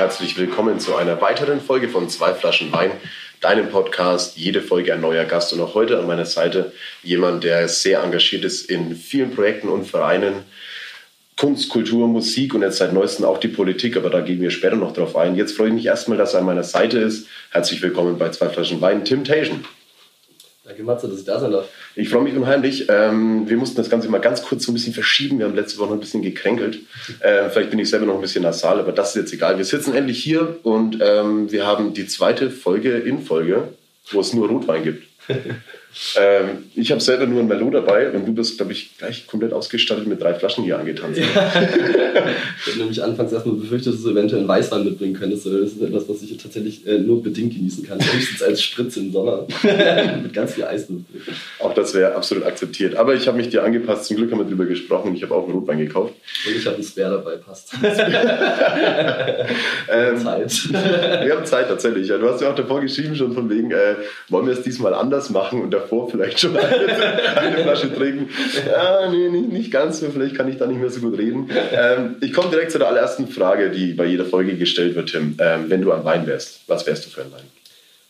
Herzlich willkommen zu einer weiteren Folge von Zwei Flaschen Wein, deinem Podcast. Jede Folge ein neuer Gast und auch heute an meiner Seite jemand, der sehr engagiert ist in vielen Projekten und Vereinen. Kunst, Kultur, Musik und jetzt seit neuestem auch die Politik, aber da gehen wir später noch drauf ein. Jetzt freue ich mich erstmal, dass er an meiner Seite ist. Herzlich willkommen bei Zwei Flaschen Wein, Tim Taschen. Danke, Matze, dass ich da sein darf. Ich freue mich unheimlich. Ähm, wir mussten das Ganze mal ganz kurz so ein bisschen verschieben. Wir haben letzte Woche noch ein bisschen gekränkelt. Äh, vielleicht bin ich selber noch ein bisschen nasal, aber das ist jetzt egal. Wir sitzen endlich hier und ähm, wir haben die zweite Folge in Folge, wo es nur Rotwein gibt. ähm, ich habe selber nur ein Merlot dabei und du bist, glaube ich, gleich komplett ausgestattet mit drei Flaschen hier angetanzt. Ich habe nämlich anfangs erstmal befürchtet, dass du eventuell einen Weißwein mitbringen könntest. aber Das ist etwas, was ich tatsächlich äh, nur bedingt genießen kann. Höchstens als Spritz im Sommer. mit ganz viel Eis. Auch das wäre absolut akzeptiert. Aber ich habe mich dir angepasst. Zum Glück haben wir darüber gesprochen. Ich habe auch einen Rotwein gekauft. Und ich habe einen Spare dabei, passt. Ähm, Zeit. Wir haben Zeit tatsächlich. Ja, du hast ja auch davor geschrieben, schon von wegen, äh, wollen wir es diesmal anders machen und davor vielleicht schon eine, eine Flasche trinken. Ja, nee, nicht, nicht ganz so. Vielleicht kann ich da nicht mehr so gut reden. Ähm, ich komme direkt zu der allerersten Frage, die bei jeder Folge gestellt wird, Tim. Ähm, wenn du ein Wein wärst, was wärst du für ein Wein?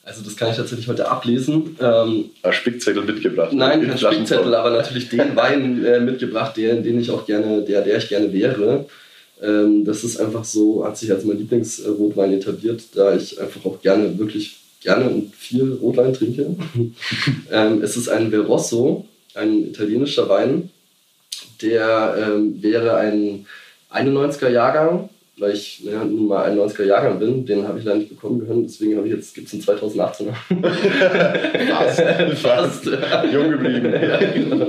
Also das kann ich tatsächlich heute ablesen. Ähm, Ein Spickzettel mitgebracht. Nein, In kein. Spickzettel, aber natürlich den Wein äh, mitgebracht, den, den ich auch gerne, der, der ich gerne wäre. Ähm, das ist einfach so, hat sich als mein Lieblingsrotwein etabliert, da ich einfach auch gerne, wirklich gerne und viel Rotwein trinke. ähm, es ist ein Verosso, ein italienischer Wein, der ähm, wäre ein 91er Jahrgang, weil ich ja, nun mal 91er Jahrgang bin, den habe ich leider nicht bekommen können, deswegen habe ich jetzt, gibt es einen 2018er. Fast. Fast. Jung geblieben. Ja, genau.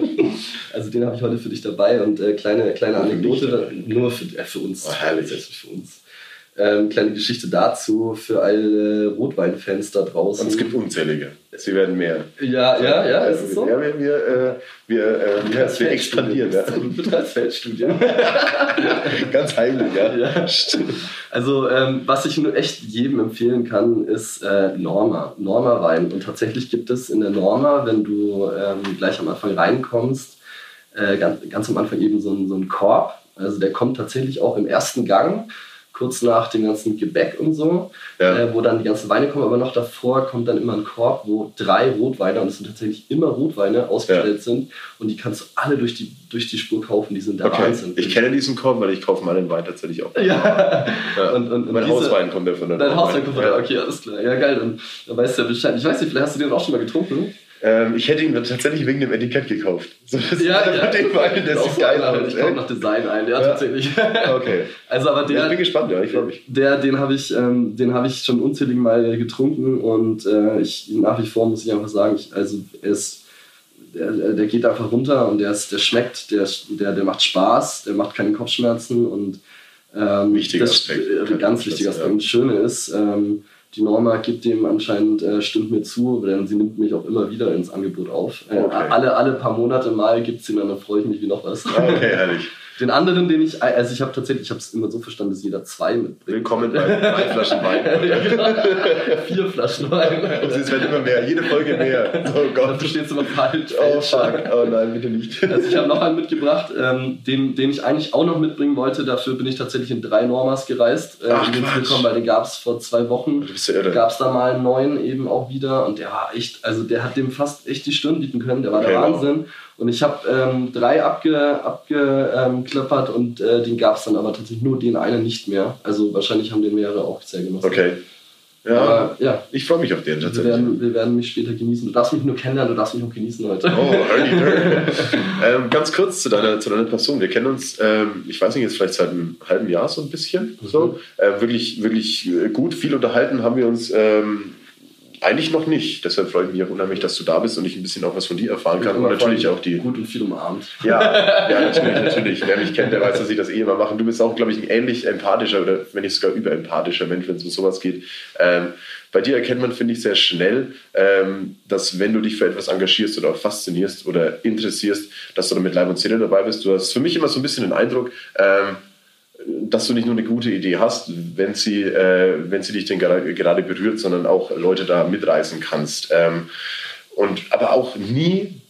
Also den habe ich heute für dich dabei und äh, kleine, kleine Anekdote, nur für, äh, für uns. Oh, herrlich. Für uns. Ähm, kleine Geschichte dazu für alle Rotweinfans da draußen. Und es gibt unzählige. Sie werden mehr. ja, ja, ja, ist es so? Ja, wir, wir, äh, wir, äh, ja, wir expandieren. Ja. Bitte als Feldstudie. Ganz heimlich, ja. Ja. Also, ähm, was ich nur echt jedem empfehlen kann, ist äh, Norma. Norma Wein. Und tatsächlich gibt es in der Norma, wenn du ähm, gleich am Anfang reinkommst, äh, ganz, ganz am Anfang eben so einen so einen Korb. Also, der kommt tatsächlich auch im ersten Gang, kurz nach dem ganzen Gebäck und so, Ja. äh, wo dann die ganzen Weine kommen. Aber noch davor kommt dann immer ein Korb, wo drei Rotweine, und es sind tatsächlich immer Rotweine, ausgestellt sind. Und die kannst du alle durch die, durch die Spur kaufen. Die sind der Okay. Wahnsinn. Ich kenne diesen Korb, weil ich kaufe meinen Wein tatsächlich auch. Ja. Ja. Und, und, und mein diese- Hauswein kommt ja von der Dein Hauswein kommt von ja. da, okay, alles klar. Ja, geil, dann, dann weißt du ja Bescheid. Ich weiß nicht, vielleicht hast du den auch schon mal getrunken. Ähm, ich hätte ihn tatsächlich wegen dem Etikett gekauft. So, das den Wein, der sieht geil aus. Ich komme nach Design ein, ja, Ja. tatsächlich. Okay. Also, aber ich bin der, gespannt, ja, ich freue mich. der den habe ich, ähm, den habe ich schon unzählige Mal getrunken und äh, ich nach wie vor muss ich einfach sagen, ich, also er ist, der, der geht einfach runter und der, ist, der schmeckt, der, der, der macht Spaß, der macht keine Kopfschmerzen und ähm, Wichtiger das, Aspekt. Ganz wichtiger Aspekt. Und das Schöne ist, ähm, die Norma gibt dem anscheinend, äh, stimmt mir zu, denn sie nimmt mich auch immer wieder ins Angebot auf. Äh, Okay. alle, alle paar Monate mal gibt sie mir, dann freue ich mich wie noch was. Okay, herrlich. Den anderen, den ich, also ich habe tatsächlich, ich habe es immer so verstanden, dass jeder zwei mitbringt. Willkommen bei drei Flaschen Wein. Ja. Vier Flaschen Wein. Und es werden immer mehr, jede Folge mehr. Oh Gott. steht immer falsch. Oh fuck. Oh nein, bitte nicht. Also ich habe noch einen mitgebracht, ähm, den, den ich eigentlich auch noch mitbringen wollte. Dafür bin ich tatsächlich in drei Normas gereist, äh, Ach, bekommen, weil den gab es vor zwei Wochen. Du bist ja irre. Gab es da mal einen neuen eben auch wieder und der war echt, also der hat dem fast echt die Stirn bieten können, der war Okay, der wow. Und ich habe ähm, drei abge, abgeklappert und äh, den gab es dann aber tatsächlich nur den einen nicht mehr. Also wahrscheinlich haben den mehrere auch sehr genossen. Okay. Ja, Aber ja, ich freue mich auf den wir tatsächlich. werden, wir werden mich später genießen. Du darfst mich nur kennenlernen, du darfst mich auch genießen heute. Oh, early ähm, ganz kurz zu deiner, zu deiner Person. Wir kennen uns, ähm, ich weiß nicht, jetzt vielleicht seit einem halben Jahr so ein bisschen. So. Äh, wirklich, wirklich äh, gut. Viel unterhalten haben wir uns ähm, eigentlich noch nicht. Deshalb freue ich mich auch unheimlich, dass du da bist und ich ein bisschen auch was von dir erfahren kann. Und natürlich auch die. Gut und viel umarmt. Ja, ja, natürlich, natürlich. Wer mich kennt, der weiß, dass ich das eh immer mache. Du bist auch, glaube ich, ein ähnlich empathischer oder wenn nicht sogar überempathischer Mensch, wenn es um sowas geht. Ähm, bei dir erkennt man, finde ich, sehr schnell, ähm, dass wenn du dich für etwas engagierst oder faszinierst oder interessierst, dass du da mit Leib und Seele dabei bist. Du hast für mich immer so ein bisschen den Eindruck, ähm, dass du nicht nur eine gute Idee hast, wenn sie, äh, wenn sie dich denn gerade, gerade berührt, sondern auch Leute da mitreißen kannst. Ähm, und aber auch nie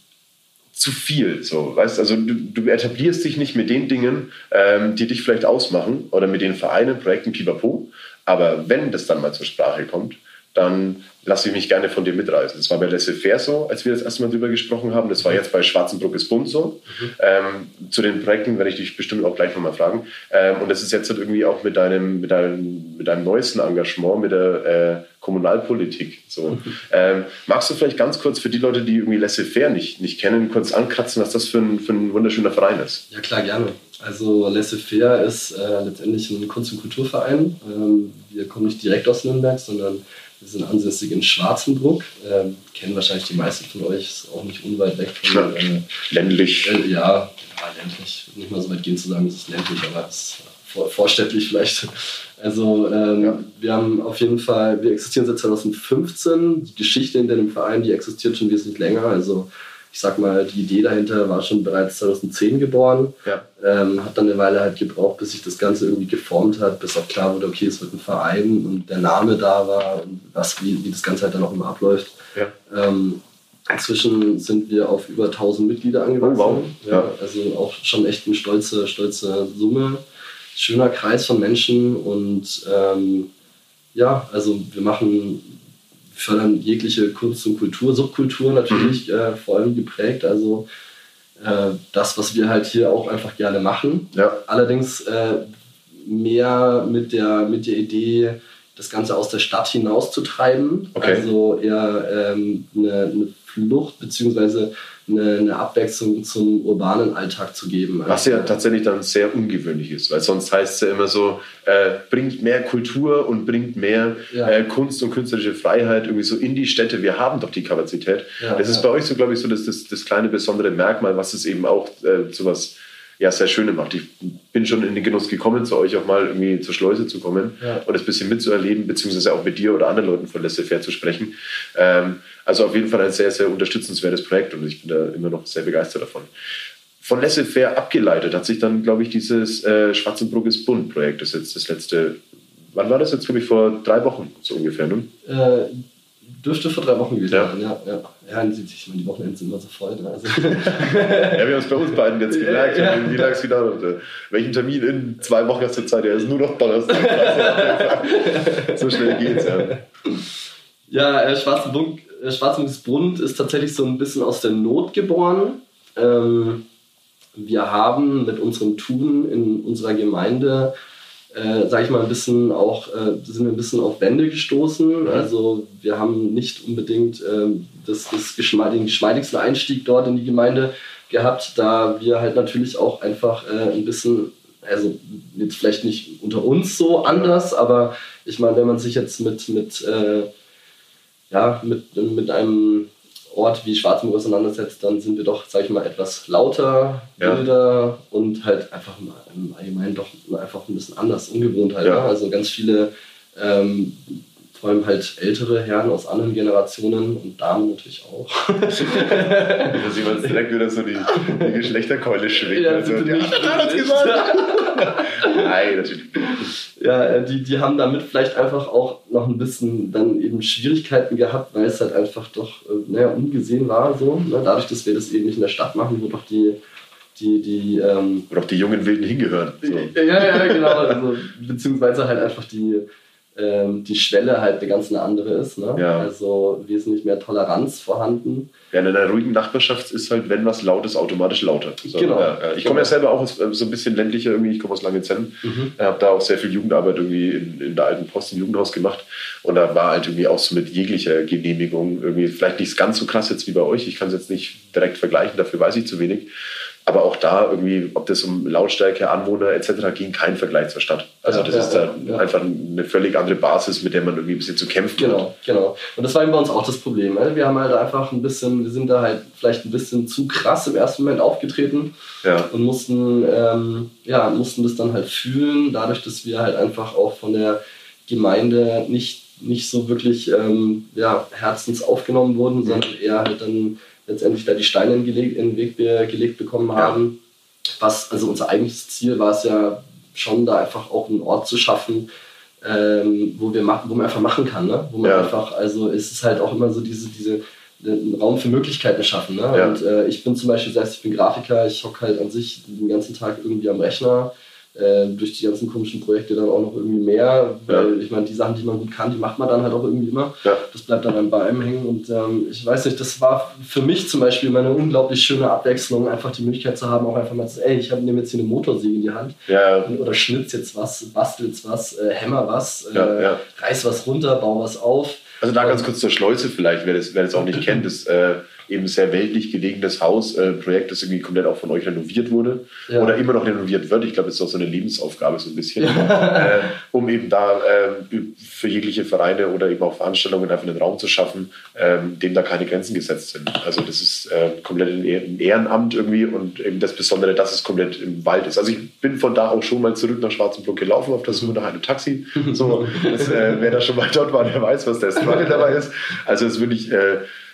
zu viel. So, weißt? Also du, du etablierst dich nicht mit den Dingen, ähm, die dich vielleicht ausmachen oder mit den Vereinen, Projekten, pipapo. Aber wenn das dann mal zur Sprache kommt, dann lasse ich mich gerne von dir mitreißen. Das war bei Laissez-faire so, als wir das erste Mal drüber gesprochen haben. Das war jetzt bei Schwarzenbruck ist bunt so. Ähm, zu den Projekten werde ich dich bestimmt auch gleich nochmal fragen. Ähm, und das ist jetzt halt irgendwie auch mit deinem, mit deinem, mit deinem neuesten Engagement, mit der äh, Kommunalpolitik. So. Ähm, magst du vielleicht ganz kurz für die Leute, die irgendwie Laissez-faire nicht, nicht kennen, kurz ankratzen, was das für ein, für ein wunderschöner Verein ist? Ja, klar, gerne. Also Laissez-faire ist äh, letztendlich ein Kunst- und Kulturverein. Ähm, wir kommen nicht direkt aus Nürnberg, sondern wir sind ansässig in Schwarzenbruck. Ähm, kennen wahrscheinlich die meisten von euch, ist auch nicht unweit weg von. Äh, Ländlich. äh, ja, ja, ländlich. Nicht mal so weit gehen zu sagen, es ist ländlich, aber es ist vor, vorstädtlich vielleicht. Also ähm, Ja. wir haben auf jeden Fall, wir existieren seit 2015. Die Geschichte hinter dem Verein, die existiert schon wesentlich länger. Also ich sag mal, die Idee dahinter war schon bereits 2010 geboren. Ja. Ähm, hat dann eine Weile halt gebraucht, bis sich das Ganze irgendwie geformt hat, bis auch klar wurde, okay, es wird ein Verein und der Name da war und was, wie, wie das Ganze halt dann auch immer abläuft. Ja. Ähm, inzwischen sind wir auf über 1000 Mitglieder angewachsen. Oh, wow. Ja, Ja. also auch schon echt eine stolze, stolze Summe. Schöner Kreis von Menschen und ähm, ja, also wir machen, fördern jegliche Kunst und Kultur, Subkultur natürlich äh, vor allem geprägt. Also äh, das, was wir halt hier auch einfach gerne machen. Ja. Allerdings äh, mehr mit der, mit der Idee, das Ganze aus der Stadt hinauszutreiben. Okay. Also eher ähm, eine, eine Flucht bzw. Eine, eine Abwechslung zum urbanen Alltag zu geben. Was ja tatsächlich dann sehr ungewöhnlich ist, weil sonst heißt es ja immer so, äh, bringt mehr Kultur und bringt mehr Ja. äh, Kunst und künstlerische Freiheit irgendwie so in die Städte. Wir haben doch die Kapazität. Ja, das ist bei euch so, glaube ich, so das, das, das kleine besondere Merkmal, was es eben auch äh, zu was ja, sehr Schöne macht. Ich bin schon in den Genuss gekommen, zu euch auch mal irgendwie zur Schleuse zu kommen Ja. und das bisschen mitzuerleben, beziehungsweise auch mit dir oder anderen Leuten von Laissez-faire zu sprechen. Ähm, also auf jeden Fall ein sehr, sehr unterstützenswertes Projekt und ich bin da immer noch sehr begeistert davon. Von Laissez-faire abgeleitet hat sich dann, glaube ich, dieses äh, Schwarzenbruck ist bunt Projekt, das jetzt das letzte, wann war das jetzt, glaube ich, vor drei Wochen so ungefähr, ne? äh, dürfte vor drei Wochen gewesen Ja. sein, ja. Ja, ja ich meine, die Wochenenden sind immer so voll. Ne? Also, Ja, wir haben es bei uns beiden jetzt gemerkt. Ja. Wie lag es wieder? Welchen Termin in zwei Wochen hast du Zeit? Ja, ist nur noch Donnerstag. so schnell geht's, ja. Ja, äh, Schwarzenbund, äh, Schwarzenbund ist tatsächlich so ein bisschen aus der Not geboren. Ähm, wir haben mit unserem Tun in unserer Gemeinde, äh, sag ich mal, ein bisschen auch, äh, sind wir ein bisschen auf Wände gestoßen. Also wir haben nicht unbedingt ähm, das, das geschmeid, den geschmeidigsten Einstieg dort in die Gemeinde gehabt, da wir halt natürlich auch einfach äh, ein bisschen, also jetzt vielleicht nicht unter uns so anders, aber ich meine, wenn man sich jetzt mit, mit äh, ja, mit, mit einem Ort wie Schwarzenburg auseinandersetzt, dann sind wir doch, sag ich mal, etwas lauter, Ja. wilder und halt einfach im, im Allgemeinen doch einfach ein bisschen anders, ungewohnt halt. Ja. Ne? Also ganz viele, ähm, vor allem halt ältere Herren aus anderen Generationen und Damen natürlich auch. Da sieht man direkt wieder so die, die Geschlechterkeule schwingen. Ja, also, bitte ja, nicht. Nein, natürlich. ja, äh, die, die haben damit vielleicht einfach auch noch ein bisschen dann eben Schwierigkeiten gehabt, weil es halt einfach doch, äh, naja, ungesehen war so. Ne? Dadurch, dass wir das eben nicht in der Stadt machen, wo doch die, die, die ähm, Und auch die jungen Wilden hingehören. So. Ja, ja, genau. Also, beziehungsweise halt einfach die, ähm, die Schwelle halt eine ganz eine andere ist. Ne? Ja. Also wesentlich mehr Toleranz vorhanden. Ja, in einer ruhigen Nachbarschaft ist halt, wenn was laut ist, automatisch lauter. So, Genau. Ja, ja. Ich komme ja selber auch aus, äh, so ein bisschen ländlicher irgendwie, ich komme aus Langenzenn. Mhm. Ich habe da auch sehr viel Jugendarbeit irgendwie in, in der alten Post im Jugendhaus gemacht. Und da war halt irgendwie auch so mit jeglicher Genehmigung irgendwie, vielleicht nicht ganz so krass jetzt wie bei euch, ich kann es jetzt nicht direkt vergleichen, dafür weiß ich zu wenig. Aber auch da irgendwie, ob das um Lautstärke, Anwohner etc. ging, kein Vergleich zur Stadt. Also Ja, das ja, ist da ja. einfach eine völlig andere Basis, mit der man irgendwie ein bisschen zu kämpfen Genau, genau. Und das war eben bei uns auch das Problem. Ne? Wir haben halt einfach ein bisschen, wir sind da halt vielleicht ein bisschen zu krass im ersten Moment aufgetreten hat. Und mussten, ähm, ja, mussten das dann halt fühlen, dadurch, dass wir halt einfach auch von der Gemeinde nicht, nicht so wirklich ähm, ja, herzens aufgenommen wurden, sondern eher halt dann letztendlich da die Steine in, den Weg gelegt bekommen haben. Was, also unser eigentliches Ziel war es ja schon, da einfach auch einen Ort zu schaffen, ähm, wo, wir machen, wo man einfach machen kann. Ne? Wo man Ja. einfach, also es ist halt auch immer so diese, diese einen Raum für Möglichkeiten schaffen. Ne? Ja. Und äh, ich bin zum Beispiel, selbst ich bin Grafiker, ich hocke halt an sich den ganzen Tag irgendwie am Rechner. Äh, durch die ganzen komischen Projekte dann auch noch irgendwie mehr. Weil ich meine, die Sachen, die man gut kann, die macht man dann halt auch irgendwie immer. Ja. Das bleibt dann bei einem hängen. Und ähm, ich weiß nicht, das war für mich zum Beispiel immer eine unglaublich schöne Abwechslung, einfach die Möglichkeit zu haben, auch einfach mal zu sagen, ey, ich habe nehme jetzt hier eine Motorsäge in die Hand Ja, und- oder schnitz jetzt was, bastelst was, äh, hämmer was, äh, Ja, ja. reiß was runter, bau was auf. Also da ganz kurz zur Schleuse vielleicht, wer das, wer das auch nicht kennt, das äh, eben sehr weltlich gelegenes Haus, äh, Projekt, das irgendwie komplett auch von euch renoviert wurde Ja. oder immer noch renoviert wird. Ich glaube, das ist auch so eine Lebensaufgabe so ein bisschen, äh, um eben da äh, für jegliche Vereine oder eben auch Veranstaltungen einfach einen Raum zu schaffen, ähm, dem da keine Grenzen gesetzt sind. Also das ist äh, komplett ein Ehr- ein Ehrenamt irgendwie und eben das Besondere, dass es komplett im Wald ist. Also ich bin von da auch schon mal zurück nach Schwarzenbruck gelaufen auf das Suche nach einem Taxi. So, das, äh, wer da schon mal dort war, der weiß, was der Struggle dabei ist. Also es ist wirklich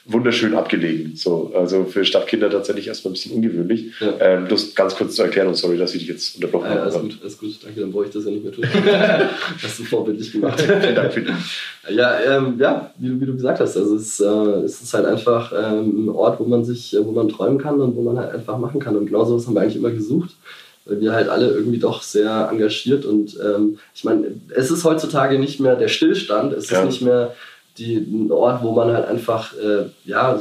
wunderschön abgelegen. So, also für Stadtkinder tatsächlich erstmal ein bisschen ungewöhnlich. Ja. Ähm, das ganz kurz zur Erklärung, sorry, dass ich dich jetzt unterbrochen habe. alles aber- gut, alles gut, danke, dann brauche ich das ja nicht mehr tun. Hast du vorbildlich gemacht. Vielen Dank für die. Ja, ähm, ja wie, du- wie du gesagt hast, also es, äh, es ist halt einfach ähm, ein Ort, wo man sich, wo man träumen kann und wo man halt einfach machen kann. Und genau sowas haben wir eigentlich immer gesucht, weil wir halt alle irgendwie doch sehr engagiert und ähm, ich meine, es ist heutzutage nicht mehr der Stillstand, es Ja. ist nicht mehr die, ein Ort, wo man halt einfach, äh, ja,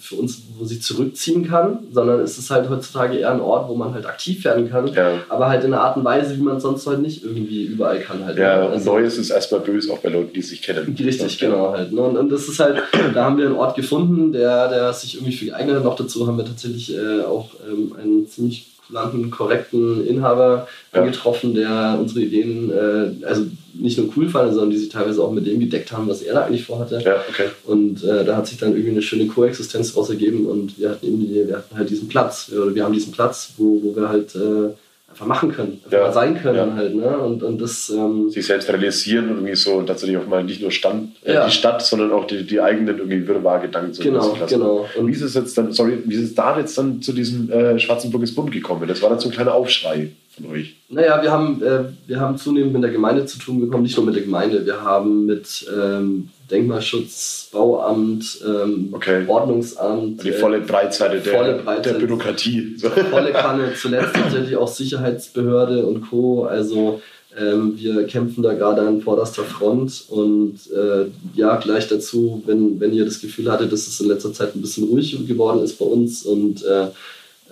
für uns, wo sich zurückziehen kann, sondern es ist halt heutzutage eher ein Ort, wo man halt aktiv werden kann, Ja. aber halt in einer Art und Weise, wie man es sonst halt nicht irgendwie überall kann halt. Ja, Also- Neues ist erstmal böse, auch bei Leuten, die es nicht kennen. Richtig, Ja. genau halt. Ne? Und, und das ist halt, da haben wir einen Ort gefunden, der, der sich irgendwie für geeignet hat. Noch dazu haben wir tatsächlich äh, auch ähm, einen ziemlich kulanten, korrekten Inhaber Ja. angetroffen, der unsere Ideen, äh, also nicht nur cool fand, sondern die sich teilweise auch mit dem gedeckt haben, was er da eigentlich vorhatte. Ja, okay. Und äh, da hat sich dann irgendwie eine schöne Koexistenz daraus ergeben und wir hatten eben die, wir hatten halt diesen Platz, oder wir haben diesen Platz, wo, wo wir halt äh, einfach machen können, einfach Ja. sein können Ja. halt. Ne? Und, und das ähm, Sich selbst realisieren und irgendwie so tatsächlich auch mal nicht nur Stand, äh, Ja. die Stadt, sondern auch die, die eigenen irgendwie Wirrwarr-Gedanken zu Genau, genau. Und wie ist es jetzt dann, sorry, wie ist es da jetzt dann zu diesem äh, Schwarzenburges Bund gekommen? Das war dann so ein kleiner Aufschrei von euch. Naja, wir haben, äh, wir haben zunehmend mit der Gemeinde zu tun bekommen, nicht nur mit der Gemeinde, wir haben mit ähm, Denkmalschutz, Bauamt, ähm, Okay. Ordnungsamt, Die äh, volle Breitseite der, volle Breitseite. der Bürokratie. Volle Kanne, zuletzt tatsächlich auch Sicherheitsbehörde und Co. Also ähm, wir kämpfen da gerade an vorderster Front und äh, ja, gleich dazu, wenn, wenn ihr das Gefühl hattet, dass es in letzter Zeit ein bisschen ruhig geworden ist bei uns und äh,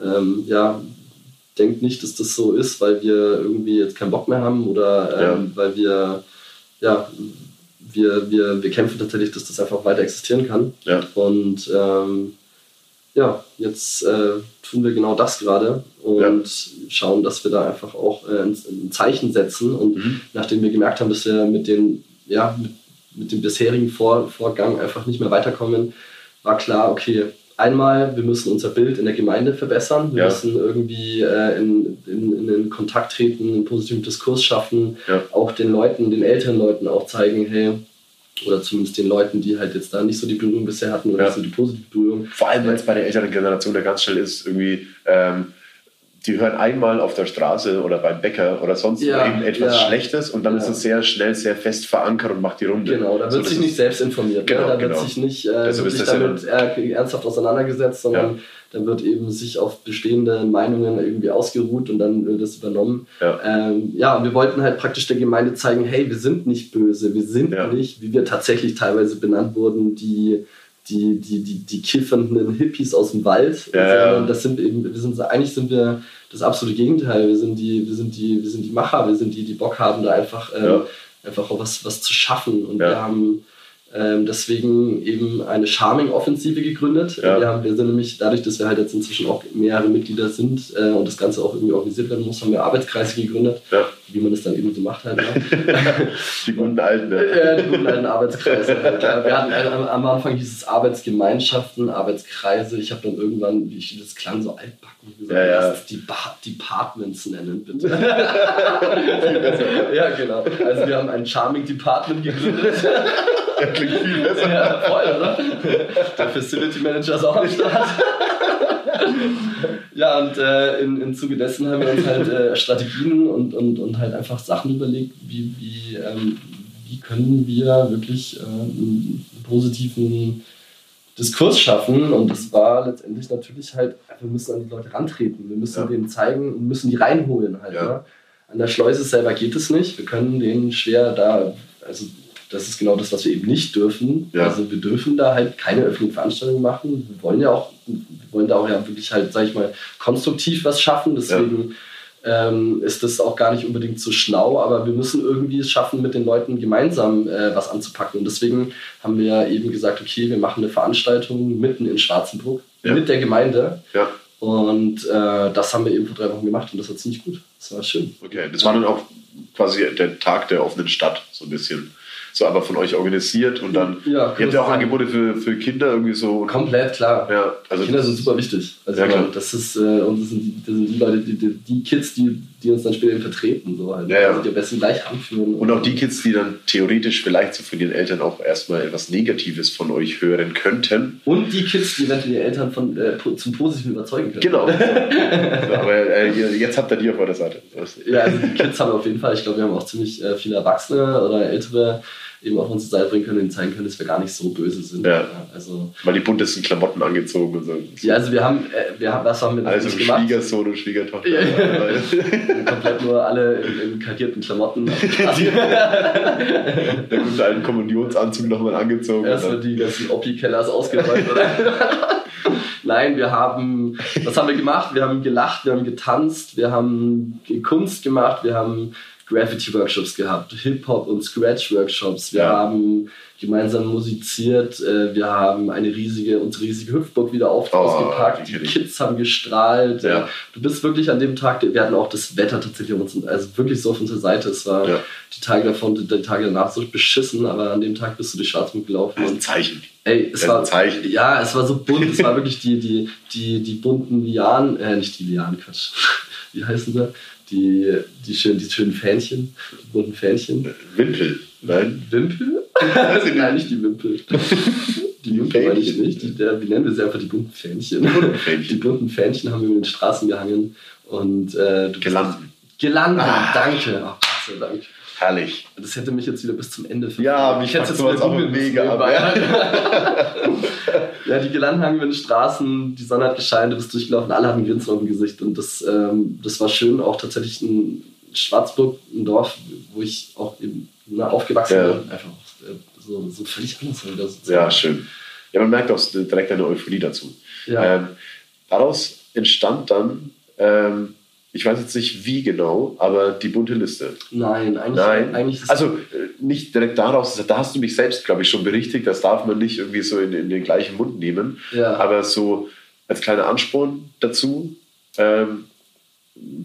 ähm, ja, denkt nicht, dass das so ist, weil wir irgendwie jetzt keinen Bock mehr haben oder ähm, weil wir, ja, wir, wir, wir kämpfen tatsächlich, dass das einfach weiter existieren kann. Ja. Und ähm, ja, jetzt äh, tun wir genau das gerade und schauen, dass wir da einfach auch äh, ein, ein Zeichen setzen. Und Mhm. nachdem wir gemerkt haben, dass wir mit, den, ja, mit, mit dem bisherigen Vor Vorgang einfach nicht mehr weiterkommen, war klar, okay, einmal, wir müssen unser Bild in der Gemeinde verbessern, wir Ja. müssen irgendwie äh, in, in, in den Kontakt treten, einen positiven Diskurs schaffen, Ja. auch den Leuten, den älteren Leuten auch zeigen, hey, oder zumindest den Leuten, die halt jetzt da nicht so die Berührung bisher hatten oder Ja. nicht so die positive Berührung. Vor allem, weil es bei der älteren Generation ja ganz schnell ist, irgendwie, ähm, die hören einmal auf der Straße oder beim Bäcker oder sonst Ja, eben etwas ja. Schlechtes und dann Ja. ist es sehr schnell, sehr fest verankert und macht die Runde. Genau, da So, wird das sich nicht selbst informiert. Genau, ne? Da genau. wird sich nicht äh, das ja damit äh, ernsthaft auseinandergesetzt, sondern dann wird eben sich auf bestehende Meinungen irgendwie ausgeruht und dann wird das übernommen. Ja. Ähm, ja, und wir wollten halt praktisch der Gemeinde zeigen, hey, wir sind nicht böse, wir sind nicht, wie wir tatsächlich teilweise benannt wurden, die die, die, die, die kiffernden Hippies aus dem Wald, Ja, sondern das sind eben, wir sind eigentlich sind wir das absolute Gegenteil. Wir sind die, wir sind die, wir sind die Macher, wir sind die, die Bock haben, da einfach, ähm, einfach auch was, was zu schaffen. Und wir haben Ähm, deswegen eben eine Charming-Offensive gegründet. Ja. Wir, haben, wir sind nämlich, dadurch, dass wir halt jetzt inzwischen auch mehrere Mitglieder sind äh, und das Ganze auch irgendwie organisiert werden muss, haben wir Arbeitskreise gegründet, Ja. Wie man das dann eben so macht halt. Ne? Die guten alten. Ja, die guten alten Arbeitskreise. Halt. Wir hatten äh, am, Anfang hieß es Arbeitsgemeinschaften, Arbeitskreise. Ich habe dann irgendwann, wie ich, das klang so altbacken, gesagt, Ja, ja. lass es die ba Departments nennen, bitte. ja, genau. Also wir haben ein Charming Department gegründet. Klingt viel besser. Ja, voll, oder? Der Facility Manager ist auch am Start. Ja, und äh, in, im Zuge dessen haben wir uns halt äh, Strategien und, und, und halt einfach Sachen überlegt, wie, wie, ähm, wie können wir wirklich äh, einen positiven Diskurs schaffen. Und das war letztendlich natürlich halt, wir müssen an die Leute rantreten, wir müssen Ja. denen zeigen und müssen die reinholen halt. Ja. Ne? An der Schleuse selber geht es nicht. Wir können denen schwer da, also das ist genau das, was wir eben nicht dürfen. Ja. Also wir dürfen da halt keine öffentlichen Veranstaltungen machen. Wir wollen ja auch, wir wollen da auch ja wirklich halt, sag ich mal, konstruktiv was schaffen. Deswegen ähm, ist das auch gar nicht unbedingt so schlau, aber wir müssen irgendwie es schaffen, mit den Leuten gemeinsam äh, was anzupacken. Und deswegen haben wir eben gesagt, okay, wir machen eine Veranstaltung mitten in Schwarzenburg Ja. mit der Gemeinde. Ja, Und äh, das haben wir eben vor drei Wochen gemacht und das war ziemlich gut. Das war schön. okay. Das war dann auch quasi der Tag der offenen Stadt, so ein bisschen. So aber von euch organisiert und dann. Ja, ihr habt ja auch man Angebote für, für Kinder irgendwie so. Komplett, klar. Ja, also Kinder sind super wichtig. Also Ja, klar. das ist äh, und das sind, das sind die Leute, die, die Kids, die, die uns dann später vertreten. So halt. Ja, ja. Also die am besten gleich anführen. Und auch die Kids, die dann theoretisch vielleicht so von ihren Eltern auch erstmal etwas Negatives von euch hören könnten. Und die Kids, die eventuell die Eltern von, äh, zum Positiven überzeugen können. Genau. so, aber äh, jetzt habt ihr die auf eurer Seite. Ja, also die Kids haben wir auf jeden Fall, ich glaube, wir haben auch ziemlich äh, viele Erwachsene oder Ältere eben auf unsere Seite bringen können und zeigen können, dass wir gar nicht so böse sind. Ja. also, Mal die buntesten Klamotten angezogen und so. ja, also wir haben, äh, wir haben, was haben wir Also natürlich gemacht? Schwiegersohn und Schwiegertochter. Ja, ja. Komplett nur alle in, in karierten Klamotten. Der gute alten Kommunionsanzug nochmal angezogen. Erstmal die ganzen Oppi-Kellers ausgeräumt. Nein, wir haben, was haben wir gemacht? Wir haben gelacht, wir haben getanzt, wir haben Kunst gemacht, wir haben Graffiti-Workshops gehabt, Hip-Hop- und Scratch-Workshops, wir Ja. haben gemeinsam musiziert, äh, wir haben eine riesige, unsere riesige Hüpfburg wieder auf, Oh, ausgepackt, die. Kids haben gestrahlt. Ja. Du bist wirklich an dem Tag, wir hatten auch das Wetter tatsächlich uns, also wirklich so auf unserer Seite. Es war Ja. Die Tage davon, die Tage danach so beschissen, aber an dem Tag bist du durch Schwarzmund gelaufen. Das ist ein Zeichen. Ey, es war ein Zeichen. Ja, es war so bunt. Es war wirklich die, die, die, die bunten Lianen, äh, nicht die Lianen, Quatsch. Wie heißen sie? Die, die, schönen, die schönen Fähnchen, die bunten Fähnchen. Wimpel. Nein. Wimpel? Nein, nicht die Wimpel. Die Wimpel meine ich nicht. Die, der, wie nennen wir sie einfach die bunten Fähnchen? Fähnchen. Die bunten Fähnchen haben wir über den Straßen gehangen. Und, äh, Gelanden. Gelanden, Ah. danke. Oh, Gott sei Dank. Herrlich. Das hätte mich jetzt wieder bis zum Ende Ja, mich ich hätte jetzt wieder googeln mega müssen ab, nebenbei. ja, die Gelandhangen über den Straßen, die Sonne hat gescheint, du bist durchgelaufen, alle ein Grinsen auf dem Gesicht und das, ähm, das war schön. Auch tatsächlich in Schwarzburg, ein Dorf, wo ich auch eben ne, aufgewachsen Ja. bin, einfach äh, so, so völlig anders. Wieder so Ja, schön. Ja, man merkt auch direkt eine Euphorie dazu. Ja. Ähm, daraus entstand dann, ähm, ich weiß jetzt nicht wie genau, aber die bunte Liste. Nein, eigentlich, Nein, eigentlich ist also äh, nicht direkt daraus, da hast du mich selbst, glaube ich, schon berichtigt, das darf man nicht irgendwie so in, in den gleichen Mund nehmen, Ja. aber so als kleiner Ansporn dazu, ähm,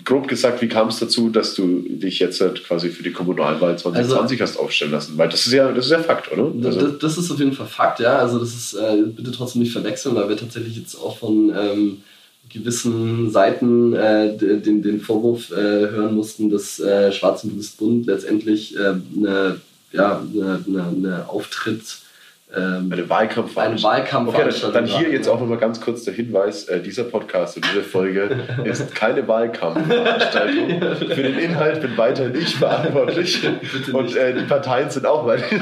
grob gesagt, wie kam es dazu, dass du dich jetzt halt quasi für die Kommunalwahl 2020 hast aufstellen lassen? Weil das ist ja, das ist ja Fakt, oder? Das, Also, das, das ist auf jeden Fall Fakt, ja. Also das ist, äh, bitte trotzdem nicht verwechseln, weil wir tatsächlich jetzt auch von ähm, gewissen Seiten äh, den, den Vorwurf äh, hören mussten, dass äh, Schwarz und Bewusst Bund letztendlich äh, eine, ja, eine, eine, eine Auftritt ähm, eine Wahlkampfveranstaltung. Eine Wahlkampfveranstaltung Okay, dann hier war, jetzt auch nochmal ganz kurz der Hinweis: äh, dieser Podcast und diese Folge ist keine Wahlkampfveranstaltung. Für den Inhalt bin weiterhin ich verantwortlich. Und äh, die Parteien sind auch weiterhin.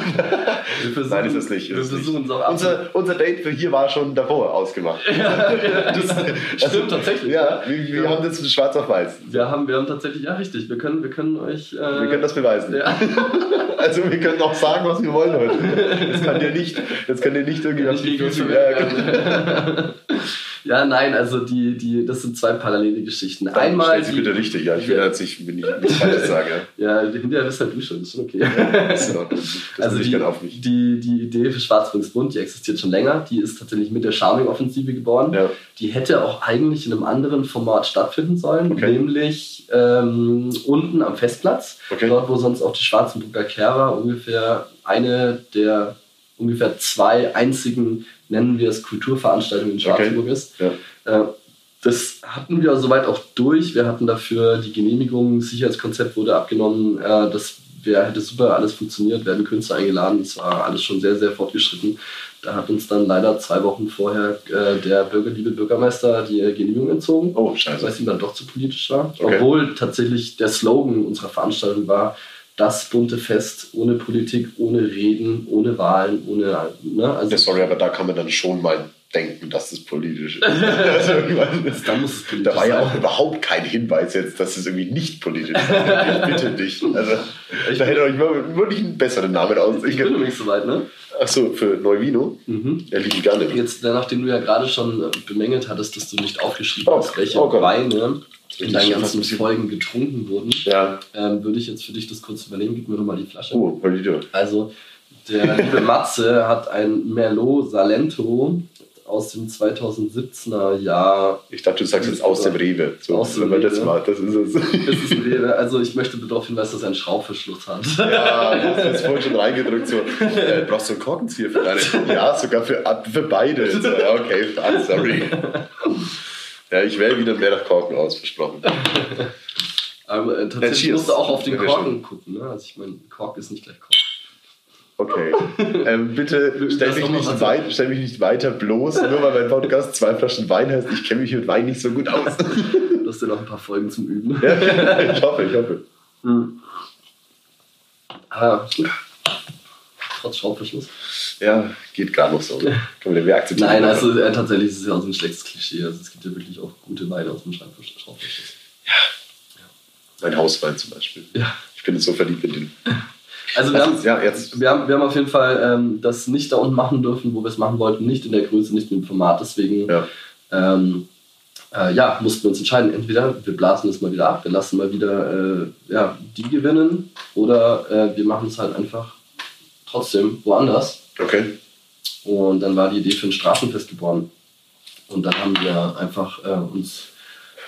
Wir Nein, ist das nicht. wir Ist das versuchen es auch unser, unser Date für hier war schon davor ausgemacht. das stimmt tatsächlich. Ja, wir, wir haben das schwarz auf weiß. Wir haben, wir haben tatsächlich, ja richtig, wir können, wir können euch. Äh, Wir können das beweisen. Also wir können auch sagen, was wir wollen heute. Das kann dir nicht, das kann dir nicht irgendwie auf die Füße. Ja, genau. Ja, nein, also die, die, das sind zwei parallele Geschichten. Dann Einmal sie die, bitte richtig, ja. Ich will jetzt nicht, wenn ich nichts Falsches sage. ja, hinterher bist halt du schon, ist schon okay. Das ist in Ordnung. Das also die, gerne auf mich. die, die Idee für Schwarz-Bund, die existiert schon länger. Die ist tatsächlich mit der Charming-Offensive geboren. Ja. Die hätte auch eigentlich in einem anderen Format stattfinden sollen, Okay. nämlich ähm, unten am Festplatz, Okay. dort wo sonst auch die Schwarzenburger Kehrer ungefähr eine der ungefähr zwei einzigen, nennen wir es, Kulturveranstaltungen in Schwarzenburg ist. Ja. Äh, das hatten wir soweit auch durch. Wir hatten dafür die Genehmigung, Sicherheitskonzept wurde abgenommen. Äh, das wär, hätte super alles funktioniert, werden Künstler eingeladen. Es war alles schon sehr, sehr fortgeschritten. Da hat uns dann leider zwei Wochen vorher äh, der bürgerliebe Bürgermeister die äh, Genehmigung entzogen. Oh, Weil scheiße. es ihm dann doch zu politisch war. Okay. Obwohl tatsächlich der Slogan unserer Veranstaltung war, das bunte Fest ohne Politik, ohne Reden, ohne Wahlen, ohne. Ne? Also, Ja, sorry, aber da kann man dann schon mal denken, dass das politisch ist. also, da muss es politisch da war ja sein. auch überhaupt kein Hinweis jetzt, dass es irgendwie nicht politisch ist. Ich bitte dich. Also, da hätte euch wirklich einen besseren Namen Ich bin ausdenken. übrigens soweit, ne? Achso, für Neuvino? Mhm. Ja, lieben gerne. Jetzt, äh, nachdem du ja gerade schon äh, bemängelt hattest, dass du nicht aufgeschrieben Oh, hast, welche oh. Weine in deinen ganzen Folgen getrunken wurden, Ja. ähm, würde ich jetzt für dich das kurz übernehmen. Gib mir doch mal die Flasche. Oh, Polido. Also, der liebe Matze hat ein Merlot Salento aus dem 2017er Jahr. Ich dachte, du sagst jetzt aus dem Rewe. So, Aus dem aber das Rewe. war, das ist es. Das ist ein Rewe. Also, ich möchte darauf hinweisen, dass er einen Schraubverschluss hat. Ja, das ist vorhin schon reingedrückt. So, äh, brauchst du einen Korkenzieher für deine? Ja, sogar für, für beide. So, ja, okay, I'm sorry. Ja, ich wähle wieder mehr nach Korken aus, versprochen. Aber äh, tatsächlich cheers. musst du auch auf den Ja, Korken gucken. Ne? Also, ich meine, Kork ist nicht gleich Kork. Okay. Ähm, bitte stell mich, nicht weit, stell mich nicht weiter bloß, nur weil mein Podcast zwei Flaschen Wein heißt. Ich kenne mich mit Wein nicht so gut aus. Du hast ja noch ein paar Folgen zum Üben. Ja, ich hoffe, ich hoffe. Mhm. Ah, gut. Trotz Schraubverschluss. Ja, geht gar noch so. Können wir, wir akzeptieren Nein, also äh, tatsächlich ist es ja auch so ein schlechtes Klischee. Also es gibt ja wirklich auch gute Weine aus dem Schraubverschluss. Schraubverschluss. Mein Hauswein zum Beispiel. Ja. Ich bin jetzt so verliebt in den. Also wir haben, ja, jetzt. wir, haben, wir haben auf jeden Fall ähm, das nicht da unten machen dürfen, wo wir es machen wollten. Nicht in der Größe, nicht im Format. Deswegen Ja. ähm, äh, ja, mussten wir uns entscheiden. Entweder wir blasen es mal wieder ab, wir lassen mal wieder äh, ja, die gewinnen oder äh, wir machen es halt einfach trotzdem woanders. Okay. Und dann war die Idee für ein Straßenfest geboren. Und dann haben wir einfach äh, uns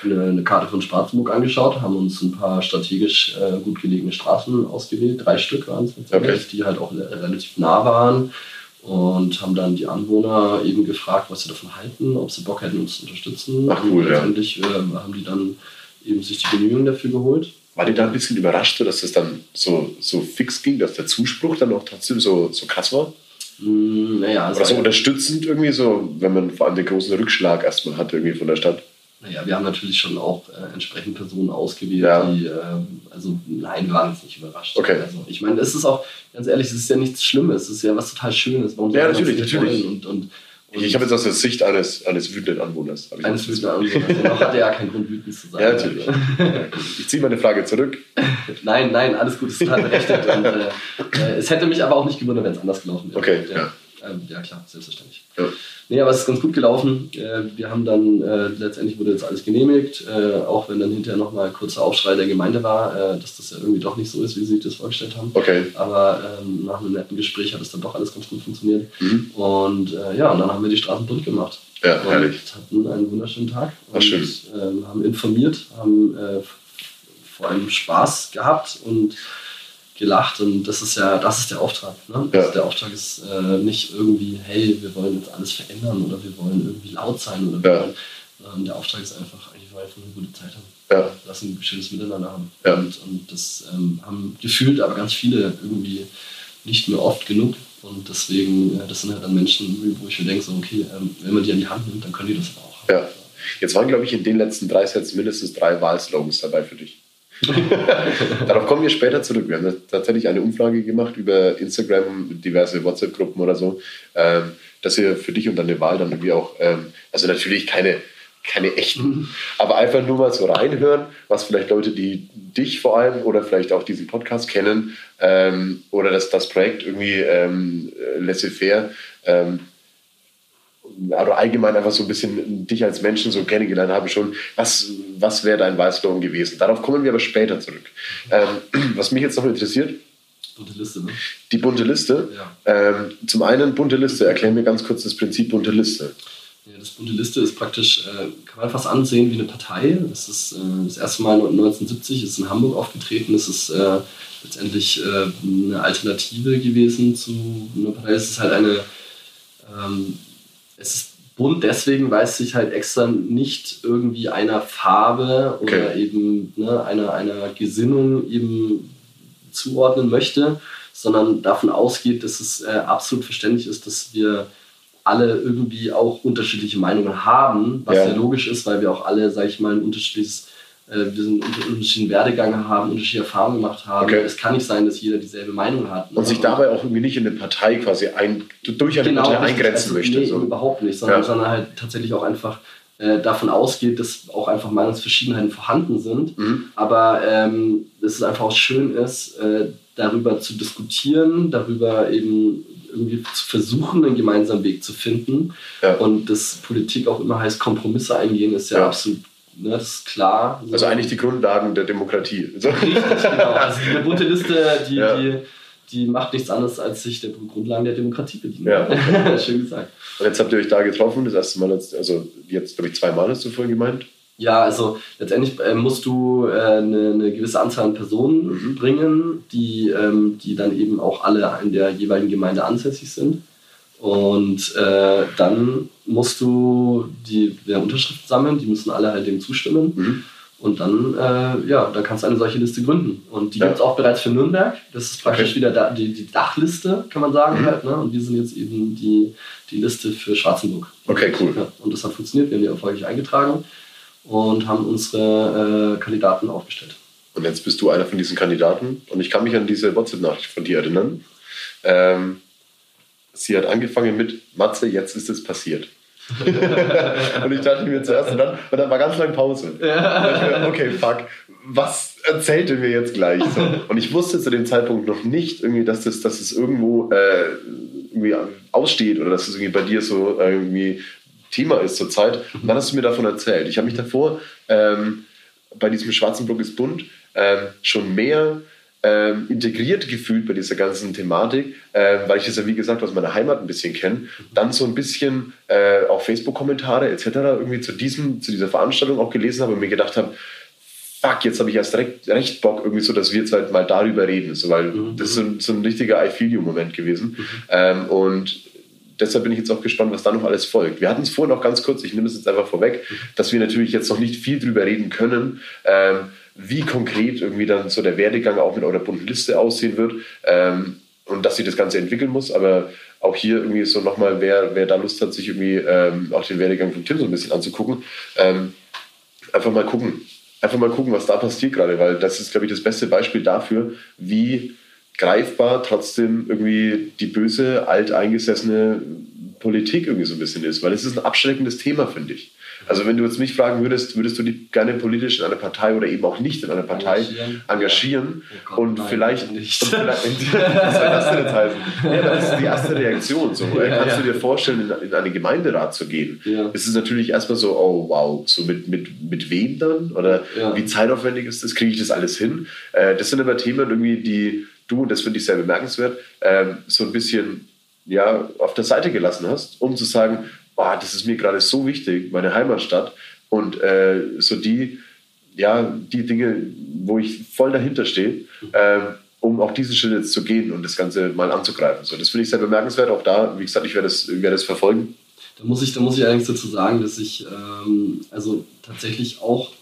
eine, eine Karte von Schwarzenburg angeschaut, haben uns ein paar strategisch äh, gut gelegene Straßen ausgewählt, drei Stück waren es Okay. die halt auch relativ nah waren. Und haben dann die Anwohner eben gefragt, was sie davon halten, ob sie Bock hätten, uns zu unterstützen. Ach, cool, und ja. letztendlich äh, haben die dann eben sich die Genehmigung dafür geholt. War die da ein bisschen überrascht, dass das dann so, so fix ging, dass der Zuspruch dann auch trotzdem so, so krass war? Hm, naja, also Oder so unterstützend irgendwie, so, wenn man vor allem den großen Rückschlag erstmal hat irgendwie von der Stadt? Naja, wir haben natürlich schon auch äh, entsprechend Personen ausgewählt, Ja. die, ähm, also nein, wir waren jetzt nicht überrascht. Okay. Also, ich meine, es ist auch, ganz ehrlich, es ist ja nichts Schlimmes, es ist ja was total Schönes. Warum Ja, natürlich, natürlich. Und, und, und Ich habe jetzt aus der Sicht eines, eines wütenden Anwohners. eines wütenden Anwohners. Also, noch hat er ja keinen Grund, wütend zu sein. Ja, natürlich. Ich ziehe meine Frage zurück. nein, nein, alles gut, es ist total berechtigt. und, äh, äh, es hätte mich aber auch nicht gewundert, wenn es anders gelaufen wäre. Okay, ja. ja. Ähm, ja, klar, selbstverständlich. Ja. Nee, aber es ist ganz gut gelaufen. Äh, Wir haben dann, äh, letztendlich wurde jetzt alles genehmigt, äh, auch wenn dann hinterher nochmal ein kurzer Aufschrei der Gemeinde war, äh, dass das ja irgendwie doch nicht so ist, wie sie sich das vorgestellt haben. Okay. Aber ähm, nach einem netten Gespräch hat es dann doch alles ganz gut funktioniert. Mhm. Und äh, ja, und dann haben wir die Straßen bunt gemacht. Ja, und herrlich. hatten einen wunderschönen Tag. Ach, und schön. ähm, haben informiert, haben äh, vor allem Spaß gehabt und gelacht. Und das ist ja, das ist der Auftrag. Ne? Ja. Also der Auftrag ist äh, nicht irgendwie, hey, wir wollen jetzt alles verändern oder wir wollen irgendwie laut sein oder Ja. wollen, der Auftrag ist einfach, eigentlich wollen einfach eine gute Zeit haben. Ja. Lass ein schönes Miteinander haben. Ja. Und, und das ähm, haben gefühlt aber ganz viele irgendwie nicht mehr oft genug. Und deswegen, äh, das sind halt dann Menschen, wo ich mir denke, so, okay, ähm, wenn man die an die Hand nimmt, dann können die das aber auch. Ja. Jetzt waren, glaube ich, in den letzten drei Sätzen mindestens drei Wahlslogans dabei für dich. Darauf kommen wir später zurück. Wir haben tatsächlich eine Umfrage gemacht über Instagram, diverse WhatsApp-Gruppen oder so, ähm, dass wir für dich und deine Wahl dann irgendwie auch, ähm, also natürlich keine, keine echten. Aber einfach nur mal so reinhören, was vielleicht Leute, die dich vor allem oder vielleicht auch diesen Podcast kennen ähm, oder das, das Projekt irgendwie ähm, laissez-faire oder allgemein einfach so ein bisschen dich als Menschen so kennengelernt habe schon, was, was wäre dein Weißlohn gewesen? Darauf kommen wir aber später zurück. Ähm, was mich jetzt noch interessiert, Bunte Liste, ne? die bunte Liste. Ja. Ähm, zum einen bunte Liste. Erklär mir ganz kurz das Prinzip bunte Liste. Ja, das bunte Liste ist praktisch, äh, kann man fast ansehen wie eine Partei. Das ist äh, das erste Mal 1970, ist in Hamburg aufgetreten. Das ist äh, letztendlich äh, eine Alternative gewesen zu einer Partei. Es ist halt eine, ähm, es ist bunt deswegen, weil es sich halt extra nicht irgendwie einer Farbe oder Okay. eben ne, einer, einer Gesinnung eben zuordnen möchte, sondern davon ausgeht, dass es äh, absolut verständlich ist, dass wir alle irgendwie auch unterschiedliche Meinungen haben, was Ja. ja, logisch ist, weil wir auch alle, sag ich mal, ein unterschiedliches, wir sind unter unterschiedlichen Werdegang haben, unterschiedliche Erfahrungen gemacht haben. Okay. Es kann nicht sein, dass jeder dieselbe Meinung hat. ne? Und sich dabei auch irgendwie nicht in eine Partei quasi ein, durch eine Partei Genau, richtig. eingrenzen also, möchte. Nee, so. überhaupt nicht, sondern, Ja. sondern halt tatsächlich auch einfach äh, davon ausgeht, dass auch einfach Meinungsverschiedenheiten vorhanden sind. Mhm. Aber ähm, dass es einfach auch schön ist, äh, darüber zu diskutieren, darüber eben irgendwie zu versuchen, einen gemeinsamen Weg zu finden. Ja. Und dass Politik auch immer heißt, Kompromisse eingehen, ist ja, Ja. absolut, ne, das ist klar. Also eigentlich die Grundlagen der Demokratie. So. Richtig, genau. Also eine bunte Liste, die, Ja. die, die macht nichts anderes, als sich der Grundlagen der Demokratie bedienen. Ja. Schön gesagt. Und jetzt habt ihr euch da getroffen, das erste Mal, also jetzt glaube ich zweimal hast du vorhin gemeint. Ja, also letztendlich äh, musst du äh, eine, eine gewisse Anzahl an Personen Mhm. bringen, die, ähm, die dann eben auch alle in der jeweiligen Gemeinde ansässig sind. Und äh, dann musst du die der Unterschriften sammeln, die müssen alle halt dem zustimmen. Mhm. Und dann, äh, ja, dann kannst du eine solche Liste gründen. Und die Ja. gibt es auch bereits für Nürnberg. Das ist praktisch Okay. wieder da, die, die Dachliste, kann man sagen. Mhm. Halt, ne? Und wir sind jetzt eben die, die Liste für Schwarzenburg. Okay, cool. Ja, und das hat funktioniert. Wir haben die erfolgreich eingetragen und haben unsere äh, Kandidaten aufgestellt. Und jetzt bist du einer von diesen Kandidaten. Und ich kann mich an diese WhatsApp-Nachricht von dir erinnern. Ähm, sie hat angefangen mit Matze, jetzt ist es passiert. und ich dachte mir zuerst, und dann, und dann war ganz lang Pause. Dachte mir, okay, fuck, was erzählt er mir jetzt gleich? So. Und ich wusste zu dem Zeitpunkt noch nicht, irgendwie, dass das, dass es irgendwo äh, irgendwie aussteht oder dass es irgendwie bei dir so äh, irgendwie Thema ist zurzeit. Und dann hast du mir davon erzählt. Ich habe mich davor ähm, bei diesem Schwarzenblock ist bunt ähm, schon mehr ähm, integriert gefühlt bei dieser ganzen Thematik, ähm, weil ich das ja wie gesagt aus meiner Heimat ein bisschen kenne. Dann so ein bisschen äh, auch Facebook-Kommentare etc. irgendwie zu, diesem, zu dieser Veranstaltung auch gelesen habe und mir gedacht habe, fuck, jetzt habe ich erst recht, recht Bock irgendwie so, dass wir jetzt halt mal darüber reden, so, weil das ist so, ein- so ein richtiger I feel you Moment gewesen. Ähm, und deshalb bin ich jetzt auch gespannt, was da noch alles folgt. Wir hatten es vorhin auch ganz kurz, ich nehme es jetzt einfach vorweg, dass wir natürlich jetzt noch nicht viel drüber reden können, ähm, wie konkret irgendwie dann so der Werdegang auch mit eurer bunten Liste aussehen wird ähm, und dass sich das Ganze entwickeln muss. Aber auch hier irgendwie so nochmal, wer, wer da Lust hat, sich irgendwie ähm, auch den Werdegang von Tim so ein bisschen anzugucken, ähm, einfach mal gucken. Einfach mal gucken, was da passiert gerade, weil das ist, glaube ich, das beste Beispiel dafür, wie greifbar trotzdem irgendwie die böse, alteingesessene Politik irgendwie so ein bisschen ist. Weil es ist ein abschreckendes Thema, finde ich. Also wenn du jetzt mich fragen würdest, würdest du dich gerne politisch in einer Partei oder eben auch nicht in einer Partei Engagieren? engagieren Oh Gott, und nein, vielleicht, nicht. und vielleicht was soll das denn jetzt heißen? Ja, das ist die erste Reaktion. So. Ja, Kannst ja. du dir vorstellen, in, in einen Gemeinderat zu gehen? Ja. Es ist natürlich erstmal so, oh wow, so mit, mit, mit wem dann? Oder Ja. wie zeitaufwendig ist das? Kriege ich das alles hin? Äh, das sind aber Themen irgendwie, die du, und das finde ich sehr bemerkenswert, ähm, so ein bisschen ja, auf der Seite gelassen hast, um zu sagen, boah, das ist mir gerade so wichtig, meine Heimatstadt und äh, so die, ja, die Dinge, wo ich voll dahinter stehe, ähm, um auch diesen Schritt jetzt zu gehen und das Ganze mal anzugreifen. So, das finde ich sehr bemerkenswert. Auch da, wie gesagt, ich werde das, werde das verfolgen. Da muss ich, da muss ich allerdings dazu sagen, dass ich ähm, also tatsächlich auch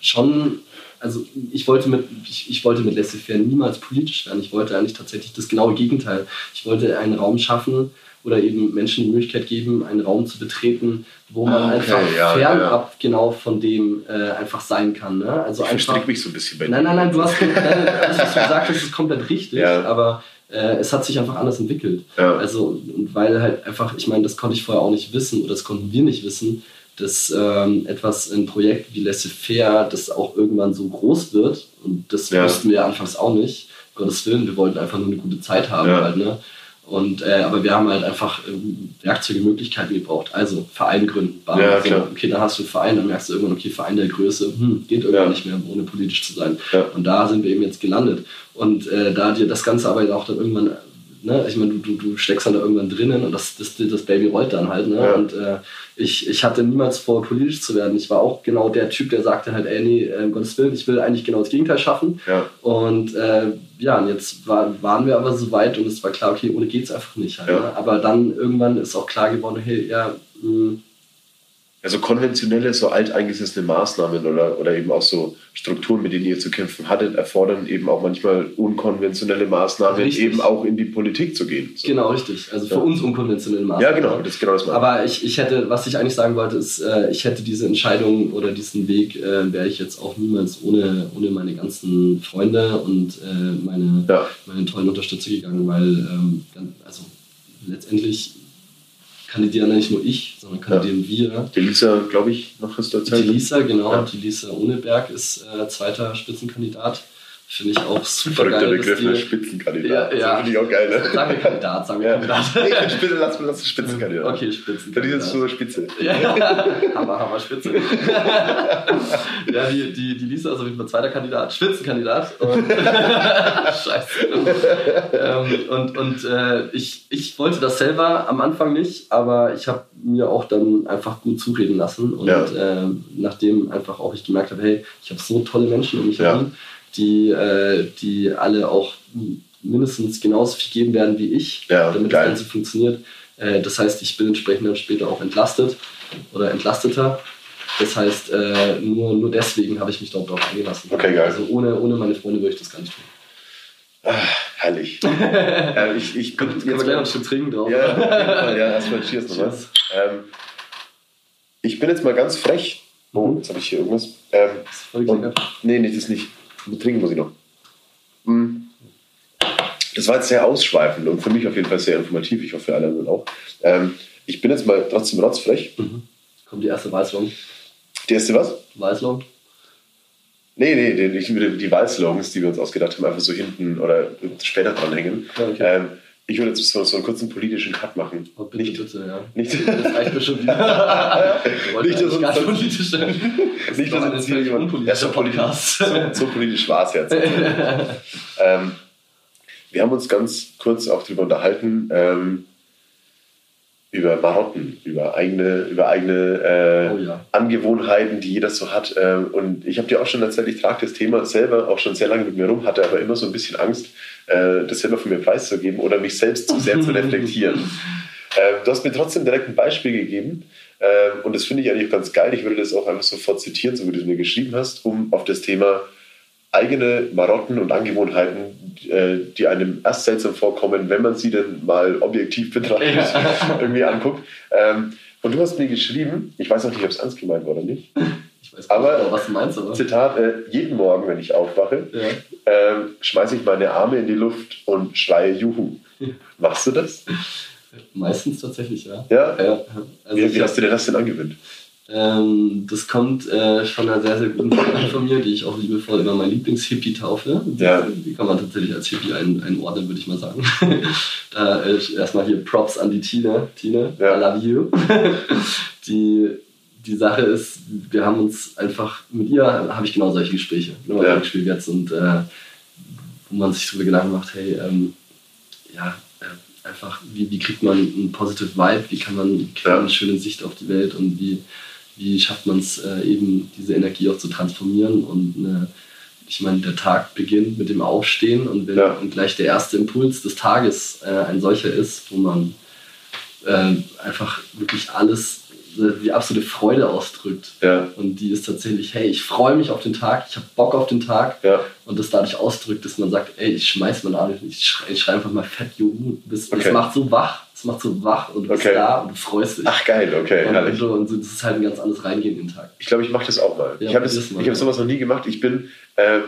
schon, also ich wollte mit, ich, ich wollte mit Laissez-faire niemals politisch werden. Ich wollte eigentlich tatsächlich das genaue Gegenteil. Ich wollte einen Raum schaffen oder eben Menschen die Möglichkeit geben, einen Raum zu betreten, wo man Ah, okay, einfach ja, fernab genau von dem äh, einfach sein kann. Ne? Also Ich einfach, mich so ein bisschen bei Nein, dir. nein, nein, du hast nein, alles, was du gesagt hast, ist komplett richtig, Ja. aber äh, es hat sich einfach anders entwickelt. Ja. Also, weil halt einfach, ich meine, das konnte ich vorher auch nicht wissen oder das konnten wir nicht wissen, dass ähm, etwas, ein Projekt wie Laissez-faire, das auch irgendwann so groß wird. Und das Ja. wussten wir anfangs auch nicht. Gottes Willen, wir wollten einfach nur eine gute Zeit haben Ja. halt, ne? Und, äh, aber wir haben halt einfach ähm, Werkzeuge, Möglichkeiten gebraucht. Also Verein gründen. Bam. Ja, klar. okay, dann hast du einen Verein, dann merkst du irgendwann, okay, Verein der Größe, hm, geht irgendwann Ja. nicht mehr, ohne politisch zu sein. Ja. Und da sind wir eben jetzt gelandet. Und äh, da dir das Ganze aber auch dann irgendwann, ne, ich meine, du, du, du steckst dann da irgendwann drinnen und das, das, das Baby rollt dann halt. Ne? Ja. Und äh, ich, ich hatte niemals vor, politisch zu werden. Ich war auch genau der Typ, der sagte halt, ey, nee, äh, um Gottes Willen, ich will eigentlich genau das Gegenteil schaffen. Ja. Und äh, ja, und jetzt war, waren wir aber so weit und es war klar, okay, ohne geht's einfach nicht halt. Ja. Ne? Aber dann irgendwann ist auch klar geworden, hey, ja, mh, Also konventionelle, so alteingesessene Maßnahmen oder, oder eben auch so Strukturen, mit denen ihr zu kämpfen hattet, erfordern eben auch manchmal unkonventionelle Maßnahmen, Richtig. eben auch in die Politik zu gehen. So. genau richtig. Also für Ja. uns unkonventionelle Maßnahmen. Ja, genau, das ist genau das. Aber ich, ich hätte, was ich eigentlich sagen wollte, ist, äh, ich hätte diese Entscheidung oder diesen Weg, äh, wäre ich jetzt auch niemals ohne, ohne meine ganzen Freunde und äh, meine, Ja. meine tollen Unterstützer gegangen, weil ähm, dann- also letztendlich kandidieren nicht nur ich, sondern kandidieren wir. Die Lisa, glaube ich, noch hast du Die erzählt. Lisa, genau, die Lisa Ohneberg ist äh, zweiter Spitzenkandidat. Finde ich auch super Verrückter geil. Begriff, ne? Spitzenkandidat. Ja, ja. Finde ich auch geil, ne? Sagen wir Kandidat, sagen wir Ja. Kandidat. Nee, Spitze, lass, lass es Spitzenkandidat. Okay, Dann Spitzenkandidat. ist es so Spitze. Ja, hammer, hammer, Spitze. ja, die, die, die Lisa ist auf jeden Fall zweiter Kandidat, Spitzenkandidat. Und Scheiße. ähm, und und äh, ich, ich wollte das selber am Anfang nicht, aber ich habe mir auch dann einfach gut zureden lassen. Und Ja. ähm, nachdem einfach auch ich gemerkt habe, hey, ich habe so tolle Menschen um mich Ja. Die, äh, die alle auch mindestens genauso viel geben werden wie ich, Ja, damit geil. das Ganze funktioniert. Äh, das heißt, ich bin entsprechend dann später auch entlastet oder entlasteter. Das heißt, äh, nur, nur deswegen habe ich mich dort drauf eingelassen. Okay, geil. Also ohne, ohne meine Freunde würde ich das gar nicht tun. Ah, herrlich. äh, ich, ich bin Können wir gleich noch ein Stück trinken drauf. Ja, Fall, ja, erstmal Cheers nochmal. Cheers. Ähm, ich bin jetzt mal ganz frech. Oh, jetzt habe ich hier irgendwas. Ähm, Das ist voll und, nee, nicht das nicht. Trinken muss ich noch. Mm. Das war jetzt sehr ausschweifend und für mich auf jeden Fall sehr informativ. Ich hoffe, für alle anderen auch. Ähm, ich bin jetzt mal trotzdem rotzfrech. Mhm. Kommt die erste Weißlong. Die erste was? Weißlong. Nee, nee, die, die Wahlslogans, die wir uns ausgedacht haben, einfach so hinten oder später dranhängen. Okay. Ähm, ich würde jetzt so, so einen kurzen politischen Cut machen. Oh, bitte, nicht, bitte, ja. nicht, Das reicht mir schon wieder. Nicht, dass uns- politisch nicht, dass uns hier jemand- Ja, so politisch- so, so politisch war es jetzt. ähm, wir haben uns ganz kurz auch darüber unterhalten, ähm, über Marotten, über eigene, über eigene äh, Oh ja. Angewohnheiten, die jeder so hat. Ähm, und ich habe dir auch schon erzählt, ich trage das Thema selber auch schon sehr lange mit mir rum, hatte aber immer so ein bisschen Angst, äh, das selber von mir preiszugeben oder mich selbst zu sehr zu reflektieren. Ähm, du hast mir trotzdem direkt ein Beispiel gegeben. Ähm, und das finde ich eigentlich ganz geil. Ich würde das auch einfach sofort zitieren, so wie du es mir geschrieben hast, um auf das Thema eigene Marotten und Angewohnheiten, äh, die einem erst seltsam vorkommen, wenn man sie dann mal objektiv betrachtet, irgendwie anguckt. Ähm, und du hast mir geschrieben, ich weiß auch nicht, ob es ernst gemeint war oder nicht, Ich weiß gar Aber- nicht, was du meinst, aber. Zitat, äh, jeden Morgen, wenn ich aufwache, Ja. ähm, schmeiße ich meine Arme in die Luft und schreie Juhu. Machst du das? Meistens tatsächlich, ja. Ja? ja. Also Wie, wie hast du dir das denn angewöhnt? Ähm, das kommt äh, von einer sehr, sehr guten Freundin von mir, die ich auch liebevoll immer mein Lieblingshippie taufe. Ja. Die kann man tatsächlich als Hippie ein, einordnen, würde ich mal sagen. da äh, erstmal hier Props an die Tine. Tine, Ja. I love you. die, die Sache ist, wir haben uns einfach, mit ihr habe ich genau solche Gespräche, genau Ja. Gespräche jetzt und äh, wo man sich darüber Gedanken macht, hey, ähm, ja, äh, einfach, wie, wie kriegt man einen positive Vibe, wie kann man, kriegt man eine schöne Sicht auf die Welt und wie, wie schafft man es äh, eben, diese Energie auch zu transformieren und eine, ich meine, der Tag beginnt mit dem Aufstehen und wenn Ja. und gleich der erste Impuls des Tages äh, ein solcher ist, wo man äh, einfach wirklich alles, die absolute Freude ausdrückt. Ja, Und die ist tatsächlich, hey, ich freue mich auf den Tag, ich habe Bock auf den Tag ja, und das dadurch ausdrückt, dass man sagt, ey, ich schmeiß meine Arme, ich schrei, ich schrei einfach mal fett Juhu. Das, Okay. das macht so wach, das macht so wach und du bist Okay. da und du freust dich. Ach geil, okay, und, herrlich. und, und so, das ist halt ein ganz anderes Reingehen in den Tag. Ich glaube, ich mache das auch mal. Ja, ich habe mal, hab sowas noch nie gemacht. Ich bin, ähm,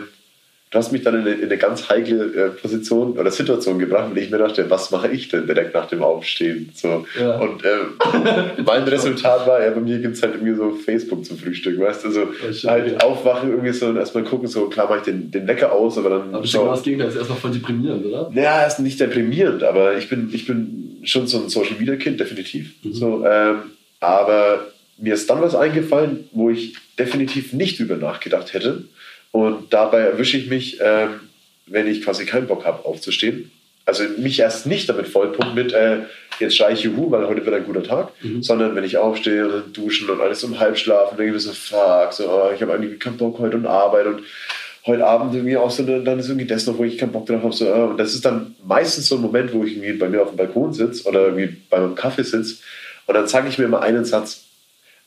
du hast mich dann in eine, in eine ganz heikle äh, Position oder Situation gebracht, weil ich mir dachte, was mache ich denn direkt nach dem Aufstehen? So. Ja. Und äh, mein Resultat war, ja, bei mir gibt es halt irgendwie so Facebook zum Frühstück, weißt du? Also Ja, halt ja. aufwachen, irgendwie so und erstmal gucken, so klar mache ich den, den Wecker aus, aber dann. Aber so, das Gegenteil, ist erstmal voll deprimierend, oder? ja, ist nicht deprimierend, aber ich bin, ich bin schon so ein Social Media Kind, definitiv. So, ähm, aber mir ist dann was eingefallen, wo ich definitiv nicht drüber nachgedacht hätte. Und dabei erwische ich mich, ähm, wenn ich quasi keinen Bock habe, aufzustehen. Also mich erst nicht damit vollpumpen mit, äh, jetzt schreie ich Juhu, weil heute wird ein guter Tag, sondern wenn ich aufstehe und duschen und alles um halb schlafen, denke ich mir so, fuck, so, oh, ich habe eigentlich keinen Bock heute und Arbeit und heute Abend irgendwie auch so, dann ist irgendwie das noch, wo ich keinen Bock drauf habe. So, äh, und das ist dann meistens so ein Moment, wo ich irgendwie bei mir auf dem Balkon sitze oder irgendwie bei meinem Kaffee sitze und dann sage ich mir immer einen Satz.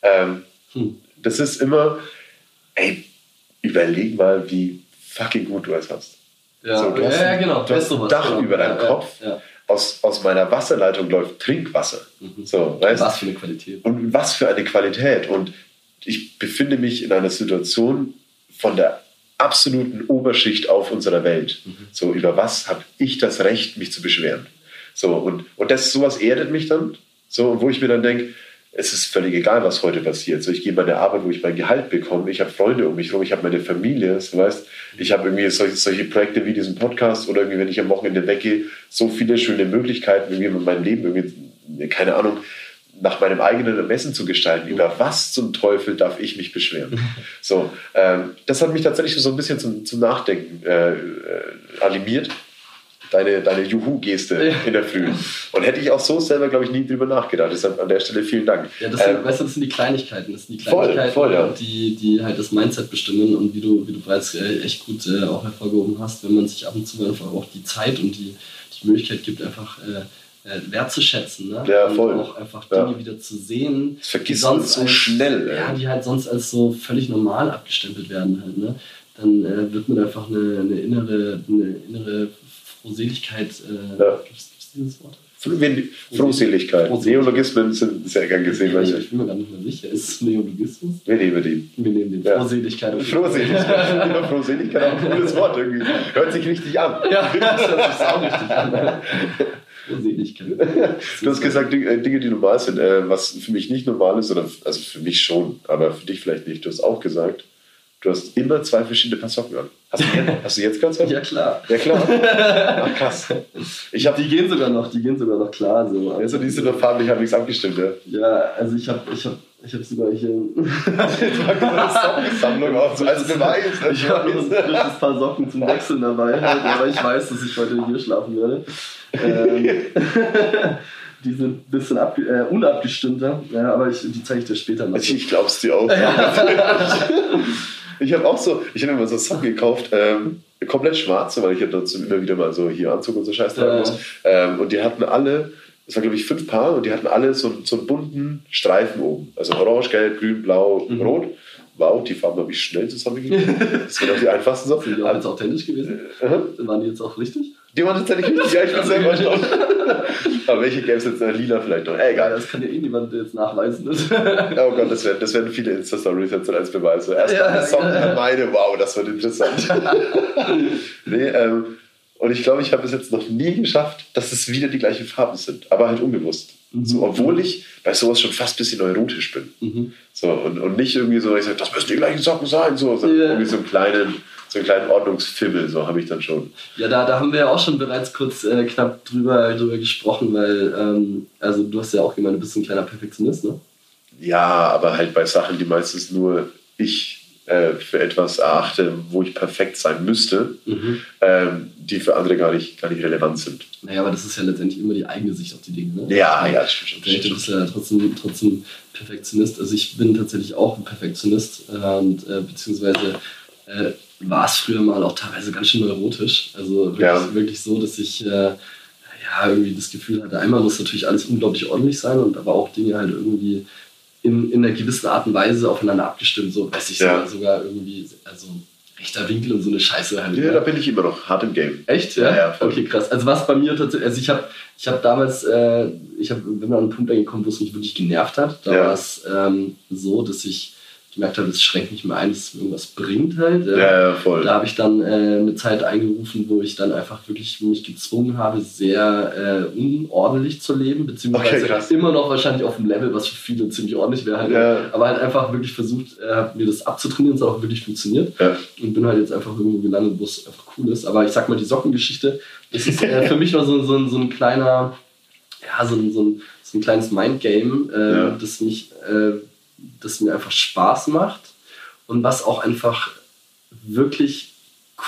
Ähm, Hm. Das ist immer, ey, überleg mal, wie fucking gut du es hast. Ja, So, du ja, hast ja, ein- genau. du hast ein Dach über deinem ja, Kopf. Ja, Aus, aus meiner Wasserleitung läuft Trinkwasser. Mhm. So, weißt Was für eine Qualität. und was für eine Qualität. Und ich befinde mich in einer Situation von der absoluten Oberschicht auf unserer Welt. So, über was habe ich das Recht, mich zu beschweren? So, und, und das, sowas erdet mich dann. So, wo ich mir dann denke, es ist völlig egal, was heute passiert. So, ich gehe meine Arbeit, wo ich mein Gehalt bekomme. Ich habe Freunde um mich herum, ich habe meine Familie. So, weißt, ich habe irgendwie solche, solche Projekte wie diesen Podcast oder irgendwie, wenn ich am Wochenende weggehe, so viele schöne Möglichkeiten, irgendwie mit meinem Leben, irgendwie, keine Ahnung, nach meinem eigenen Ermessen zu gestalten. Über was zum Teufel darf ich mich beschweren? So, ähm, das hat mich tatsächlich so ein bisschen zum, zum Nachdenken äh, äh, animiert. Deine, deine Juhu-Geste Ja. in der Früh. Und hätte ich auch so selber, glaube ich, nie drüber nachgedacht. Deshalb an der Stelle vielen Dank. Ja, das sind, Ähm, weißt du, das sind die Kleinigkeiten. Das sind die Voll, Kleinigkeiten, voll, ja. die, die halt das Mindset bestimmen und wie du, wie du bereits äh, echt gut äh, auch hervorgehoben hast, wenn man sich ab und zu einfach auch die Zeit und die, die Möglichkeit gibt, einfach äh, äh, wertzuschätzen. Ne? Ja, und voll. auch einfach Ja. Dinge wieder zu sehen, Das vergisst man so schnell, ey. Ja, die halt sonst als so völlig normal abgestempelt werden halt. Ne? Dann äh, wird man einfach eine, eine innere, eine innere Frohseligkeit. Äh, Ja. Gibt es dieses Wort? Frohseligkeit. Neologismen sind sehr gern gesehen. Ich, ich, bin mir gar nicht mehr sicher. Ist es Neologismus? wir nehmen die. Wir nehmen den Ja. Frohseligkeit. Frohseligkeit. Frohseligkeit auch ein cooles Wort irgendwie. Hört sich richtig an. Ja, das hört sich auch richtig an. Frohseligkeit. Du hast gesagt, äh, Dinge, die normal sind. Äh, was für mich nicht normal ist, oder also für mich schon, aber für dich vielleicht nicht. Du hast auch gesagt, du hast immer zwei verschiedene Paar Socken an. Hast du jetzt, hast du jetzt ganz Ja, klar. Ja, klar. Ach, krass. Ich habe Die gehen sogar noch, die gehen sogar noch klar. So. Also die sind doch farblich halbwegs abgestimmt, ja. Ja, also ich habe ich hab, ich hab sogar hier. Sammlung auch so als Beweis. Ich habe noch ein frisches Paar Socken zum Wechseln dabei, halt, aber ich weiß, dass ich heute hier schlafen werde. Ähm, die sind ein bisschen äh, unabgestimmter, ja, aber ich, die zeige ich dir später noch. Ich glaub's dir auch. Ich habe auch so, ich habe mir mal so Socken gekauft, ähm, komplett schwarze, weil ich ja trotzdem immer wieder mal so hier Anzug und so Scheiß tragen muss. Ähm, und die hatten alle, es waren glaube ich fünf Paar und die hatten alle so, so einen bunten Streifen oben. Also orange, gelb, grün, blau, Mhm. rot. Wow, die Farben habe ich schnell zusammengegeben. Das waren auch die einfachsten Sind die auch jetzt authentisch gewesen? Aha. Waren die jetzt auch richtig? Die waren tatsächlich richtig, ja, ich bin selber stolz. Aber welche gäbe es jetzt? Äh, lila vielleicht noch. Äh, Ja, egal. das kann ja eh niemand jetzt nachweisen. Oh Gott, das werden, das werden viele Insta-Stories jetzt als Beweis. So, Erst Ja, eine Song, dann meine, wow, das wird interessant. nee, ähm, und ich glaube, ich habe es jetzt noch nie geschafft, dass es wieder die gleichen Farben sind, aber halt unbewusst. Mhm. So, obwohl ich bei sowas schon fast ein bisschen neurotisch bin. Mhm. So, und, und nicht irgendwie so, ich sage, das müssen die gleichen Socken sein, so, sondern Ja. irgendwie so einen kleinen, so einen kleinen Ordnungsfimmel, so habe ich dann schon. Ja, da, da haben wir ja auch schon bereits kurz äh, knapp drüber, drüber gesprochen, weil, ähm, also du hast ja auch gemeint, du bist ein kleiner Perfektionist, ne? Ja, aber halt bei Sachen, die meistens nur ich äh, für etwas erachte, wo ich perfekt sein müsste, ähm, die für andere gar nicht, gar nicht relevant sind. Naja, aber das ist ja letztendlich immer die eigene Sicht auf die Dinge, ne? Ja, ja, das stimmt du bist ja trotzdem, trotzdem Perfektionist. Also ich bin tatsächlich auch ein Perfektionist äh, und beziehungsweise äh, war es früher mal auch teilweise ganz schön neurotisch. Also wirklich, Ja. wirklich so, dass ich äh, ja irgendwie das Gefühl hatte, einmal muss natürlich alles unglaublich ordentlich sein und aber auch Dinge halt irgendwie in, in einer gewissen Art und Weise aufeinander abgestimmt. So weiß ich Ja. sogar, sogar irgendwie, also rechter Winkel und so eine Scheiße halt. Ja, ne? da bin ich immer noch hart im Game. Echt? Ja, Ja, ja. Okay, krass. Also was bei mir tatsächlich, also ich habe ich hab damals, äh, ich habe, wenn man an einen Punkt angekommen, wo es mich wirklich genervt hat, da Ja. war es ähm, so, dass ich gemerkt habe, das schränkt mich mehr ein, dass es irgendwas bringt halt. ja. Ja, ja, voll. Da habe ich dann äh, eine Zeit eingerufen, wo ich dann einfach wirklich mich gezwungen habe, sehr äh, unordentlich zu leben, beziehungsweise Okay, immer noch wahrscheinlich auf dem Level, was für viele ziemlich ordentlich wäre halt. Ja. Aber halt einfach wirklich versucht, äh, mir das abzutrainieren, es hat auch wirklich funktioniert. Ja. Und bin halt jetzt einfach irgendwo gelandet, wo es einfach cool ist. Aber ich sag mal, die Sockengeschichte, das ist äh, für mich noch so, so, ein- so ein kleiner, ja, so ein, so ein, so ein kleines Mindgame, äh, das mich, äh, das mir einfach Spaß macht und was auch einfach wirklich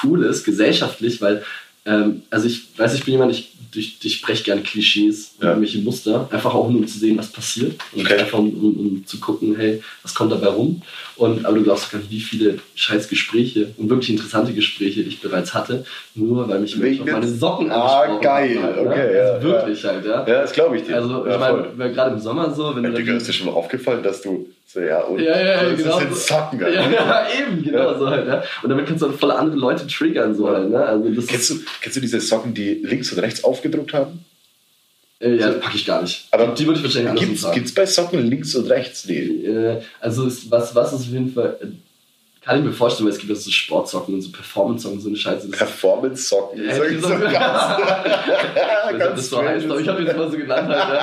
cool ist, gesellschaftlich, weil, ähm, also ich weiß, ich bin jemand, ich, ich, ich spreche gerne Klischees und Ja. irgendwelche Muster, einfach auch nur um zu sehen, was passiert und Okay. einfach um, um, um zu gucken, hey, was kommt dabei rum? Und, aber du glaubst gar nicht, wie viele scheiß Gespräche und wirklich interessante Gespräche ich bereits hatte, nur weil mich Wegen meine Socken Ah, geil. Halt, ne? okay, ja, also wirklich halt, ja. Ja, das glaube ich dir. Also ja, ich meine, gerade im Sommer so, wenn Ja, du Digga, ist dir schon mal aufgefallen, dass du so, ja, und ja, ja, ja, das genau. sind Socken. Ja, Alter. ja, eben, genau Ja. so halt, ja. Und damit kannst du dann voll andere Leute triggern, so halt, ne? Also das Kennst du, kennst du diese Socken, die links und rechts aufgedruckt haben? äh, ja, das packe ich gar nicht. Aber die, würde ich wahrscheinlich anders Gibt's, tragen. gibt's bei Socken links und rechts? Nee. Äh, also was, was ist auf jeden Fall, kann ich mir vorstellen, weil es gibt ja so Sportsocken und so Performance-Socken, so eine Scheiße. Performance-Socken. Ja, So- so ganz- ganz das so heißt, aber ich habe jetzt mal so genannt halt,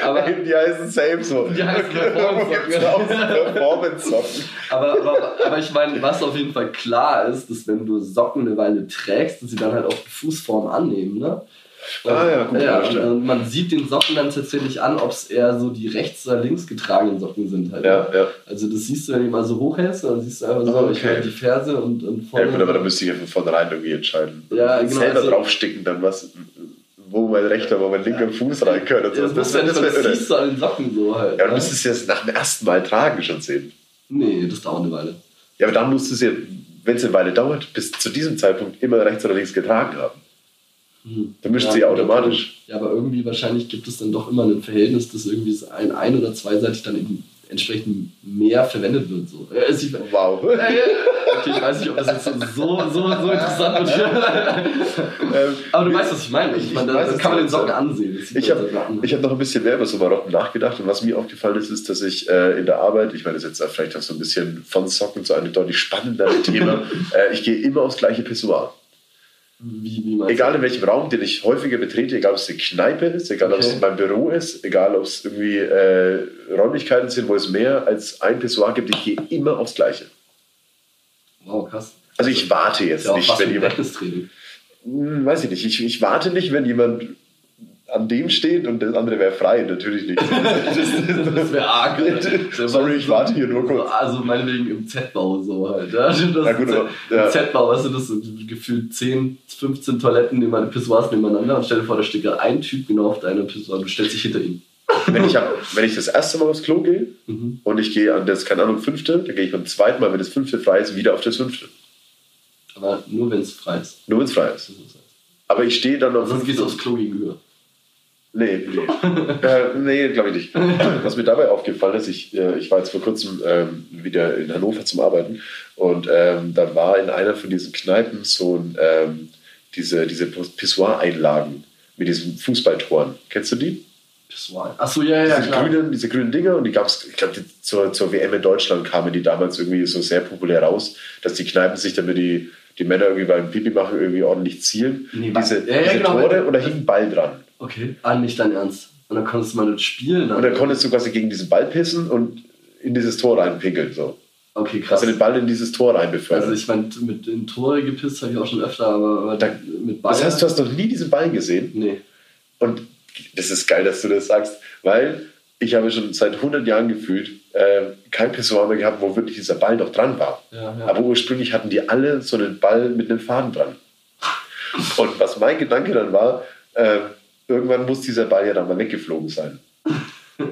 ja. Aber, die heißen same so. Die heißen Performance-Socken. Performance-Socken. aber, aber, aber ich meine, was auf jeden Fall klar ist, dass wenn du Socken eine Weile trägst, dass sie dann halt auch die Fußform annehmen, ne? Und, Ah, ja, gut, ja, und, und man sieht den Socken dann tatsächlich an, ob es eher so die rechts oder links getragenen Socken sind halt. Ja, ja. Also das siehst du, wenn du mal so hochhältst, dann siehst du einfach so, Ah, ich okay. meine die Ferse und, und Ja vorne. gut, aber da müsste ich ja von vornherein irgendwie entscheiden. Ja, genau, Selber also- draufsticken, dann was, wo mein rechter, wo mein linker Fuß rein könnte. ja, das, das, das, das, das, das, das siehst du an den Socken so halt. Ja, du ne? müsstest es nach dem ersten Mal tragen schon sehen. Nee, das dauert eine Weile. Ja, aber dann musst du es ja, wenn es eine Weile dauert, bis zu diesem Zeitpunkt immer rechts oder links getragen haben. Hm. Dann mischt sie ja automatisch. Ja, aber irgendwie wahrscheinlich gibt es dann doch immer ein Verhältnis, dass irgendwie ein, ein- oder zweiseitig dann eben entsprechend mehr verwendet wird. So. Ja, also ja, Wow. ja, okay, ich weiß nicht, ob das jetzt so, so, so interessant wird. Ähm, aber du weißt, was ich meine. Ich meine, Ich weiß, das was kann man den Socken ansehen. Ich habe an. hab noch ein bisschen mehr über so Marotten nachgedacht und was mir aufgefallen ist, ist, dass ich äh, in der Arbeit, ich meine, das ist jetzt vielleicht auch so ein bisschen von Socken zu einem deutlich spannenderen Thema, äh, ich gehe immer aufs gleiche Pissoir. Wie, wie Egal in welchem Raum, den ich häufiger betrete, egal ob es eine Kneipe ist, egal ob es Okay. mein Büro ist, egal ob es irgendwie äh, Räumlichkeiten sind, wo es mehr als ein Pissoir gibt, ich gehe immer aufs gleiche. Wow, krass. Also ich warte jetzt ja nicht, wenn jemand. Hm, weiß ich nicht. Ich, ich warte nicht, wenn jemand an dem steht und das andere wäre frei. Natürlich nicht. Das wäre arg. Sorry, ich warte hier nur kurz. Also meinetwegen im Z-Bau so halt. Ja, das Ja, gut, aber- ja. Im Z-Bau, weißt du, das sind gefühlt 10, 15 Toiletten, nebeneinander, Pissoirs nebeneinander und stell dir vor, da steht gerade ein Typ genau auf deiner Pissoir und du stellst dich hinter ihm. wenn, ich hab, wenn ich das erste Mal aufs Klo gehe Mhm. und ich gehe an das, keine Ahnung, fünfte, dann gehe ich beim zweiten Mal, wenn das fünfte frei ist, wieder auf das fünfte. Aber nur wenn es frei ist. Nur wenn es frei ist. Aber ich stehe dann auf Sonst gehst du aufs Klo gegenüber. Nee, nee. äh, nee, glaube ich nicht. Was mir dabei aufgefallen ist, ich, äh, ich war jetzt vor kurzem ähm, wieder in Hannover zum Arbeiten und ähm, da war in einer von diesen Kneipen so ein, ähm, diese, diese Pissoir-Einlagen mit diesen Fußballtoren. Kennst du die? Pissoir. Achso, ja, ja, diese, klar. grünen, diese grünen Dinger und die gab es, ich glaube, zur, zur WM in Deutschland kamen die damals irgendwie so sehr populär raus, dass die Kneipen sich, damit die, die Männer irgendwie beim Pipi machen, irgendwie ordentlich zielen. Nee, diese ja, ja, diese genau. Tore und da hing ein Ball dran. Okay. Ah, nicht dein Ernst. Und dann konntest du mal nicht spielen. Und dann konntest du quasi gegen diesen Ball pissen und in dieses Tor reinpinkeln. So. okay, krass. Also den Ball in dieses Tor rein befördern. Also ich meine, mit in Tore gepisst habe ich auch schon öfter, aber, aber Da- mit Ball. das heißt, du hast noch nie diesen Ball gesehen. Nee. Und das ist geil, dass du das sagst, weil ich habe schon seit 100 Jahren gefühlt äh, kein Pissoir mehr gehabt, wo wirklich dieser Ball noch dran war. Ja, ja. Aber ursprünglich hatten die alle so einen Ball mit einem Faden dran. Und was mein Gedanke dann war, äh, irgendwann muss dieser Ball ja dann mal weggeflogen sein.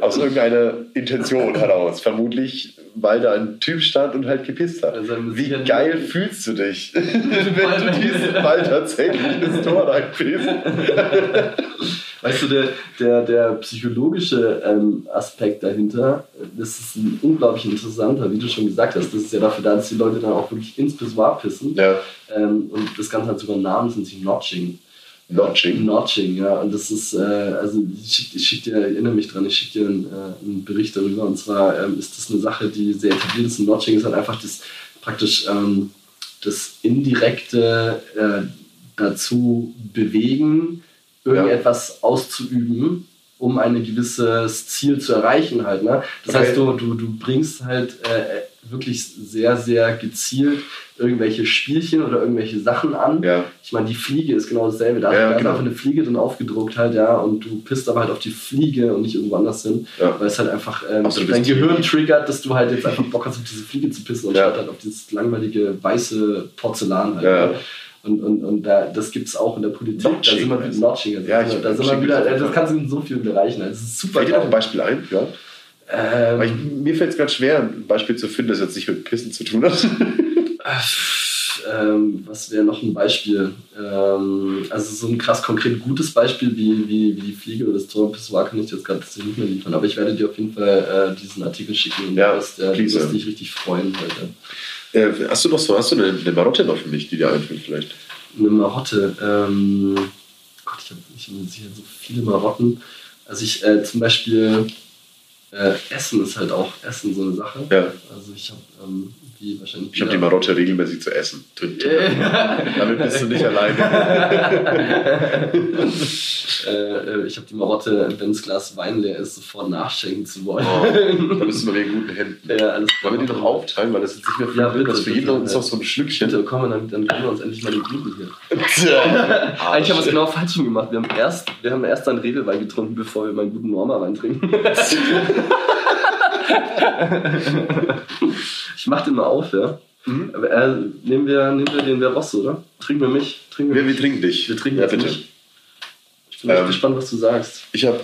Aus irgendeiner Intention heraus. Vermutlich, weil da ein Typ stand und halt gepisst hat. Also Wie geil fühlst du dich, wenn du diesen Ball tatsächlich ins Tor reinpisst? Weißt du, der, der, der psychologische ähm, Aspekt dahinter, das ist ein unglaublich interessanter, wie du schon gesagt hast. Das ist ja dafür da, dass die Leute dann auch wirklich ins Pissoir pissen. Ja. Ähm, und das Ganze hat sogar einen Namen, nennt sich Notching. Notching. Notching, ja. Und das ist, äh, also ich schicke ich schick dir, erinnere mich dran, ich schicke dir einen, äh, einen Bericht darüber. Und zwar ähm, ist das eine Sache, die sehr etabliert ist. Und Notching ist halt einfach das praktisch ähm, das indirekte äh, dazu bewegen, irgendetwas auszuüben, um ein gewisses Ziel zu erreichen halt. Ne? Das Okay. heißt, du, du, du bringst halt äh, wirklich sehr, sehr gezielt irgendwelche Spielchen oder irgendwelche Sachen an. Ja. Ich meine, die Fliege ist genau dasselbe. Da, Ja, ist genau. einfach eine Fliege drin aufgedruckt halt, ja, und du pisst aber halt auf die Fliege und nicht irgendwo anders hin, Ja. weil es halt einfach ähm, bist dein Gehirn triggert, dass du halt jetzt einfach Bock hast, auf diese Fliege zu pissen und Ja. statt halt auf dieses langweilige weiße Porzellan halt. Ja. Und, und, und da, das gibt es auch in der Politik. Notching da sind wir wieder Notching. Also Ja, ich- da sind wir wieder, mir das kannst du in so vielen Bereichen. Also, das ist super Fällt dir noch ein. Beispiel ein? Ja. Ähm, ich, mir fällt es gerade schwer, ein Beispiel zu finden, das jetzt nicht mit Pissen zu tun hat. ähm, was wäre noch ein Beispiel? Ähm, also so ein krass konkret gutes Beispiel wie, wie, wie die Fliege oder das Torpissoir kann ich jetzt gerade nicht mehr liefern, aber ich werde dir auf jeden Fall äh, diesen Artikel schicken und Ja, du wirst, äh, dich richtig freuen heute. Äh, hast du noch so, hast du eine, eine Marotte noch für mich, die dir einfällt vielleicht? Eine Marotte. Ähm, Gott, ich habe ich hab sicher so viele Marotten. Also ich äh, zum Beispiel äh, Essen ist halt auch Essen so eine Sache. Ja. Also ich habe ähm, wie wahrscheinlich Ich habe die Marotte regelmäßig zu essen. Damit bist du nicht alleine. äh, äh, ich habe die Marotte, wenn das Glas Wein leer ist, sofort nachschenken zu wollen. Oh, da du noch in guten Händen. ja, alles Wollen wir die noch aufteilen, weil das jetzt nicht mehr viel Ja, bitte, ist. Für jeden uns noch so ein Schlückchen. Bitte, komm, dann, dann gönnen wir uns endlich mal den guten hier. Eigentlich haben wir es genau falsch gemacht. Wir haben erst, wir haben erst einen Redelwein getrunken, bevor wir mal einen guten Norma-Wein trinken. ich mach den mal auf, ja. Mhm. Äh, nehmen, wir, nehmen wir den Verosso, oder? Trinken wir mich? Trinken Wir, wir wir trinken dich. Wir trinken ja, bitte. mich. Ich bin echt Ähm, gespannt, was du sagst. Ich, hab,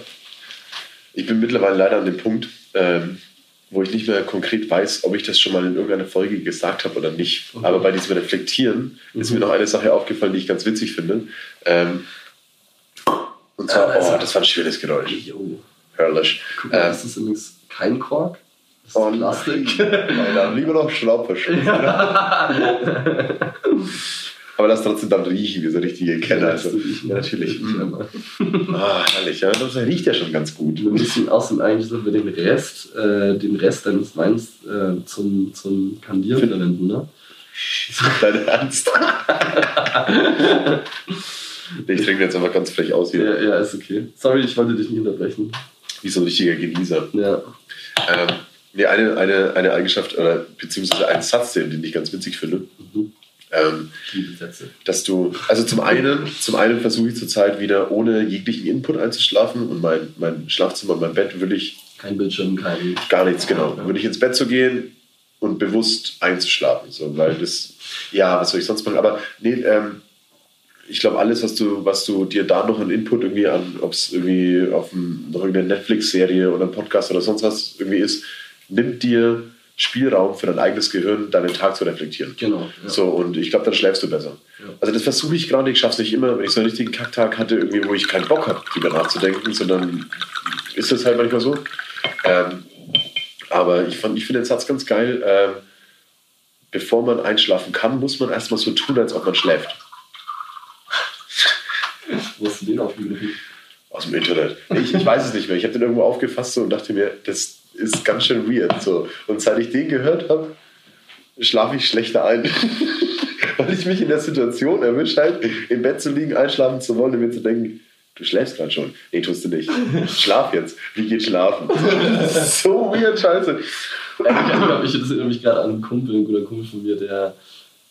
ich bin mittlerweile leider an dem Punkt, ähm, wo ich nicht mehr konkret weiß, ob ich das schon mal in irgendeiner Folge gesagt habe oder nicht. Okay. Aber bei diesem Reflektieren ist mir noch eine Sache aufgefallen, die ich ganz witzig finde. Ähm, und zwar, Ah, das- oh, das war ein schönes Geräusch. Jo. Herrlich. Guck mal, Ähm, das ist übrigens kein Kork. Das ist Oh, Plastik. Alter, lieber noch Schraubverschluss. Aber lass trotzdem dann riechen, wie so richtige Kenner. Also, ja, natürlich. Ah, herrlich, ja. Das riecht ja schon ganz gut. Wir müssen außerdem eigentlich so für den Rest, äh, den Rest deines Weins äh, zum, zum Kandieren verwenden, ne? Dein Ernst? ich trinke jetzt einfach ganz frech aus hier. Ja, ja, ist okay. Sorry, ich wollte dich nicht unterbrechen. Wie so ein richtiger Genießer. Ja. Ähm, nee, eine, eine, eine Eigenschaft oder beziehungsweise ein Satz, den den ich ganz witzig finde. Mhm. Ähm, dass du, also zum einen, zum einen versuche ich zurzeit wieder ohne jeglichen Input einzuschlafen und mein, mein Schlafzimmer, mein Bett würde ich Kein Bildschirm, kein. gar nichts, genau. Ja. Würde ich ins Bett zu gehen und bewusst einzuschlafen, so, weil das, ja, was soll ich sonst machen? Aber nee, ähm, ich glaube, alles, was du, was du dir da noch an Input irgendwie an, ob es irgendwie auf ein, noch irgendeine Netflix-Serie oder ein Podcast oder sonst was irgendwie ist, nimmt dir Spielraum für dein eigenes Gehirn, deinen Tag zu reflektieren. Genau. Ja. So, und ich glaube, dann schläfst du besser. Ja. Also das versuche ich gerade, ich schaffe es nicht immer, wenn ich so einen richtigen Kacktag hatte, irgendwie, wo ich keinen Bock habe, drüber nachzudenken, sondern ist das halt manchmal so. Ähm, aber ich, fand- ich finde den Satz ganz geil. Ähm, bevor man einschlafen kann, muss man erstmal so tun, als ob man schläft. Wo hast du den aufgegriffen? Aus dem Internet. Ich, ich weiß es nicht mehr. Ich habe den irgendwo aufgefasst so und dachte mir, das ist ganz schön weird. So. Und seit ich den gehört habe, schlafe ich schlechter ein. Weil ich mich in der Situation erwische, halt im Bett zu liegen, einschlafen zu wollen und mir zu denken, du schläfst gerade schon. Nee, tust du nicht. Schlaf jetzt. Wie geht schlafen? Das so weird, scheiße. Ich, ich das erinnere mich gerade an einen Kumpel, ein guter Kumpel von mir, der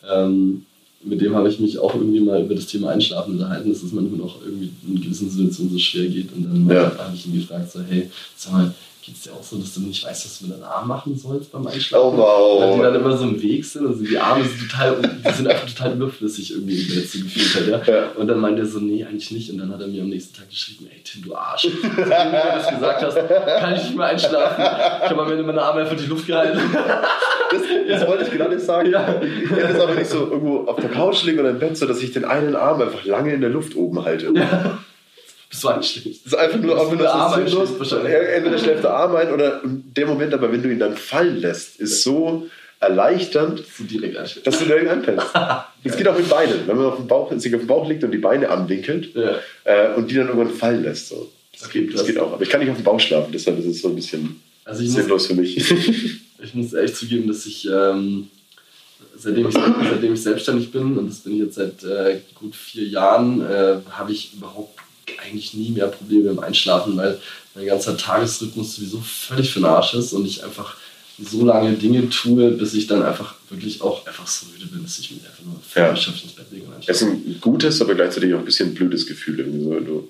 ähm, mit dem habe ich mich auch irgendwie mal über das Thema Einschlafen unterhalten, dass es manchmal auch irgendwie in gewissen Situationen so schwer geht. Und dann Ja. habe ich ihn gefragt, so, hey, sag mal, geht es dir auch so, dass du nicht weißt, was du mit deinen Armen machen sollst beim Einschlafen? Oh, wow. Weil die dann immer so im Weg sind, also die Arme sind total, die sind einfach total überflüssig irgendwie im Bett so gefühlt halt, ja? Ja. Und dann meinte er so, nee, eigentlich nicht. Und dann hat er mir am nächsten Tag geschrieben, ey Tim, du Arsch. Seitdem du mir das gesagt hast, kann ich nicht mehr einschlafen. Ich habe am Ende meine Arme einfach in die Luft gehalten. Das, das wollte ich gerade sagen. Ja. Ich hätte es aber nicht so irgendwo auf der Couch liegen oder im Bett, so dass ich den einen Arm einfach lange in der Luft oben halte. Bis du einschläfst. Das ist einfach nur, einfach du nur der Arm sinnlos. einschläfst Entweder schläft der Arm ein oder in dem Moment, aber wenn du ihn dann fallen lässt, ist so erleichternd, So direkt einstellen. dass du direkt einpennst. Das geht auch mit Beinen. Wenn man auf dem Bauch, sich auf dem Bauch liegt und die Beine anwinkelt Ja. äh, und die dann irgendwann fallen lässt. So. Das, Okay, geht, das geht auch. Aber ich kann nicht auf dem Bauch schlafen, deshalb ist es so ein bisschen Also ich muss, sinnlos für mich. ich muss echt zugeben, dass ich, ähm, seitdem ich, seitdem ich selbstständig bin, und das bin ich jetzt seit äh, gut vier Jahren, äh, habe ich überhaupt eigentlich nie mehr Probleme im Einschlafen, weil mein ganzer Tagesrhythmus sowieso völlig für den Arsch ist und ich einfach so lange Dinge tue, bis ich dann einfach wirklich auch einfach so müde bin, dass ich mich einfach nur Ja. ja. ins Bett lege Es ist ein gutes, aber gleichzeitig auch ein bisschen blödes Gefühl, irgendwie so, wenn du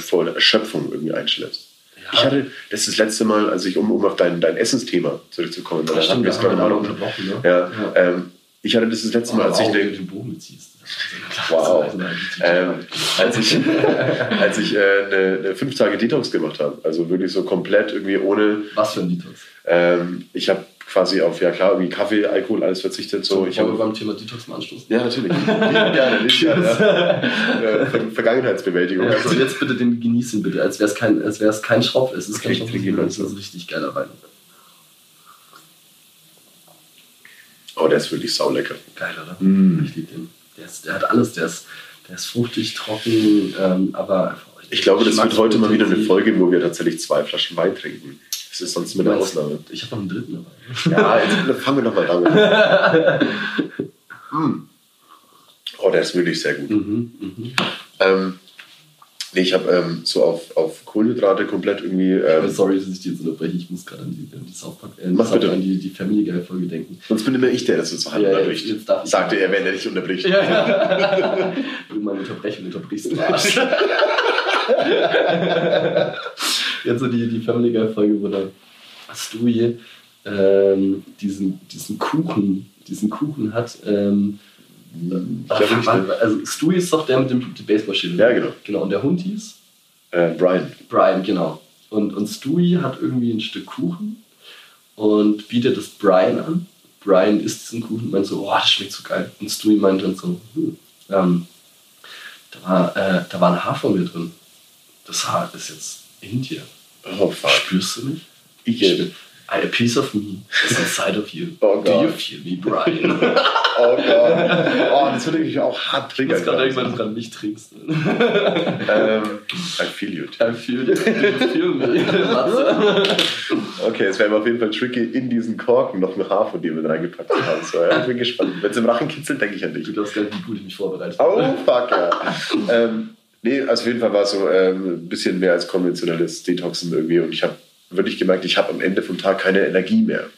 vor der Erschöpfung irgendwie einschläfst. Ich hatte, das ist das letzte Mal, als ich, um, um auf dein, dein Essensthema zurückzukommen, Ja, da hatten stimmt, wir es gerade mal unterbrochen. Ne? Ja, Ja. Ähm, ich hatte das das letzte Mal, als ich wenn du den Bogen beziehst. Wow. Ähm, als ich, als ich äh, eine, eine fünf Tage Detox gemacht habe, also wirklich so komplett irgendwie ohne, Was für ein Detox? ähm, ich habe quasi auf, ja klar, irgendwie Kaffee, Alkohol, alles verzichtet. So, ich habe beim Thema Detox mal anstoßen? ja, natürlich. Gerne, gerne. Ja. Äh, Ver Vergangenheitsbewältigung. Ja, also jetzt bitte den genießen, bitte, als wäre es kein, als wär's kein Schropf. Es ist kein Schropf, es ist ein richtig geiler Wein. Oh, der ist wirklich saulecker. Geil, oder? Mm. Ich liebe den. Der, ist, der hat alles, der ist, der ist fruchtig, trocken, ähm, aber einfach. Ich glaube, das wird heute mal wieder eine. Folge, wo wir tatsächlich zwei Flaschen Wein trinken. Das ist sonst mit der Ausnahme. Ich habe noch einen dritten dabei. Ja, jetzt fangen wir nochmal damit an. Mm. Oh, der ist wirklich sehr gut. Mhm, mhm. Ähm, nee, ich habe ähm, so auf, auf Kohlenhydrate komplett irgendwie. Ähm, Sorry, dass ich die jetzt unterbreche. Ich muss gerade an die, an die South Park, äh, Mach bitte. an die, die Family Guy Folge denken. sonst bin immer ich der, der das so Ja, unterbricht. jetzt Sagte er, wenn er dich unterbricht. Ja, du mal unterbrechen unterbrichst, du Arsch. Jetzt so die, die Family Guy Folge, wo dann Stewie ähm, diesen, diesen Kuchen, diesen Kuchen hat. Ähm, Ich glaub nicht, ne? also Stewie ist doch der mit dem, Baseballschädel. Ja, genau. Genau, und der Hund hieß Äh, Brian. Brian, genau. Und, und Stewie hat irgendwie ein Stück Kuchen und bietet es Brian an. Brian isst diesen Kuchen und meint so, oh, das schmeckt so geil. Und Stewie meint dann so, hm, ähm, da, war, äh, da war ein Haar von mir drin. Das Haar ist jetzt in dir. Oh, fuck. Spürst du mich? Ich, A piece of me is inside of you. Oh Do you feel me, Brian? oh Gott. Oh, das würde mich auch hart Du triggern. musst gerade irgendwann dran mich trinkst. ähm, I feel you. I feel you. Do you feel me? Matze. Okay, es wäre auf jeden Fall tricky, in diesen Korken noch ein Haar von dir mit reingepackt zu haben. So, ja, ich bin gespannt. Wenn es im Rachen kitzelt, denke ich an dich. Du glaubst gar nicht, wie gut ich mich vorbereitet Oh, fuck, ja. ähm, nee, also auf jeden Fall war es so ähm, ein bisschen mehr als konventionelles Detoxen irgendwie. Und ich habe wirklich gemerkt, ich habe am Ende vom Tag keine Energie mehr.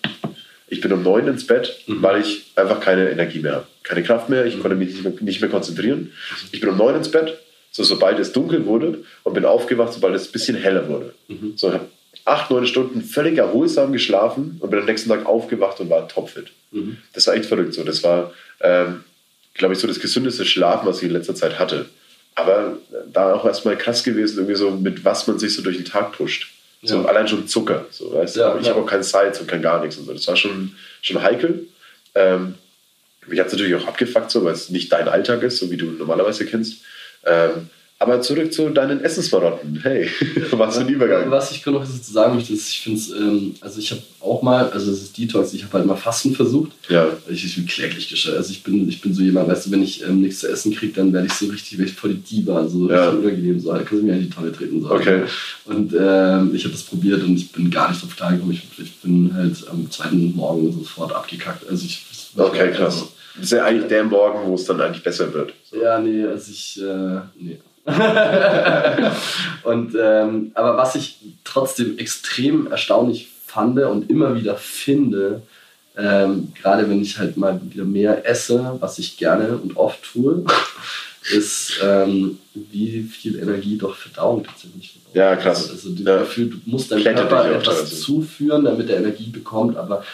Ich bin um neun ins Bett, Mhm. weil ich einfach keine Energie mehr habe. Keine Kraft mehr, ich konnte mich nicht mehr, nicht mehr konzentrieren. Ich bin um neun ins Bett, so sobald es dunkel wurde und bin aufgewacht, sobald es ein bisschen heller wurde. Mhm. So, ich habe acht, neun Stunden völlig erholsam geschlafen und bin am nächsten Tag aufgewacht und war topfit. Mhm. Das war echt verrückt. So. Das war, ähm, glaube ich, so das gesündeste Schlafen, was ich in letzter Zeit hatte. Aber da auch erstmal krass gewesen, irgendwie so, mit was man sich so durch den Tag pusht. So Ja. allein schon Zucker. So, weißt du? Ja, ich habe auch kein Salz und kein gar nichts. Und so. Das war schon, schon heikel. Ähm, mich hat es natürlich auch abgefuckt, so, weil es nicht dein Alltag ist, so wie du normalerweise kennst. Ähm, aber zurück zu deinen Essensmarotten. Hey, was für ein Übergang. Was ich noch sagen möchte, ist, ich finde es, ähm, also ich habe auch mal, also es ist Detox, ich habe halt mal Fasten versucht. Ja, Ich, ich bin kläglich gestellt. Also ich bin, ich bin so jemand, weißt du, wenn ich ähm, nichts zu essen kriege, dann werde ich so richtig, werde ich voll die Diva, so Ja. richtig unangenehm, so, da kannst du mir in die Tonne treten. So. Okay. Und ähm, ich habe das probiert und ich bin gar nicht drauf klargekommen. Ich, ich bin halt am zweiten Morgen sofort abgekackt. Also ich, okay, krass. Also, Das ist ja eigentlich der Morgen, wo es dann eigentlich besser wird. Ja, nee, also ich, äh, nee. und, ähm, aber was ich trotzdem extrem erstaunlich fand und immer wieder finde, ähm, gerade wenn ich halt mal wieder mehr esse, was ich gerne und oft tue, ist, ähm, wie viel Energie doch Verdauung tatsächlich verbraucht. Ja, krass. Also, also Ja. Gefühl, du musst deinem Plättet Körper etwas teilweise. zuführen, damit er Energie bekommt, aber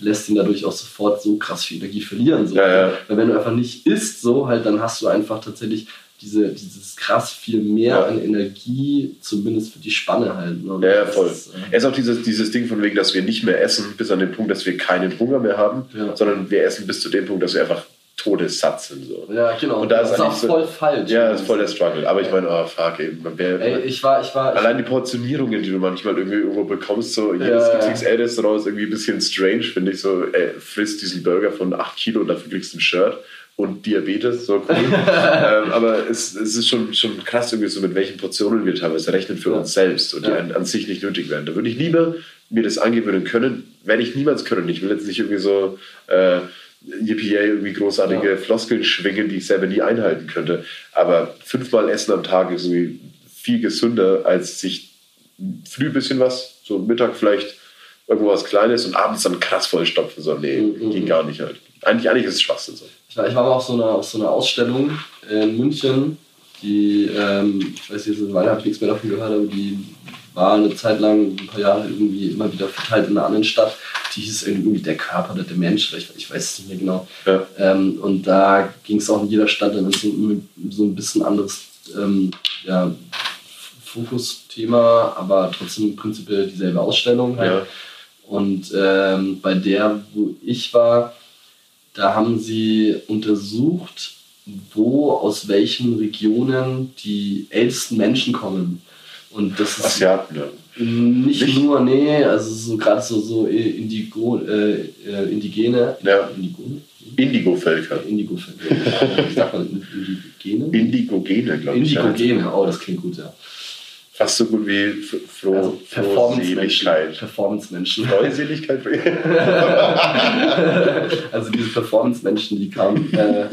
lässt ihn dadurch auch sofort so krass viel Energie verlieren. So. Ja, ja. Weil wenn du einfach nicht isst, so halt, dann hast du einfach tatsächlich diese, dieses krass viel mehr Ja. an Energie, zumindest für die Spanne halt. Ne? Ja, ja, voll. ist, äh, Es ist auch dieses, dieses Ding von wegen, dass wir nicht mehr essen, bis an den Punkt, dass wir keinen Hunger mehr haben, Ja. sondern wir essen bis zu dem Punkt, dass wir einfach todessatt sind. So. Ja, genau. Und da das ist ist auch so- voll falsch. Ja, das ist voll der Struggle. Aber ich meine, oh fuck, man wär, Ey, ich war, ich war, Allein die Portionierungen, die du manchmal irgendwie irgendwo bekommst, so jedes Ja, ja. XXL-Restaurant ist irgendwie ein bisschen strange, finde ich. So, ey, frisst diesen Burger von 8 Kilo und dafür kriegst du ein Shirt und Diabetes, so cool. ähm, aber es, es ist schon, schon krass, irgendwie so, mit welchen Portionen wir teilweise rechnen für Ja. uns selbst und die Ja. an, an sich nicht nötig wären. Da würde ich lieber mir das angewöhnen können, werde ich niemals können. Ich will jetzt nicht irgendwie so. Äh, Yippie irgendwie großartige Ja. Floskeln schwingen, die ich selber nie einhalten könnte. Aber fünfmal Essen am Tag ist irgendwie viel gesünder, als sich früh ein bisschen was, so Mittag vielleicht irgendwo was Kleines und abends dann krass vollstopfen. So, nee, Mhm. ging gar nicht halt. Eigentlich, eigentlich ist es Schwachsinn so. ich war, ich war mal auf so einer, auf so einer Ausstellung in München, die, ähm, ich weiß jetzt, weil habe ich nichts mehr davon gehört, aber die war eine Zeit lang, ein paar Jahre irgendwie immer wieder verteilt in einer anderen Stadt. Die hieß irgendwie der Körper oder der Mensch, ich, ich weiß es nicht mehr genau. Ja. Ähm, und da ging es auch in jeder Stadt dann so, so ein bisschen anderes ähm, ja, Fokusthema, aber trotzdem prinzipiell dieselbe Ausstellung. Halt. Ja. Und ähm, bei der, wo ich war, da haben sie untersucht, wo aus welchen Regionen die ältesten Menschen kommen. Und das ist Asiaten, ja. nicht, Nicht? nur, nee, also so gerade so, so Indigo, äh, äh, Indigene. Ja. Indigone? Indigo-Völker. Indigo, wie sagt man Indigene? Indigogene, glaube ich. Indigogene, oh, das klingt gut, ja. Fast so gut wie Froh, Also Performance-Menschen. Performance-Menschen. Freuseligkeit. also diese Performance-Menschen, die kamen, äh,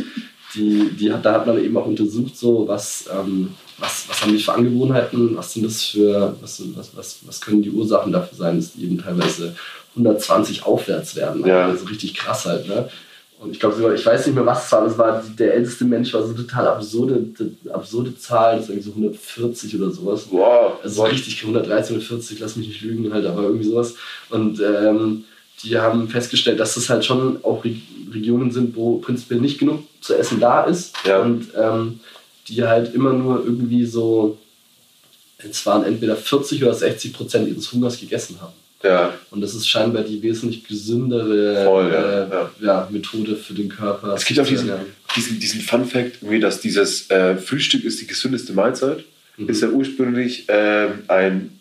die, die da hat man eben auch untersucht, so was, ähm, was, was haben die für Angewohnheiten, was sind das für, was, was, was, was können die Ursachen dafür sein, dass die eben teilweise 120 aufwärts werden. Ja. Also richtig krass halt, ne? Und ich glaube, ich weiß nicht mehr, was es war, das war die- der älteste Mensch, war so eine total absurde, absurde Zahl, das ist irgendwie so 140 oder sowas. Wow. Also so richtig 113 oder 40, lass mich nicht lügen, halt, aber irgendwie sowas. Und ähm, die haben festgestellt, dass das halt schon auch Re Regionen sind, wo prinzipiell nicht genug zu essen da ist. Ja. Und ähm, die halt immer nur irgendwie so, es waren entweder 40 oder 60 Prozent ihres Hungers gegessen haben. Ja, Und das ist scheinbar die wesentlich gesündere Voll, ja, äh, ja. ja, Methode für den Körper. Es gibt auch diesen, Ja. diesen, diesen Fun-Fact, irgendwie, dass dieses äh, Frühstück ist die gesündeste Mahlzeit. Mhm. Ist ja ursprünglich ähm, ein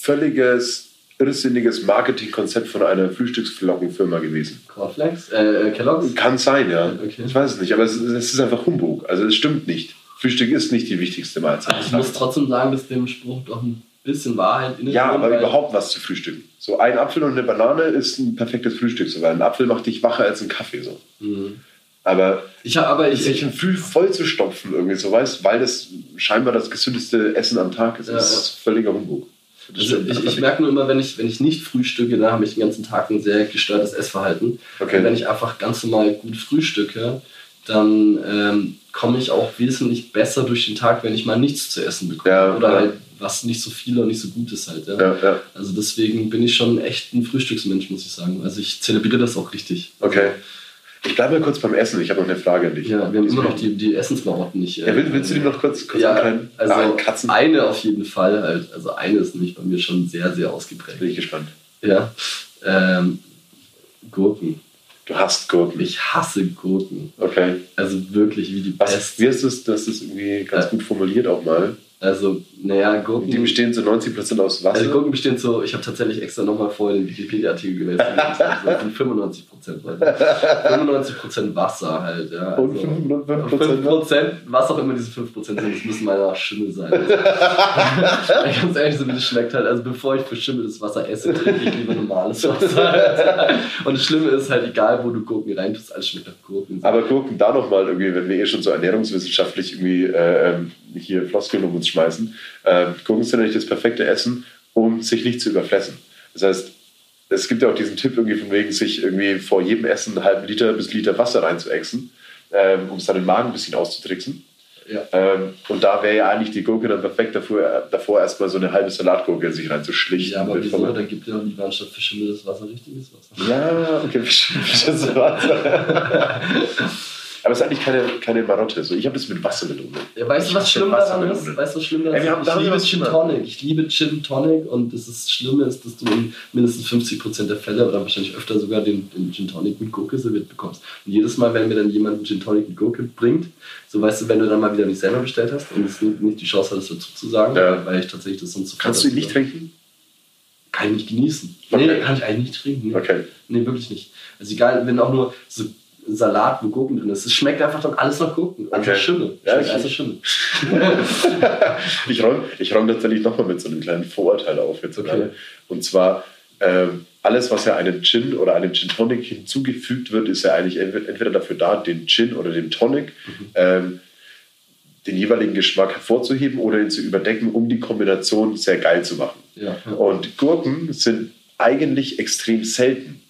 völliges, irrsinniges Marketingkonzept von einer Frühstücksflockenfirma gewesen. Cornflakes? Äh, äh, Kellogg's? Kann sein, ja. Okay. Ich weiß es nicht, aber es, es ist einfach Humbug. Also es stimmt nicht. Frühstück ist nicht die wichtigste Mahlzeit. Ich muss trotzdem sagen, dass dem Spruch doch ein bisschen Wahrheit in Ja, aber überhaupt was zu frühstücken. So ein Apfel und eine Banane ist ein perfektes Frühstück. So, weil ein Apfel macht dich wacher als ein Kaffee. So. Mhm. Aber Ich habe aber ich, sich ich, ein Früh voll zu stopfen, irgendwie so weißt, weil das scheinbar das gesündeste Essen am Tag ist, Ja, ist völliger Humbug. Das also ich, ich merke nur immer, wenn ich, wenn ich nicht frühstücke, dann habe ich den ganzen Tag ein sehr gestörtes Essverhalten. Okay. Und wenn ich einfach ganz normal gut frühstücke, dann ähm, komme ich auch wesentlich besser durch den Tag, wenn ich mal nichts zu essen bekomme. Ja, Oder ja. halt was nicht so viel und nicht so gut ist halt. Ja. Ja. Also deswegen bin ich schon echt ein Frühstücksmensch, muss ich sagen. Also ich zelebriere das auch richtig. Okay. Ich bleibe mal kurz beim Essen. Ich habe noch eine Frage an dich. Ja, wir haben immer noch die, die Essensmarotten nicht. äh, Ja, willst, willst du die noch kurz, kurz ja, erklären? also ah, Katzen. eine auf jeden Fall halt. Also eine ist nämlich bei mir schon sehr, sehr ausgeprägt. Bin ich gespannt. Ja. Ähm, Gurken. Du hast Gurken. Ich hasse Gurken. Okay. Also wirklich wie die Was, Pest. wie ist das? Das ist irgendwie ganz Äh. gut formuliert auch mal. Also, naja, Gurken. Die bestehen zu 90% aus Wasser. also Gurken bestehen so, ich habe tatsächlich extra nochmal vorher den Wikipedia-Artikel gewählt. Das sind 95 Prozent. 95 Prozent Wasser halt, ja. und Also, 5%, 5 Prozent, was auch immer diese 5 Prozent sind, das müssen meiner Schimmel sein. Also, ganz ehrlich, so wie das schmeckt halt. Also bevor ich verschimmeltes Wasser esse, trinke ich lieber normales Wasser. Halt. Und das Schlimme ist halt, egal wo du Gurken reintust, alles schmeckt nach Gurken. Aber Gurken da nochmal irgendwie, wenn wir eh schon so ernährungswissenschaftlich irgendwie äh, ähm, hier Floskeln um uns schmeißen. Äh, Gurken sind nämlich das perfekte Essen, um sich nicht zu überfressen. Das heißt, es gibt ja auch diesen Tipp irgendwie von wegen, sich irgendwie vor jedem Essen einen halben Liter bis Liter Wasser reinzuexen, ähm, um es dann den Magen ein bisschen auszutricksen. Ja. Ähm, und da wäre ja eigentlich die Gurke dann perfekt davor, davor erstmal so eine halbe Salatgurke sich reinzuschlichten. Ja, aber wieso? Dann gibt ja auch lieber anstatt verschimmeltes Wasser richtiges Wasser. Ja, okay, Salat. Aber es ist eigentlich keine, keine Marotte. So, ich habe das mit Wassermelone. Ja, weißt du, was schlimm daran ist? Weißt du, was schlimm daran ist? Ich liebe Gin. Tonic. Ich liebe Gin Tonic und das ist Schlimme ist, dass du in mindestens 50% der Fälle oder wahrscheinlich öfter sogar den, den Gin Tonic mit Gurke serviert bekommst. Und jedes Mal, wenn mir dann jemand einen Gin Tonic mit Gurke bringt, so weißt du, wenn du dann mal wieder nicht selber bestellt hast und es nicht, nicht die Chance hattest, dazu zu sagen, Ja. weil ich tatsächlich das sonst so Kannst du ihn nicht trinken? Kann ich nicht genießen. Okay. Nee, kann ich eigentlich nicht trinken. Nee. Okay. Nee, wirklich nicht. Also egal, wenn auch nur so Salat, wo Gurken drin ist. Es schmeckt einfach dann alles nach Gurken. Einfach Okay. Schimmel. Ja, ich- nach Schimmel. ich räume ich räum tatsächlich nochmal mit so einem kleinen Vorurteil auf jetzt Okay. gerade. Und zwar, ähm, alles, was ja einem Gin oder einem Gin Tonic hinzugefügt wird, ist ja eigentlich entweder dafür da, den Gin oder den Tonic Mhm. ähm, den jeweiligen Geschmack hervorzuheben oder ihn zu überdecken, um die Kombination sehr geil zu machen. Ja. Und Gurken sind eigentlich extrem selten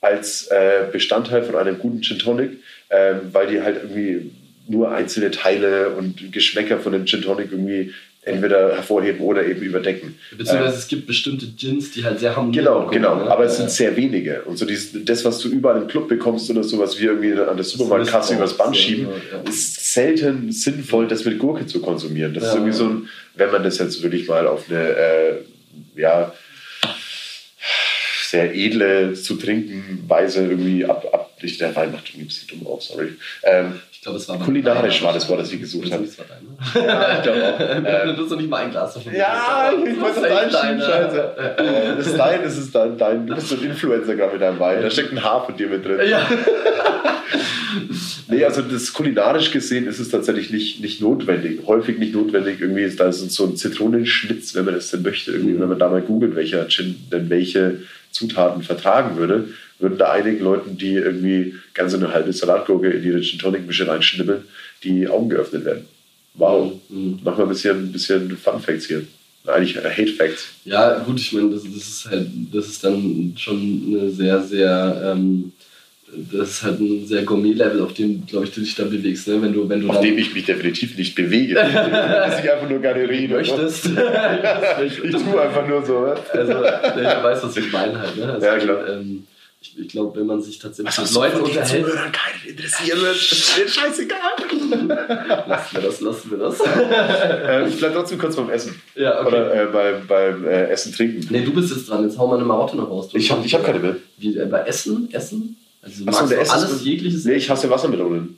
als äh, Bestandteil von einem guten Gin Tonic, ähm, weil die halt irgendwie nur einzelne Teile und Geschmäcker von dem Gin Tonic irgendwie entweder hervorheben oder eben überdecken. Beziehungsweise Äh, es gibt bestimmte Gins, die halt sehr harmonieren. Genau, Gurken, genau. ne? Aber es sind sehr wenige. Und so dieses, das, was du überall im Club bekommst oder sowas wie irgendwie an der Supermarktkasse übers Band Ja, schieben, ja. ist selten sinnvoll, das mit Gurke zu konsumieren. Das ist Ja. irgendwie so ein, wenn man das jetzt wirklich mal auf eine, äh, sehr edle zu trinken Weise irgendwie ab, ab der Wein macht irgendwie ein bisschen dumm auf, sorry. Ähm, Ich glaube, es war Kulinarisch war das Wort, das ich gesucht habe. Deine. ja, ich glaube auch. Ähm, du hast doch nicht mal ein Glas davon. Ja, ich Das wollte ist das einschieben, scheiße. Äh, Das ist dein, das ist dein, dein, du bist so ein Influencer gerade mit deinem Wein. Da steckt ein Haar von dir mit drin. Ja. Nee, also das kulinarisch gesehen ist es tatsächlich nicht, nicht notwendig. Häufig nicht notwendig. Irgendwie ist da so ein Zitronenschnitz, wenn man das denn möchte. Irgendwie, Mhm. Wenn man da mal googelt, welcher Gin denn welche Zutaten vertragen würde, würden da einigen Leuten, die irgendwie ganz eine halbe Salatgurke in ihre Gin Tonic Mische reinschnibbeln, die Augen geöffnet werden. Wow. Mhm. Mach mal ein bisschen, ein bisschen Fun Facts hier. Eigentlich Hate Facts. Ja, gut, ich meine, das, das ist halt, das ist dann schon eine sehr, sehr, ähm, das ist halt ein sehr Gourmet-Level, auf dem, glaube ich, du dich da bewegst, ne? Wenn du, wenn du Auf dem ich mich definitiv nicht bewege. Dass ich einfach nur gerne rede. möchtest. Ich tue einfach nur so. ne? Also, du weißt, was ich meine halt, ne? Also, Ja, klar. Ähm, ich ich glaube, wenn man sich tatsächlich Was mit Leuten unterhält, Zuhörern keinen interessieren wird, ist mir scheißegal. lassen wir das, lassen wir das. äh, ich bleibe trotzdem kurz beim Essen. ja, okay. Oder äh, beim, beim äh, Essen trinken. Nee, du bist jetzt dran, jetzt hau mal eine Marotte noch raus. Du Ich habe ich hab keine mehr. Wie, äh, bei Essen? Essen? Also du Ach so, magst der Essen alles, ist- jegliches Nee, ich hasse Wassermelonen.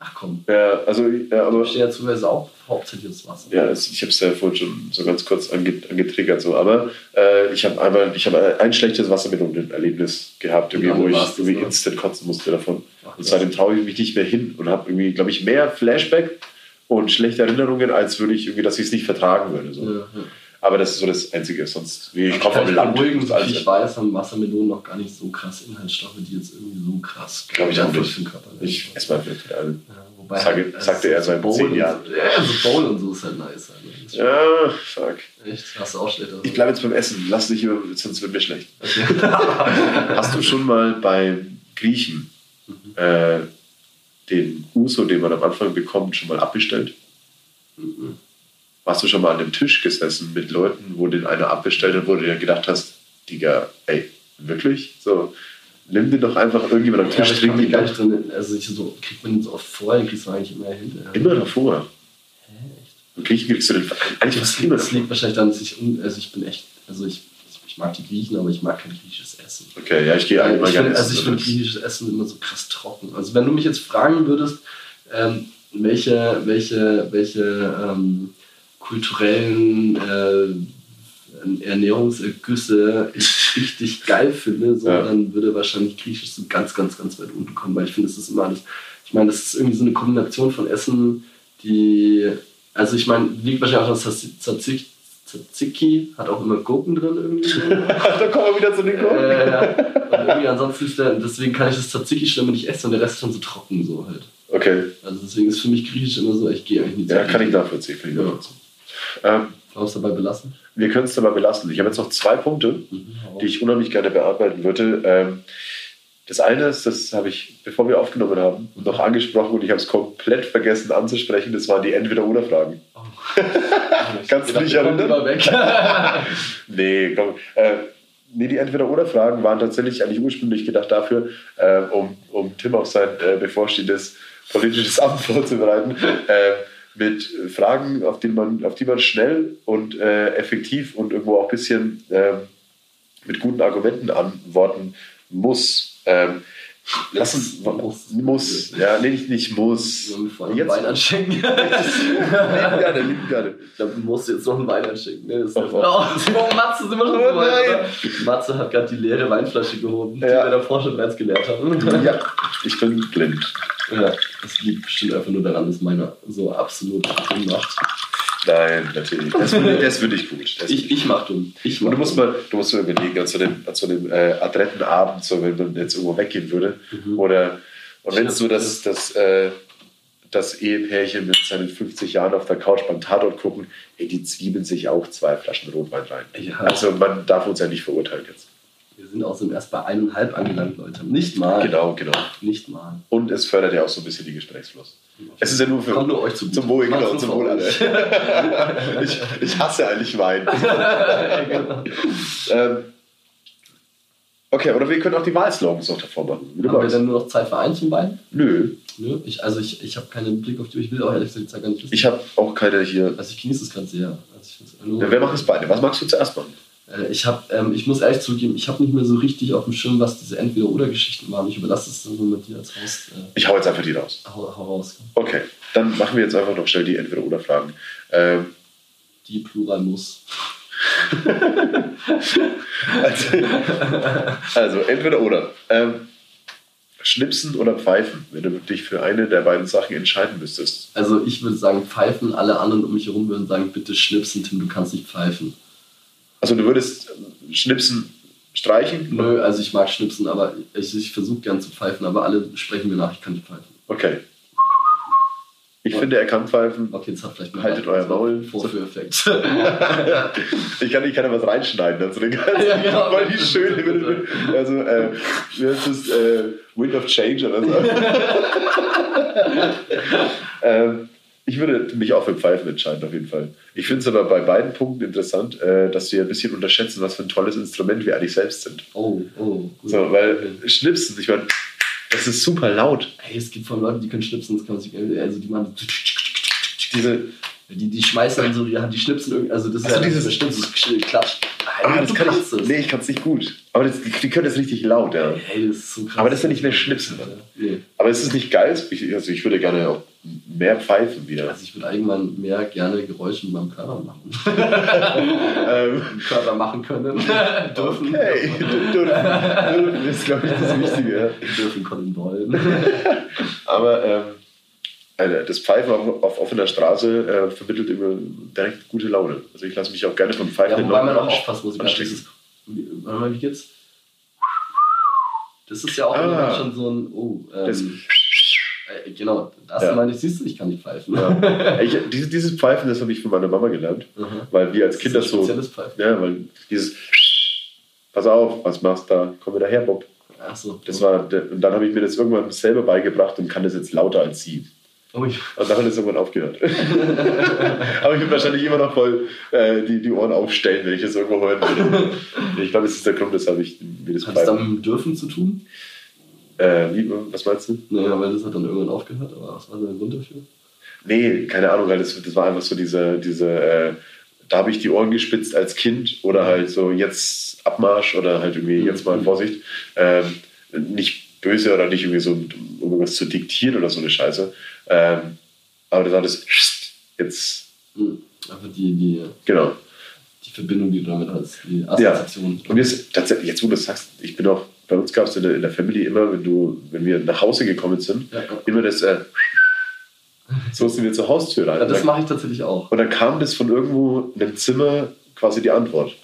Ach komm. Ja, also, ja, aber Ich stehe ja zufällig auch hauptsächlich das Wasser. ja, ich habe es ja vorhin schon so ganz kurz ange, angetriggert. So. Aber äh, ich habe einfach ich hab ein schlechtes Wassermelonen-Erlebnis gehabt, irgendwie, Und wo ich war's das, irgendwie ne? instant kotzen musste davon. Ach, Und seitdem traue ich mich nicht mehr hin und habe irgendwie, glaube ich, mehr Flashback und schlechte Erinnerungen, als würde ich irgendwie, dass ich es nicht vertragen würde. So. Ja, ja. Aber das ist so das Einzige. Sonst, wie ich Ich komme vom Land. beruhigen, alles- ich weiß, haben Wassermelonen noch gar nicht so krass Inhaltsstoffe, die jetzt irgendwie so krass Glaub ich auch nicht. Ich esse mal vielleicht alle. Ja, wobei Sage- halt, sagte er so seit zehn Jahren. Ja, so Bowl und so ist halt nice. Halt, Ja, fuck. Echt? Hast du auch schlecht. Ich bleibe jetzt beim Essen. Lass nicht über, sonst wird mir schlecht. Hast du schon mal beim Griechen äh, den Uso, den man am Anfang bekommt, schon mal abbestellt? Warst du schon mal an dem Tisch gesessen mit Leuten, wo den einer abbestellt hat, wo du dir gedacht hast, Digga, ey, wirklich? So, nimm den doch einfach irgendjemand am Ja, Tisch, ich trink den gar nicht drin, also ich so, kriegt man den so oft vor, kriegst du eigentlich immer hinterher. Immer davor. Hä, echt? Im Griechen kriegst du den eigentlich fast immer Das liegt wahrscheinlich daran, dass ich, un- also ich bin echt, also ich, ich mag die Griechen, aber ich mag kein griechisches Essen. Okay, ja, ich gehe Ja, allgemein ich gerne also ich finde griechisches Essen immer so krass trocken. Also wenn du mich jetzt fragen würdest, ähm, welche, welche, welche ähm, kulturellen äh, Ernährungsergüsse ich richtig geil finde, so, Ja. dann würde wahrscheinlich griechisch so ganz, ganz, ganz weit unten kommen, weil ich finde, es ist immer alles, ich meine, das ist irgendwie so eine Kombination von Essen, die, also ich meine, liegt wahrscheinlich auch an Tzatziki, Tzatziki hat auch immer Gurken drin irgendwie. da kommen wir wieder zu den Gurken. Äh, ja. Und irgendwie ansonsten ist der, deswegen kann ich das Tzatziki schon immer nicht essen und der Rest ist schon so trocken so halt. Okay, Also deswegen ist für mich Griechisch immer so, ich gehe eigentlich nicht ja, kann ich nachvollziehen. Kann ich Ja. Ähm, Brauchst du dabei belassen? wir können es dabei belassen. Ich habe jetzt noch zwei Punkte, die ich unheimlich gerne bearbeiten würde. Ähm, das eine ist, das habe ich, bevor wir aufgenommen haben, noch angesprochen und ich habe es komplett vergessen anzusprechen. Das waren die Entweder-Oder-Fragen. Oh. Kannst du dich erinnern? Weg. Nee, komm. Äh, nee, die Entweder-Oder-Fragen waren tatsächlich eigentlich ursprünglich gedacht dafür, äh, um, um Tim auf sein äh, bevorstehendes politisches Amt vorzubereiten, äh, mit Fragen, auf die man, auf die man schnell und äh, effektiv und irgendwo auch ein bisschen ähm, mit guten Argumenten antworten muss. Ähm, lass uns Muss. muss, ja, nee, nicht, nicht muss. Einen Jetzt Wein anschenken? lieben gerne, lieben gerne. Da musst du jetzt noch einen Wein anschenken. Ne? Das ist Oh, oh, Matze sind wir schon Oh so weit? Matze hat gerade die leere Weinflasche gehoben, die Ja. wir davor schon bereits geleert haben. Ja, ich bin blind. Ja, das liegt bestimmt einfach nur daran, dass meiner so absolut dumm macht. Nein, natürlich. Das ich, das finde ich gut. Das Ich, ich mach dumm. Ich Und mach du musst mal, du musst mal überlegen, einem, an so einem äh, adretten Abend, so wenn man jetzt irgendwo weggehen würde, Mhm. oder und wenn es so das, das, äh, das Ehepärchen mit seinen 50 Jahren auf der Couch beim Tatort gucken, ey, die zwiebeln sich auch zwei Flaschen Rotwein rein. Ja. Also man darf uns ja nicht verurteilen jetzt. Wir sind außerdem erst bei eineinhalb angelangt, Leute. Nicht mal. Genau, genau. Nicht mal. Und es fördert ja auch so ein bisschen die Gesprächsfluss. Es ist ja nur für Kommt nur euch zugute. zum Wohl, genau, zum Wohl alle. ich, ich hasse eigentlich Wein. genau. ähm, okay, oder wir können auch die Wahlslogans noch davor machen. Haben wir dann nur noch Zeit für eins von beiden? Nö, Nö. Ich, also ich, ich habe keinen Blick auf die, ich will auch ehrlich gesagt gar nicht wissen. ich habe auch keine hier. also ich genieße es gerade sehr. Also Ja, wer macht es beide? Was magst du zuerst machen? Äh, Ich, hab, ähm, ich muss ehrlich zugeben, ich habe nicht mehr so richtig auf dem Schirm, was diese Entweder-Oder-Geschichten waren. Ich überlasse es dann so mit dir als Host. Äh, Ich hau jetzt einfach die raus. hau, hau raus. Okay, dann machen wir jetzt einfach noch schnell die Entweder-Oder-Fragen. Ähm, Die Plural muss. also, also, entweder-oder. Ähm, schnipsen oder pfeifen, wenn du dich für eine der beiden Sachen entscheiden müsstest. Also ich würde sagen pfeifen, alle anderen um mich herum würden sagen, bitte schnipsen, Tim, du kannst nicht pfeifen. Also, du würdest schnipsen streichen? Nö, also ich mag schnipsen, aber ich, ich versuche gern zu pfeifen, aber alle sprechen mir nach, ich kann nicht pfeifen. Okay. Ich finde, er kann pfeifen. Okay, das hat vielleicht mal Haltet euer Maul. Vorführeffekt. Ich kann, ich kann ja was reinschneiden, also den ganzen, Ja, genau. weil die schöne, also, äh, das, äh, Wind of Change oder so. ähm, ich würde mich auch für Pfeifen entscheiden, auf jeden Fall. Ich finde es aber bei beiden Punkten interessant, äh, dass wir ein bisschen unterschätzen, was für ein tolles Instrument wir eigentlich selbst sind. oh, oh, gut. So, weil Schnipsen, ich meine, das ist super laut. Hey, es gibt von Leuten, die können schnipsen, das kann man sich, also die machen Diese, Die, die schmeißen dann so, ja, die schnipsen irgendwie, also das ist Also ja dieses- bestimmt so Klatsch. ah, das du kann kannst ich, es. nee, ich kann es nicht gut. Aber das, die, die können das richtig laut, ja. Hey, das ist so krass. Aber das ist ja nicht mehr Schnipsen. Nee. Aber es ist nicht geil. Ich, also ich würde gerne auch mehr pfeifen wieder. Also ich würde allgemein mehr gerne Geräusche mit meinem Körper machen. ähm, Körper machen können. dürfen. okay, dürfen ist, glaube ich, das Wichtige. Dürfen können wollen. Aber ähm, äh, das Pfeifen auf, auf offener Straße äh, vermittelt immer direkt gute Laune. Also ich lasse mich auch gerne vom Pfeifen Ja, wobei man auch aufpassen muss. Warte mal, wie geht's? Das ist ja auch Ah. schon so ein, oh, Das- ähm, äh, genau, das Ja. meine ich, siehst du, ich kann nicht pfeifen. Ja. Ich, dieses, dieses Pfeifen, das habe ich von meiner Mama gelernt, Mhm. weil wir als Das Kinder ein so. Pfeifen. Ja, weil dieses. Pass auf, was machst du da? Komm wieder her, Bob. Ach so. Das war, und dann habe ich mir das irgendwann selber beigebracht und kann das jetzt lauter als sie. Ui. Und dann hat es irgendwann aufgehört. Aber ich würde wahrscheinlich immer noch voll äh, die, die Ohren aufstellen, wenn ich das irgendwo hören würde. Ich glaube, das ist der Grund, weshalb ich mir das Hat es dann mit Dürfen zu tun? Äh, wie, was meinst du? Naja, weil das hat dann irgendwann aufgehört, aber was war der Grund dafür? Nee, keine Ahnung, weil das, das war einfach so diese, diese äh, da habe ich die Ohren gespitzt als Kind oder halt so jetzt Abmarsch oder halt irgendwie jetzt mal Vorsicht. Ähm, nicht böse oder nicht irgendwie so, um irgendwas zu diktieren oder so eine Scheiße. Ähm, aber das war das jetzt, Hm. Einfach die, die, genau. die Verbindung, die du damit hast, die Assoziation. Und jetzt, tatsächlich, jetzt wo du das sagst, ich bin auch, bei uns gab es in der, in der Family immer, wenn du, wenn wir nach Hause gekommen sind, Ja, ja. immer das, äh, so sind wir zur Haustür rein. Ja, das dann- mache ich tatsächlich auch. und dann kam das von irgendwo in einem Zimmer quasi die Antwort.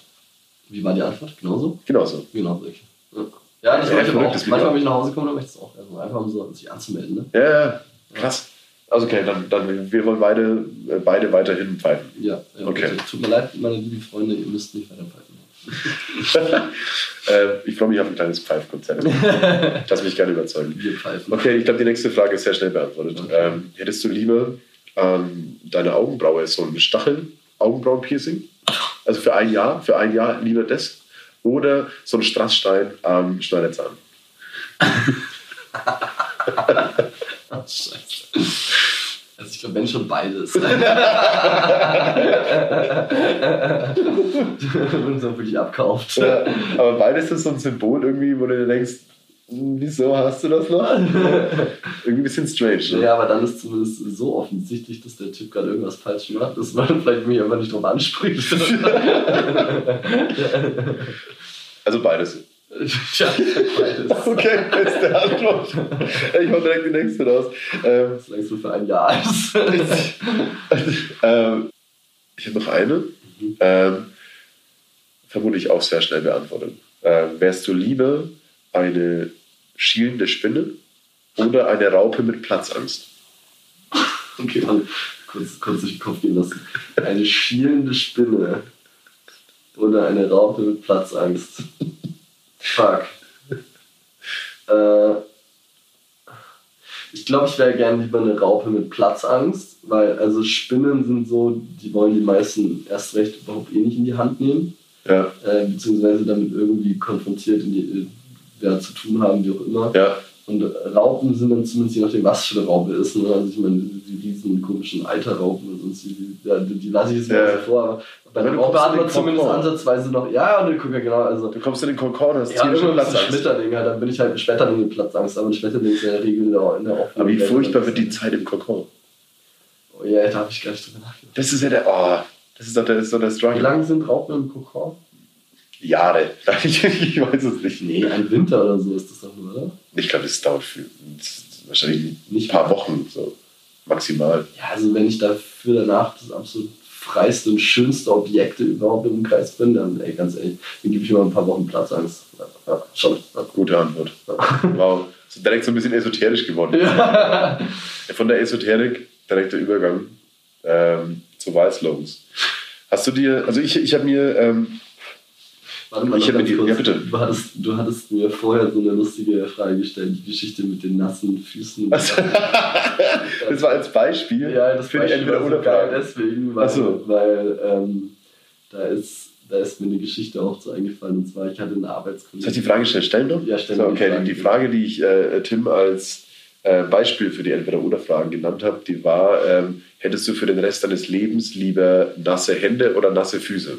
Wie war die Antwort? Genauso? Genauso. Genauso. Ja, ja ich Ja, verrücktes auch. Manchmal, wenn ich nach Hause komme, dann mache ich das auch. Also einfach um so, sich anzumelden. Ne? Ja, ja, krass. Also okay, dann, dann wir wollen beide, äh, beide weiterhin pfeifen. Ja, ja Okay. bitte. Tut mir leid, meine lieben Freunde, ihr müsst nicht weiter pfeifen. äh, ich freue mich auf ein kleines Pfeifkonzert. Lass mich gerne überzeugen. Wir pfeifen. Okay, ich glaube, die nächste Frage ist sehr schnell beantwortet. Okay. Ähm, hättest du lieber ähm, deine Augenbraue so ein Stachel-Augenbrauen-Piercing? Also für ein Jahr, für ein Jahr lieber das? Oder so ein Strassstein am Schneiderzahn? Scheiße. Also ich glaube, wenn schon beides. Und so wirklich abkauft. Ja, aber beides ist so ein Symbol irgendwie, wo du dir denkst, wieso hast du das noch? irgendwie ein bisschen strange. Ne? Ja, aber dann ist zumindest so offensichtlich, dass der Typ gerade irgendwas falsch macht, dass man vielleicht mich einfach nicht drauf anspricht. Also beides. ja, beides. Okay, beste Antwort. Ich hau direkt die nächste raus. Ähm, Solange es nur für ein Jahr ist. ähm, ich habe noch eine. Ähm, vermutlich auch sehr schnell beantwortet. Ähm, wärst du lieber eine schielende Spinne oder eine Raupe mit Platzangst? Okay, dann kurz, kurz durch den Kopf gehen lassen. Eine schielende Spinne oder eine Raupe mit Platzangst. Fuck. Äh, ich glaube, ich wäre gerne lieber eine Raupe mit Platzangst, weil also Spinnen sind so, die wollen die meisten erst recht überhaupt eh nicht in die Hand nehmen, Ja, äh, beziehungsweise damit irgendwie konfrontiert in die, ja, zu tun haben, wie auch immer. ja. Und Raupen sind dann zumindest je nachdem, was für eine Raupe ist. Ne? Also ich meine, die riesen komischen Eiterraupen und sonst, die, ja, die, die lasse ich jetzt mal Ja. so vor. Aber bei der Raupe hat man zumindest ansatzweise noch, ja, und guck ja genau, also Du kommst in den Kokon, hast ja, ziemlich Platzangst. Schmetterling, halt, dann bin ich halt ein Schmetterling mit Platzangst, aber ein Schmetterling ist ja in der Regel in der, offenen Aber wie furchtbar wird die Zeit im Kokon. Oh ja, da habe ich gar nicht drüber nachgedacht. Das ist ja der, oh, das ist doch der, ist doch der Wie Struggle. lange sind Raupen im Kokon? Jahre. Ich, ich weiß es nicht. Nee, ein Winter oder so ist das doch nur, oder? Ich glaube, das dauert für, wahrscheinlich ein Nicht paar Wochen, so maximal. Ja, also wenn ich dafür danach das absolut freiste und schönste Objekte überhaupt im Kreis bin, dann, ey, ganz ehrlich, dann gebe ich mir mal ein paar Wochen Platzangst. Ja, schon. Gute Antwort. Wow. Ist direkt so ein bisschen esoterisch geworden. Ja. Von der Esoterik direkt der Übergang ähm, zu Wahlslogans. Hast du dir, also ich, ich habe mir, ähm, Warte mal, Ich ganz die- kurz. ja, bitte. Du hattest, du hattest mir vorher so eine lustige Frage gestellt, die Geschichte mit den nassen Füßen. das war als Beispiel ja, das die Beispiel entweder oder so geil deswegen, weil, so. weil ähm, da, ist, da ist mir eine Geschichte auch so eingefallen. Und zwar, ich hatte eine Arbeitskollegin. Soll ich die Frage gestellt? Stellen noch? Ja, stell so, mir die okay, Frage. die, die Frage, die ich äh, Tim als äh, Beispiel für die Entweder-Oder-Fragen genannt habe, die war, ähm, hättest du für den Rest deines Lebens lieber nasse Hände oder nasse Füße?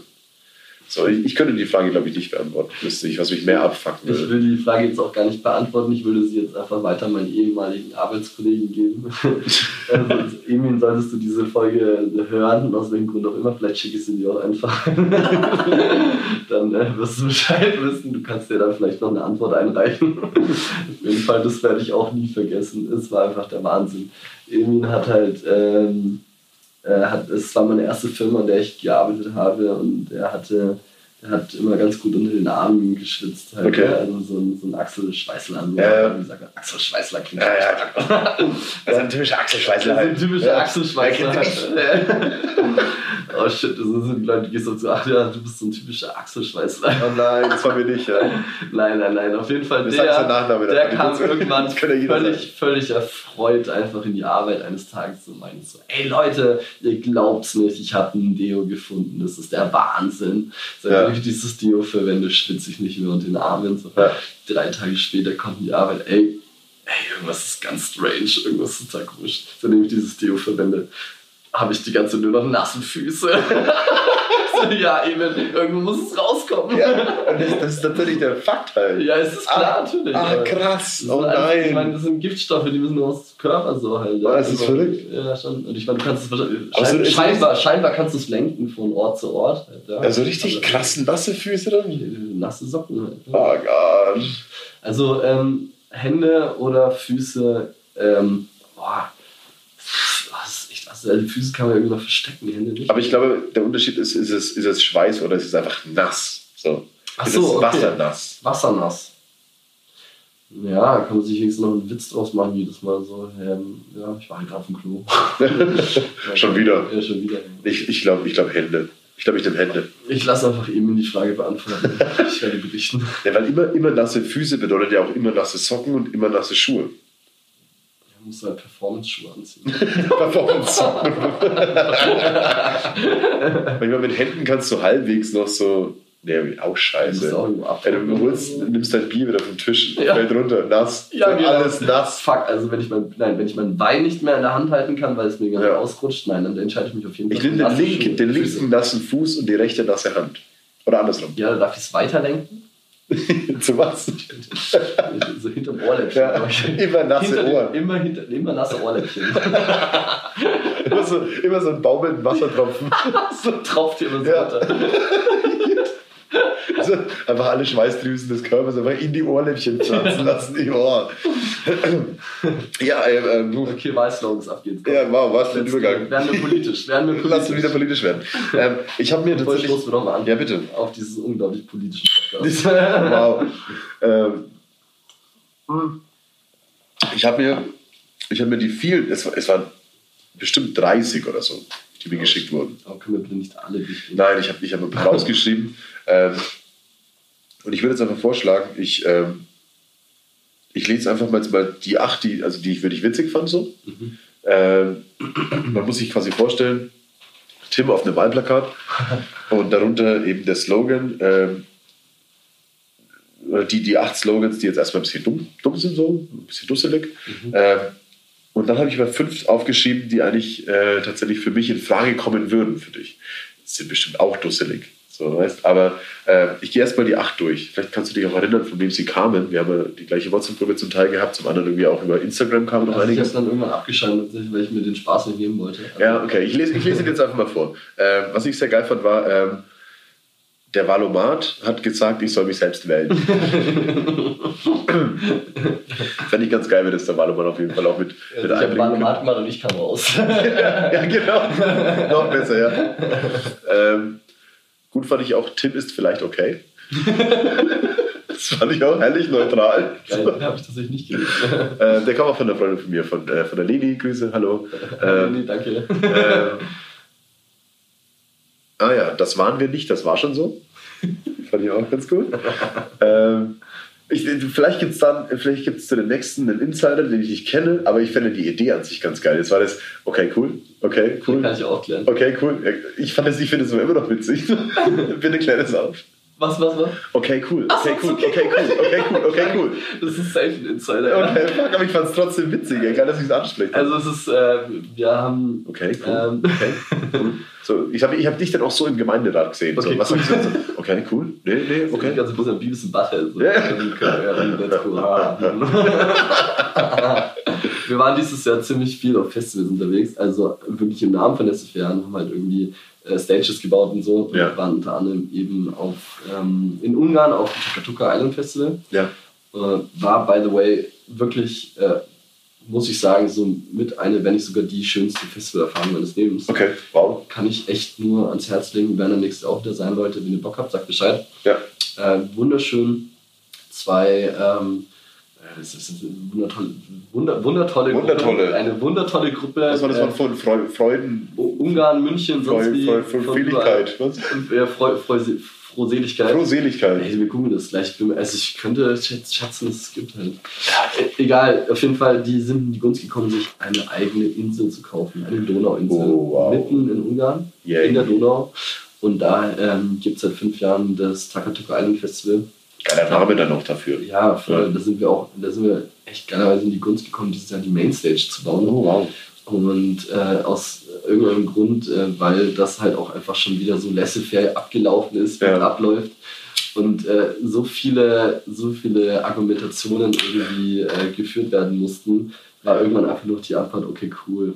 So, ich, ich könnte die Frage, glaube ich, nicht beantworten. Wüsste ich, was mich mehr abfucken Ich würde. will die Frage jetzt auch gar nicht beantworten. Ich würde sie jetzt einfach weiter meinen ehemaligen Arbeitskollegen geben. also, Emin, solltest du diese Folge hören, aus welchem Grund auch immer, vielleicht schicke ich sie dir auch einfach. dann äh, wirst du Bescheid wissen. Du kannst dir dann vielleicht noch eine Antwort einreichen. Auf jeden Fall, das werde ich auch nie vergessen. Es war einfach der Wahnsinn. Emin hat halt. Ähm, hat, es war meine erste Firma, in der ich gearbeitet habe und er hatte, er hat immer ganz gut unter den Armen geschwitzt. Halt, Okay. Also so ein, so ein Axel Schweißler. So Ja. wie sagt man, Axel Schweißler klingt Ja, ja, stark. Also ein typischer Achselschweißler. Das ist ein typischer Ja. Axel Schweißler. Er kennt oh shit, das sind die Leute, die gehst so zu, ach ja, du bist so ein typischer Axel Schweißler. Oh nein, das war mir nicht, ja. Nein, nein, nein, auf jeden Fall Das der, der kam Das- irgendwann das völlig, völlig erfreut einfach in die Arbeit eines Tages und meinte so, ey Leute, ihr glaubt's nicht, ich habe ein Deo gefunden, das ist der Wahnsinn. Seitdem Ja. Ich dieses Deo verwende, schwitze ich nicht mehr unter den Armen. So. Ja. Drei Tage später kommt die Arbeit, ey, ey, irgendwas ist ganz strange, irgendwas ist total komisch. Seitdem ich dieses Deo verwende, habe ich die ganze nur noch nassen Füße. so, ja, eben, irgendwo muss es rauskommen. Ja, und das, das ist tatsächlich der Fakt halt. Ja, es ist klar, Ah, natürlich. Ah, krass. Oh sind einfach- Ich meine, nein. das sind Giftstoffe, die müssen aus dem Körper so halt. Ah, das ist verrückt. Ja, schon. Und ich meine, du kannst es so schein, es- scheinbar, scheinbar kannst du es lenken von Ort zu Ort. Halt, ja. Also richtig Also, krass nasse Füße dann? Nasse Socken halt. Oh Gott. Also ähm, Hände oder Füße, ähm, boah, also die Füße kann man irgendwie noch verstecken, die Hände nicht. Aber ich glaube, der Unterschied ist, ist es, ist es Schweiß oder ist es einfach nass? So. Ach ist so, es okay. wassernass? Wassernass. Ja, kann man sich wenigstens noch einen Witz draus machen, jedes Mal so. Ähm, ja, ich war halt gerade auf dem Klo. Schon wieder. Ja, schon wieder. Ich, ich glaube, ich glaub Hände. Ich glaube, ich nehme Hände. Ich lasse einfach eben die Frage beantworten. Ich werde berichten. Ja, weil immer, immer nasse Füße bedeutet ja auch immer nasse Socken und immer nasse Schuhe. Muss halt Performance-Schuhe anziehen. Manchmal mit Händen kannst du halbwegs noch so Nee, auch scheiße. auch ab. Ey, du holst, nimmst dein Bier wieder vom Tisch, Ja. fällt runter, nass, Ja, genau. alles nass. Fuck, also wenn ich mein, nein, wenn ich meinen Wein nicht mehr in der Hand halten kann, weil es mir gerade Ja. ausrutscht, nein, dann entscheide ich mich auf jeden Fall. Ich nehme den, Schuhe. den linken nassen Fuß und die rechte nasse Hand. Oder andersrum. Ja, darf ich es weiterlenken? Zu was? so hinterm Ohrläppchen. Ja, ich. immer nasse hinter Ohren. Dem, immer, hinter, immer nasse Ohrläppchen. Immer so, immer so ein baumelnden Wassertropfen. so tropft hier immer so Ja. runter. Also einfach alle Schweißdrüsen des Körpers einfach in die Ohrläppchen pflanzen lassen. im Ohr. ja, äh, äh, du- Okay, Weißlaugens, ab geht's. ja, wow, was für ein. Übergang. Werden wir politisch. Werden wir politisch. Lass uns wieder politisch werden. Ähm, ich habe mir tatsächlich. stoßen wir doch mal an. Ja, bitte. Auf dieses unglaublich politischen Podcast. Wow. Ähm, ich habe mir, ich habe mir die vielen, es, es waren bestimmt 30 oder so, die mir geschickt wurden. Aber können wir bitte nicht alle durchgehen? Nein, ich habe ich hab ein paar rausgeschrieben. Ähm, und ich würde jetzt einfach vorschlagen, ich, ähm, ich lese einfach mal, mal die acht, die, also die ich wirklich witzig fand. So. Ähm, man muss sich quasi vorstellen, Tim auf einem Wahlplakat und darunter eben der Slogan, ähm, die, die acht Slogans, die jetzt erstmal ein bisschen dumm, dumm sind, so, ein bisschen dusselig. Ähm, und dann habe ich mal fünf aufgeschrieben, die eigentlich äh, tatsächlich für mich in Frage kommen würden für dich. Das sind bestimmt auch dusselig. So, weißt? Aber äh, ich gehe erstmal die acht durch. Vielleicht kannst du dich auch erinnern, von wem sie kamen. Wir haben ja die gleiche WhatsApp-Gruppe zum Teil gehabt, zum anderen irgendwie auch über Instagram kamen noch Also ich habe es dann irgendwann abgeschaltet, weil ich mir den Spaß nicht nehmen wollte. Ja, okay. Ich lese, ich lese jetzt einfach mal vor. Ähm, was ich sehr geil fand, war, ähm, der Valomat hat gesagt, ich soll mich selbst wählen. Fände ich ganz geil, wenn das der Valomat auf jeden Fall auch mit, mit ich habe einbringen könnte. Markt gemacht und ich kam raus. ja, genau. Noch besser, ja. Ähm, gut fand ich auch, Tim ist vielleicht okay. das fand ich auch herrlich neutral. Geil, habe ich tatsächlich nicht gelesen. Äh, der kam auch von der Freundin von mir, von, äh, von der Leni. Grüße, hallo. Ähm, nee, danke. ähm, ah ja, das waren wir nicht, das war schon so. Fand ich auch ganz gut. Ähm, ich, vielleicht gibt es dann, vielleicht gibt es zu dem nächsten einen Insider, den ich nicht kenne, aber ich fände die Idee an sich ganz geil. Jetzt war das, okay, cool, okay, cool. Kann ich auch klären. Okay, cool. Ich fand es, ich finde es immer noch witzig. Bitte klär das auf. Was, was, was? Okay, cool. So, Okay, cool. okay. Okay, cool. Okay, cool. Okay, cool. Das ist safe ein Insider. ja. Okay, fuck, aber ich fand es trotzdem witzig. Egal, dass ich es anspreche. Also es ist, äh, wir haben... okay, cool. Ähm, Okay, cool. So, ich habe ich hab dich dann auch so im Gemeinderat gesehen. Okay, so, was cool. so, okay, cool. Nee, nee, Okay. Die ganze Bus Beavis und Butthead. So. Ja. Wir wir waren dieses Jahr ziemlich viel auf Festivals unterwegs. Also wirklich im Namen von SFR haben halt irgendwie äh, Stages gebaut und so. Und Ja. wir waren unter anderem eben auf, ähm, in Ungarn auf dem Takatuka Island Festival. Ja. Äh, war, by the way, wirklich, äh, muss ich sagen, so mit eine, wenn nicht sogar die schönste Festivalerfahrung meines Lebens. Okay, wow. Kann ich echt nur ans Herz legen, wenn ihr nächstes auch wieder sein wollt, wenn ihr Bock habt, sagt Bescheid. Ja. Äh, wunderschön. Zwei, ähm, äh, es ist eine wundertolle, wunder, wundertolle, Wundertolle. Gruppe. Eine wundertolle Gruppe. Was war das Äh, Wort von Freu Freuden? Ungarn, München, sonst Freu, wie. Freu, von Freudigkeit. Was? Ja, Freu, Freu, Frohseligkeit. Frohseligkeit. Ey, wir gucken das gleich. Also ich könnte schätz- schätzen, es gibt halt. E- Egal, auf jeden Fall, die sind in die Gunst gekommen, sich eine eigene Insel zu kaufen. Eine Donauinsel. Oh, wow. Mitten in Ungarn, Yay. in der Donau. Und da ähm, gibt es seit fünf Jahren das Takatuka Island Festival. Geiler Name dann noch dafür. Ja, voll, Ja. da sind wir auch, da sind wir echt geilerweise in die Gunst gekommen, dieses Jahr die Mainstage zu bauen. Oh, wow. Und äh, aus irgendeinem Grund, äh, weil das halt auch einfach schon wieder so laissez-faire abgelaufen ist Ja. und abläuft. Und äh, so viele, so viele Argumentationen irgendwie äh, geführt werden mussten, war irgendwann einfach nur die Antwort, okay, cool.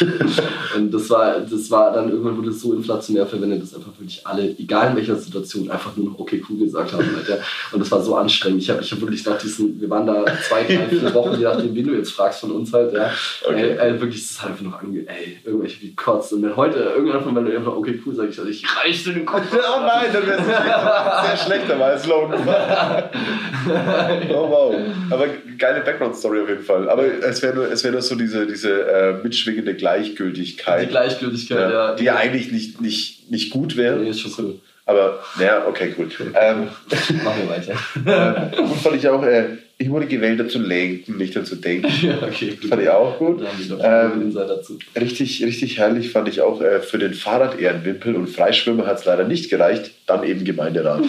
und das war, das war dann irgendwann wurde es so inflationär verwendet, dass einfach wirklich alle, egal in welcher Situation, einfach nur noch okay, cool gesagt haben. Alter. Und das war so anstrengend. Ich habe ich hab wirklich nach diesen, wir waren da zwei, drei, vier Wochen, je nachdem, wen du jetzt fragst von uns halt, ja. Okay. Ey, ey, wirklich, das ist halt einfach noch ange... Ey, irgendwelche wie kotzt. Und wenn heute irgendwann von meinen einfach okay, cool, sage ich, also ich dir den Kopf. Oh nein, dann wäre es sehr schlecht, aber als Slogan. Oh wow. Aber geile Background-Story auf jeden Fall. Aber es wäre nur, es wär nur so diese, diese äh, mitschwingende Gleichgültigkeit. Die Gleichgültigkeit, ja, ja. die ja eigentlich nicht, nicht, nicht gut wäre. Nee, ist schon cool. Aber naja, okay, cool. Ähm, Machen wir weiter. äh, gut fand ich auch, äh, ich wurde gewählt, um zu lenken, nicht um zu denken. Ja, okay, gut. Fand ich auch gut. Ähm, dazu. Richtig, richtig herrlich fand ich auch äh, für den Fahrrad-Ehrenwimpel und Freischwimmer hat es leider nicht gereicht, dann eben Gemeinderat.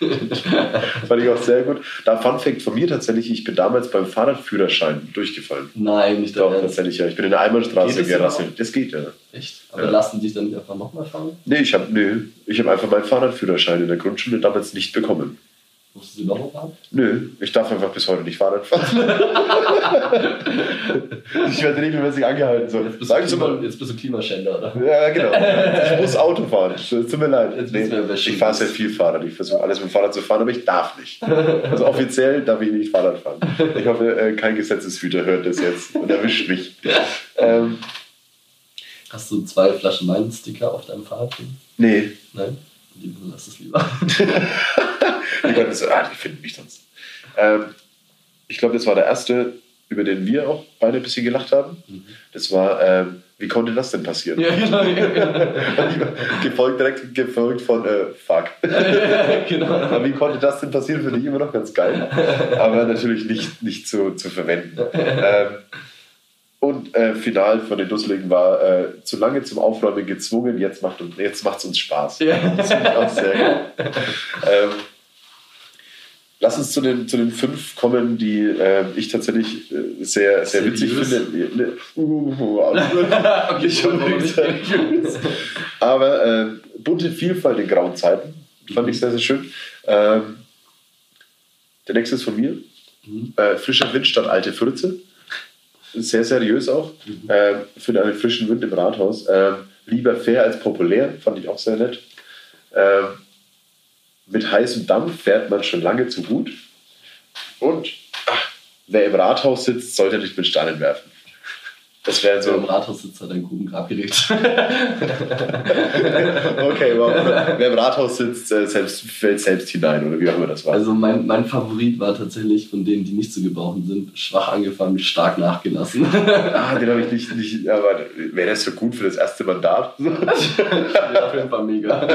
fand ich auch sehr gut. Da Fun Fact von mir tatsächlich, ich bin damals beim Fahrradführerschein durchgefallen. Nein, nicht Doch, tatsächlich, ja. Ich bin in der Einbahnstraße gerasselt. Das geht, ja. Echt? Aber Ja. lassen dich dann einfach nochmal fahren? Nee, ich habe nee, ich hab einfach meinen Fahrradführerschein in der Grundschule damals nicht bekommen. Musst du sie nochmal fahren? Nö, ich darf einfach bis heute nicht Fahrrad fahren. ich werde regelmäßig angehalten. So. Jetzt bist, Sagen Klima, mal. jetzt bist du Klimaschänder, oder? Ja, genau. Ich muss Auto fahren. Es Tut mir leid. Nee, ich fahre sehr viel Fahrrad. Ich versuche alles mit dem Fahrrad zu fahren, aber ich darf nicht. Also offiziell darf ich nicht Fahrrad fahren. Ich hoffe, äh, kein Gesetzeshüter hört das jetzt und erwischt mich. Ähm, Hast du zwei Flaschen Wein-Sticker auf deinem Fahrrad? nee, Nein? Lass es lieber. Die Leute so, ah, die finden mich sonst. Ähm, ich glaube, das war der erste, über den wir auch beide ein bisschen gelacht haben. Das war, ähm, wie konnte das denn passieren? ja, genau. gefolgt, direkt gefolgt von, äh, fuck. genau. Aber wie konnte das denn passieren? Finde ich immer noch ganz geil. Aber natürlich nicht, nicht zu, zu verwenden. Ähm, und äh, final von den Dusseligen war äh, zu lange zum Aufräumen gezwungen, jetzt macht jetzt macht's uns Spaß. Ja. Das finde ich auch sehr gut. Ähm, lass uns zu den, zu den fünf kommen, die äh, ich tatsächlich äh, sehr, sehr witzig finde. Uh. Aber äh, bunte Vielfalt in grauen Zeiten fand ich sehr, sehr schön. Ähm, der nächste ist von mir. Mhm. Äh, frischer Wind statt alte Fürze. Sehr seriös auch. Mhm. Ähm, für einen frischen Wind im Rathaus. Ähm, lieber fair als populär, fand ich auch sehr nett. Ähm, mit heißem Dampf fährt man schon lange zu gut. Und ach, wer im Rathaus sitzt, sollte nicht mit Steinen werfen. Das wäre So im. Rathaus sitzt, hat ein Grubengrabgerät. Okay, wow. wer im Rathaus sitzt, äh, selbst, fällt selbst hinein, oder wie auch immer das war. Also mein, mein Favorit war tatsächlich von denen, die nicht zu gebrauchen sind, schwach angefangen, stark nachgelassen. ah, den habe ich nicht, nicht aber wäre das so gut für das erste Mandat? auf jeden Fall mega.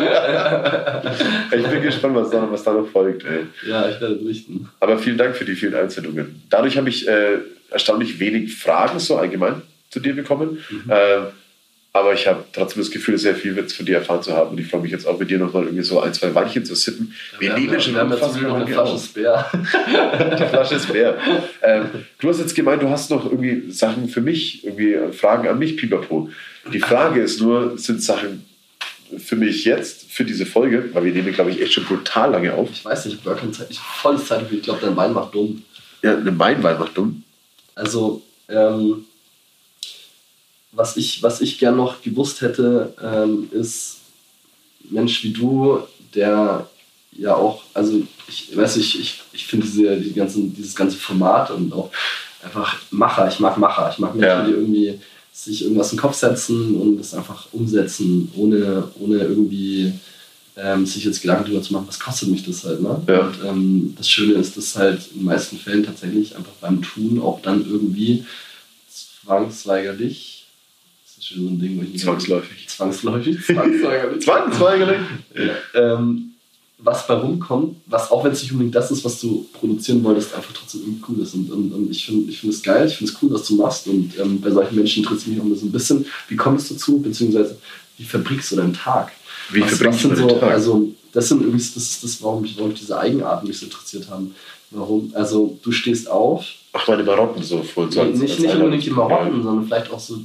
ich bin gespannt, was da, noch- was da noch folgt. Ey. Ja, ich werde berichten. Aber vielen Dank für die vielen Einsendungen. Dadurch habe ich äh, erstaunlich wenig Fragen so allgemein zu dir bekommen. Ähm, aber ich habe trotzdem das Gefühl, sehr viel Witz von dir erfahren zu haben. Und ich freue mich jetzt auch mit dir nochmal irgendwie so ein, zwei Weinchen zu sippen. Wir, haben- nehmen schon wir haben jetzt unfassbar noch eine Flasche. Spare. Die Flasche ist leer. Ähm, du hast jetzt gemeint, du hast noch irgendwie Sachen für mich, irgendwie Fragen an mich, Pipapo. Die Frage ist nur, sind Sachen für mich jetzt, für diese Folge, weil wir nehmen, glaube ich, echt schon brutal lange auf. Ich weiß nicht, Burger Zeit, ich volles Zeit. Ich glaube, dein Wein macht dumm. Ja, eine Weinwein macht dumm. Also, ähm, was, ich, was ich gern noch gewusst hätte, ähm, ist, Mensch wie du, der ja auch, also ich weiß ich, ich, ich finde diese, die ganzen, dieses ganze Format und auch einfach Macher, ich mag Macher, ich mag Menschen, Ja. die irgendwie sich irgendwas in den Kopf setzen und das einfach umsetzen, ohne, ohne irgendwie ähm, sich jetzt Gedanken darüber zu machen, was kostet mich das halt. Ne? Ja. Und ähm, das Schöne ist, dass halt in den meisten Fällen tatsächlich einfach beim Tun auch dann irgendwie zwangsweigerlich, ist schon so ein Ding, wo ich nicht Zwangsläufig. zwangsläufig, zwangsweigerlich, Zwangsweigerlich? ähm, was bei rumkommt, was auch wenn es nicht unbedingt das ist, was du produzieren wolltest, einfach trotzdem irgendwie cool ist. Und, und, und ich finde ich find es geil, ich finde es cool, was du machst. Und ähm, bei solchen Menschen interessiert mich auch immer so ein bisschen, wie kommst du dazu, beziehungsweise wie verbringst du deinen Tag? Wie was, verbringst was du deinen so, Tag? Also, das sind übrigens, das ist das, warum mich, warum mich diese Eigenarten mich so interessiert haben. Warum? Also, du stehst auf, Ach, meine Marotten so voll. Nee, nicht, nicht unbedingt die Marotten, sondern vielleicht auch so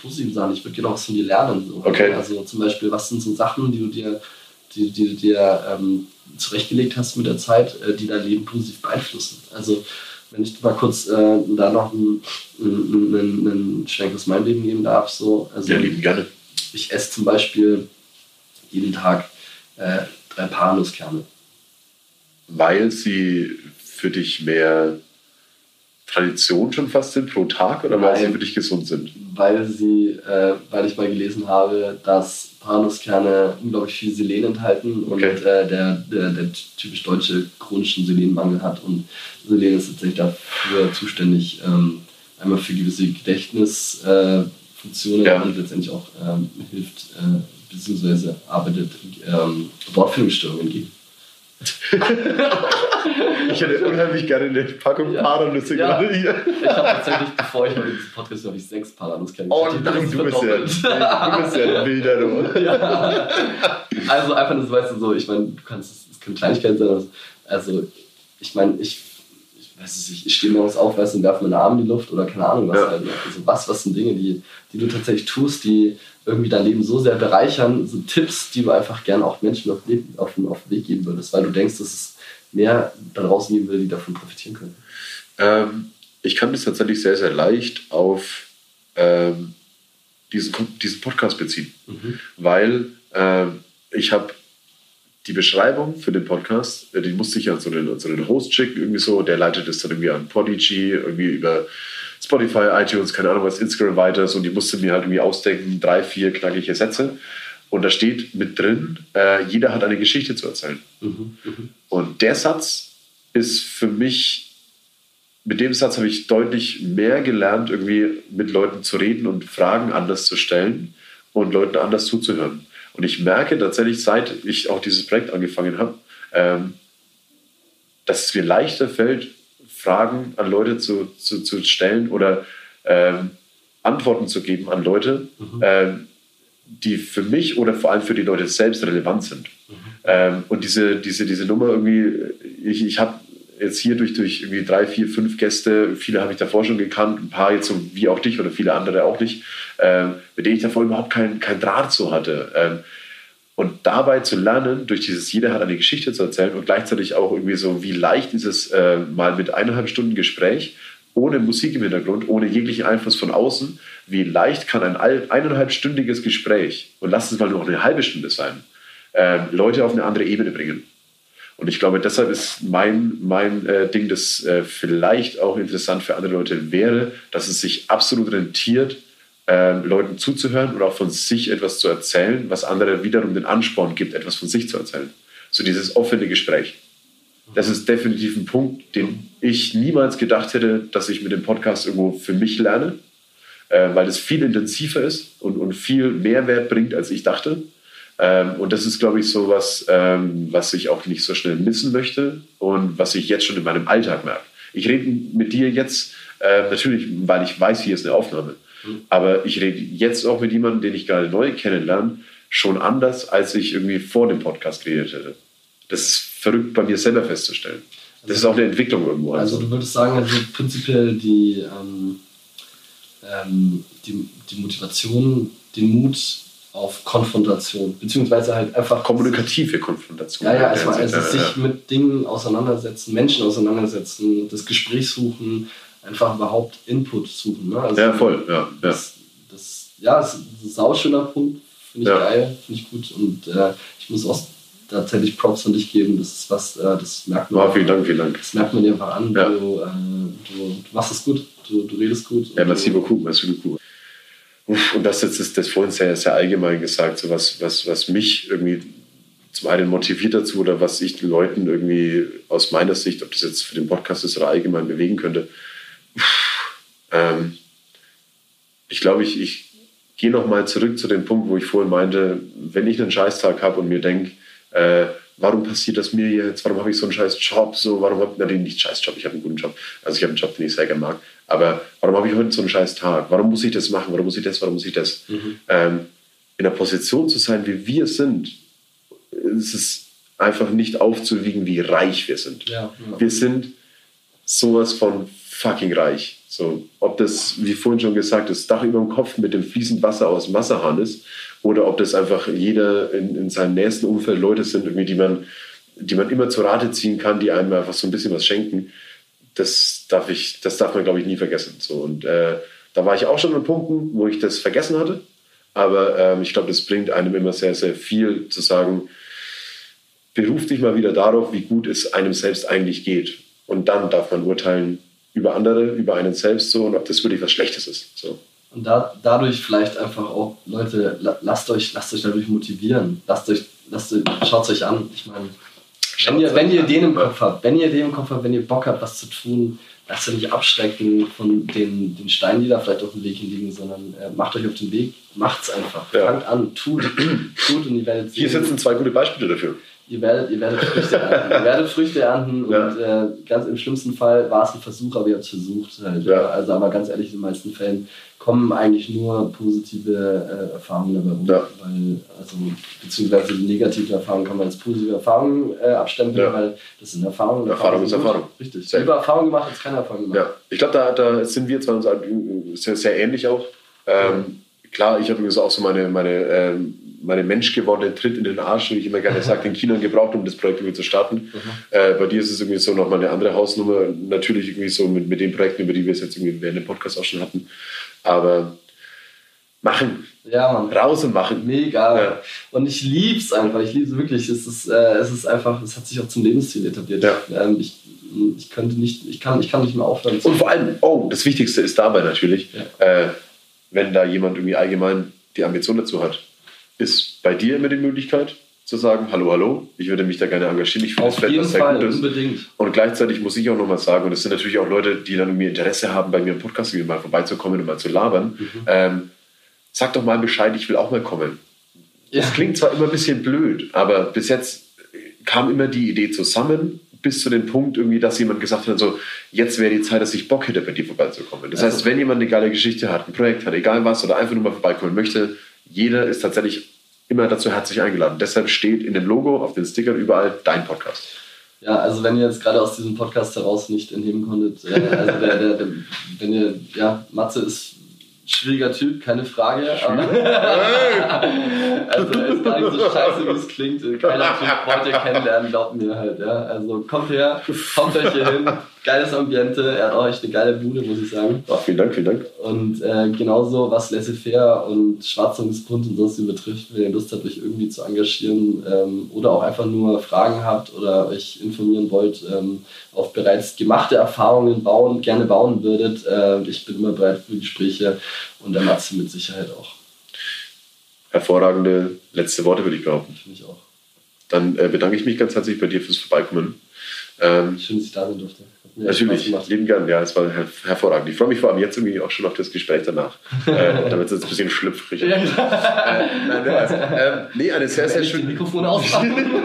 die, die positiven Sachen. Ich würde gerne was von dir lernen. So. Okay. Also zum Beispiel, was sind so Sachen, die du dir, die, die du dir ähm, zurechtgelegt hast mit der Zeit, äh, die dein Leben positiv beeinflussen. Also wenn ich mal kurz äh, da noch einen, einen, einen, Schwenk aus meinem Leben geben darf. So. Also, Ja, lieben gerne. ich esse zum Beispiel jeden Tag äh, drei Paranusskerne. Weil sie für dich mehr Tradition schon fast sind pro Tag oder weil Nein. sie für dich gesund sind? weil sie, äh, weil ich mal gelesen habe, dass Paranusskerne unglaublich viel Selen enthalten und Okay. äh, der, der, der typisch deutsche chronischen Selenmangel hat. Und Selen ist tatsächlich dafür zuständig, ähm, einmal für gewisse Gedächtnisfunktionen äh, Ja. und letztendlich auch ähm, hilft, äh, beziehungsweise arbeitet ähm, Wortfindungsstörungen gegen. Ich hätte unheimlich gerne eine Packung Ja. Paranüsse Ja. gerade hier. Ich habe tatsächlich, bevor ich heute diesen Podcast habe ich sechs Paranus Oh, kennengelernt. du, Das du, bist ja, du bist ja ein wilder, du. ja. Also einfach so, weißt du, so, ich meine, du kannst, es können Kleinigkeiten sein, also ich meine, ich, ich weiß es nicht, ich stehe morgens auf, weißt du, und werfe meine Arme in die Luft oder keine Ahnung was Ja. halt. Also was, was sind Dinge, die, die du tatsächlich tust, die irgendwie dein Leben so sehr bereichern, so Tipps, die du einfach gerne auch Menschen auf, den Weg- auf, den- auf den Weg geben würdest, weil du denkst, dass es mehr da draußen geben würde, die davon profitieren können. Ähm, ich kann das tatsächlich sehr, sehr leicht auf ähm, diesen, diesen Podcast beziehen, weil ähm, ich habe die Beschreibung für den Podcast, äh, die musste ich an so einen, so einen Host schicken, irgendwie so, der leitet das dann irgendwie an Podigy, irgendwie über Spotify, iTunes, keine Ahnung was, Instagram weiter, so, und die musste mir halt irgendwie ausdenken, drei, vier knackige Sätze. Und da steht mit drin, äh, jeder hat eine Geschichte zu erzählen. Und der Satz ist für mich, mit dem Satz habe ich deutlich mehr gelernt, irgendwie mit Leuten zu reden und Fragen anders zu stellen und Leuten anders zuzuhören. Und ich merke tatsächlich, seit ich auch dieses Projekt angefangen habe, ähm, dass es mir leichter fällt, Fragen an Leute zu, zu, zu stellen oder ähm, Antworten zu geben an Leute, ähm, die für mich oder vor allem für die Leute selbst relevant sind. Ähm, und diese, diese, diese Nummer irgendwie, ich, ich habe jetzt hier durch, durch irgendwie drei, vier, fünf Gäste, viele habe ich davor schon gekannt, ein paar jetzt so wie auch dich oder viele andere auch nicht, ähm, mit denen ich davor überhaupt keinen kein Draht so hatte. Und dabei zu lernen, durch dieses jeder hat eine Geschichte zu erzählen und gleichzeitig auch irgendwie so, wie leicht ist es äh, mal mit eineinhalb Stunden Gespräch, ohne Musik im Hintergrund, ohne jeglichen Einfluss von außen, wie leicht kann ein ein- eineinhalbstündiges Gespräch, und lass es mal nur noch eine halbe Stunde sein, ähm, Leute auf eine andere Ebene bringen. Und ich glaube, deshalb ist mein, mein äh, Ding, das äh, vielleicht auch interessant für andere Leute wäre, dass es sich absolut rentiert, ähm, Leuten zuzuhören und auch von sich etwas zu erzählen, was andere wiederum den Ansporn gibt, etwas von sich zu erzählen. So dieses offene Gespräch. Das ist definitiv ein Punkt, den ich niemals gedacht hätte, dass ich mit dem Podcast irgendwo für mich lerne, äh, weil es viel intensiver ist und, und viel Mehrwert bringt, als ich dachte. Ähm, und das ist, glaube ich, so was, ähm, was ich auch nicht so schnell missen möchte und was ich jetzt schon in meinem Alltag merke. Ich rede mit dir jetzt äh, natürlich, weil ich weiß, hier ist eine Aufnahme. Aber ich rede jetzt auch mit jemandem, den ich gerade neu kennenlerne, schon anders, als ich irgendwie vor dem Podcast geredet hätte. Das ist verrückt bei mir selber festzustellen. Das ist auch eine Entwicklung irgendwo. Also du würdest sagen, also prinzipiell die, ähm, ähm, die, die Motivation, den Mut auf Konfrontation, beziehungsweise halt einfach kommunikative Konfrontation. Ja, ja, erstmal also Hinsicht, sich mit Dingen auseinandersetzen, Menschen auseinandersetzen, das Gespräch suchen, einfach überhaupt Input suchen. Ne? Also ja, voll, ja. Das, das, ja, das ist ein sauschöner Punkt, finde ich Ja. geil, finde ich gut und äh, ich muss auch tatsächlich Props an dich geben, das ist was, äh, das merkt man. Oh, vielen Dank, vielen Dank. Das merkt man dir einfach an. Ja. Du, äh, du, du machst es gut, du, du redest gut. Ja, merci beaucoup, merci beaucoup. Und das jetzt ist das vorhin sehr, sehr allgemein gesagt, so was, was, was mich irgendwie zum einen motiviert dazu oder was ich den Leuten irgendwie aus meiner Sicht, ob das jetzt für den Podcast ist oder allgemein bewegen könnte. Ähm, ich glaube, ich, ich gehe nochmal zurück zu dem Punkt, wo ich vorhin meinte, wenn ich einen Scheißtag habe und mir denke, äh, warum passiert das mir jetzt? Warum habe ich so einen scheiß Job? So, warum habe ich natürlich nicht scheiß Job? Ich habe einen guten Job. Also ich habe einen Job, den ich sehr gerne mag. Aber warum habe ich heute so einen scheiß Tag? Warum muss ich das machen? Warum muss ich das? Warum muss ich das? Ähm, in der Position zu sein, wie wir sind, ist es einfach nicht aufzuwiegen, wie reich wir sind. Ja, ja. Wir sind sowas von fucking reich. So, ob das, wie vorhin schon gesagt, das Dach über dem Kopf mit dem fließend Wasser aus dem Wasserhahn ist oder ob das einfach jeder in, in seinem nächsten Umfeld Leute sind, irgendwie, die, man, die man immer zur Rate ziehen kann, die einem einfach so ein bisschen was schenken, das darf, ich, das darf man, glaube ich, nie vergessen. So, und äh, da war ich auch schon an Punkten, wo ich das vergessen hatte. Aber ähm, ich glaube, das bringt einem immer sehr, sehr viel zu sagen, beruf dich mal wieder darauf, wie gut es einem selbst eigentlich geht. Und dann darf man urteilen über andere, über einen selbst so und ob das wirklich was Schlechtes ist. So. Und da, dadurch vielleicht einfach auch, Leute, la, lasst euch, lasst euch dadurch motivieren. Lasst euch, lasst euch, schaut euch an. Ich meine, wenn ihr, wenn ihr den im Kopf habt, wenn ihr den im Kopf habt, wenn ihr Bock habt, was zu tun, lasst euch nicht abschrecken von den, den Steinen, die da vielleicht auf dem Weg liegen, sondern äh, macht euch auf den Weg, macht's einfach. Ja. Fangt an, tut, tut und ihr werdet Hier sehen. sitzen zwei gute Beispiele dafür. Ihr werdet, ihr werdet Früchte ernten. ihr werdet Früchte ernten Ja. und äh, ganz im schlimmsten Fall war es ein Versuch, aber ihr habt es versucht. Halt, Ja. Also, aber ganz ehrlich, in den meisten Fällen kommen eigentlich nur positive äh, Erfahrungen dabei rum. Ja. Weil, also, beziehungsweise die negativen Erfahrungen kann man als positive Erfahrungen äh, abstempeln, weil das sind Erfahrungen. Erfahrung ist sind gut. Erfahrung. Richtig. Sehr Lieber Erfahrung gemacht als keine Erfahrung gemacht. Ja, ich glaube, da, da sind wir zwar uns sehr, sehr ähnlich auch. Ähm, klar, ich habe übrigens auch so meine, meine, ähm, meine menschgewordene Tritt in den Arsch, wie ich immer gerne sage, den Kindern gebraucht, um das Projekt irgendwie zu starten. Äh, bei dir ist es irgendwie so nochmal eine andere Hausnummer. Natürlich irgendwie so mit, mit den Projekten, über die wir es jetzt irgendwie während dem Podcast auch schon hatten. Aber machen, Ja, Mann. raus und machen. Mega. Ja. Und ich lieb's einfach. Ich lieb's wirklich. Es ist, äh, es ist einfach, es hat sich auch zum Lebensstil etabliert. Ja. Ähm, ich, ich könnte nicht, ich kann, ich kann nicht mehr aufhören. Und vor allem, oh, das Wichtigste ist dabei natürlich, Ja. äh, wenn da jemand irgendwie allgemein die Ambition dazu hat, ist bei dir immer die Möglichkeit zu sagen, hallo, hallo, ich würde mich da gerne engagieren, ich finde das jeden was sehr Fall, Gutes. unbedingt. Und gleichzeitig muss ich auch nochmal sagen, und das sind natürlich auch Leute, die dann irgendwie Interesse haben, bei mir im Podcast irgendwie mal vorbeizukommen und mal zu labern, Mhm. ähm, sag doch mal Bescheid, ich will auch mal kommen. Ja. Das klingt zwar immer ein bisschen blöd, aber bis jetzt kam immer die Idee zusammen, bis zu dem Punkt irgendwie, dass jemand gesagt hat, so, jetzt wäre die Zeit, dass ich Bock hätte, bei dir vorbeizukommen. Das Also- heißt, wenn jemand eine geile Geschichte hat, ein Projekt hat, egal was, oder einfach nur mal vorbeikommen möchte, jeder ist tatsächlich immer dazu herzlich eingeladen. Deshalb steht in dem Logo, auf den Stickern überall dein Podcast. Ja, also wenn ihr jetzt gerade aus diesem Podcast heraus nicht entnehmen konntet, äh, also der, der, der, wenn ihr, ja, Matze ist schwieriger Typ, keine Frage. Aber, also er ist gar nicht so scheiße, wie es klingt. Keiner Typ wollt ihr kennenlernen, glaubt mir halt. Ja. Also kommt her, kommt euch hier hin. Geiles Ambiente, er hat auch echt eine geile Bude, muss ich sagen. Ach, vielen Dank, vielen Dank. Und äh, genauso was Laissez-faire und Schwarzungsgrund und sonst betrifft, wenn ihr Lust habt, euch irgendwie zu engagieren ähm, oder auch einfach nur Fragen habt oder euch informieren wollt, ähm, auf bereits gemachte Erfahrungen bauen, gerne bauen würdet, äh, ich bin immer bereit für Gespräche und der Matze mit Sicherheit auch. Hervorragende letzte Worte, würde ich behaupten. Finde ich auch. Dann äh, bedanke ich mich ganz herzlich bei dir fürs Vorbeikommen. Ähm, Schön, dass ich da sein durfte. Natürlich, lieben gern. Ja, es war her hervorragend. Ich freue mich vor allem jetzt irgendwie auch schon auf das Gespräch danach. äh, damit es jetzt ein bisschen schlüpfrig. Äh, nein, weiß. ähm, nee, eine sehr, sehr schöne. Mikrofone ausmachen.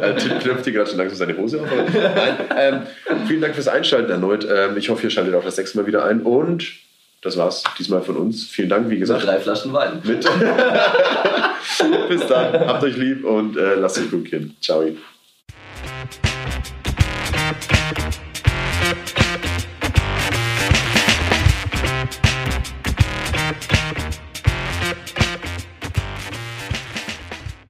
Äh, Tim knöpft hier gerade schon langsam seine Hose auf. Nein, ähm, vielen Dank fürs Einschalten erneut. Ähm, ich hoffe, ihr schaltet auch das nächste Mal wieder ein. Und das war's diesmal von uns. Vielen Dank, wie Mit gesagt. drei Flaschen Wein. Mit. Bis dann. Habt euch lieb und äh, lasst euch gut gehen. Ciao. thank you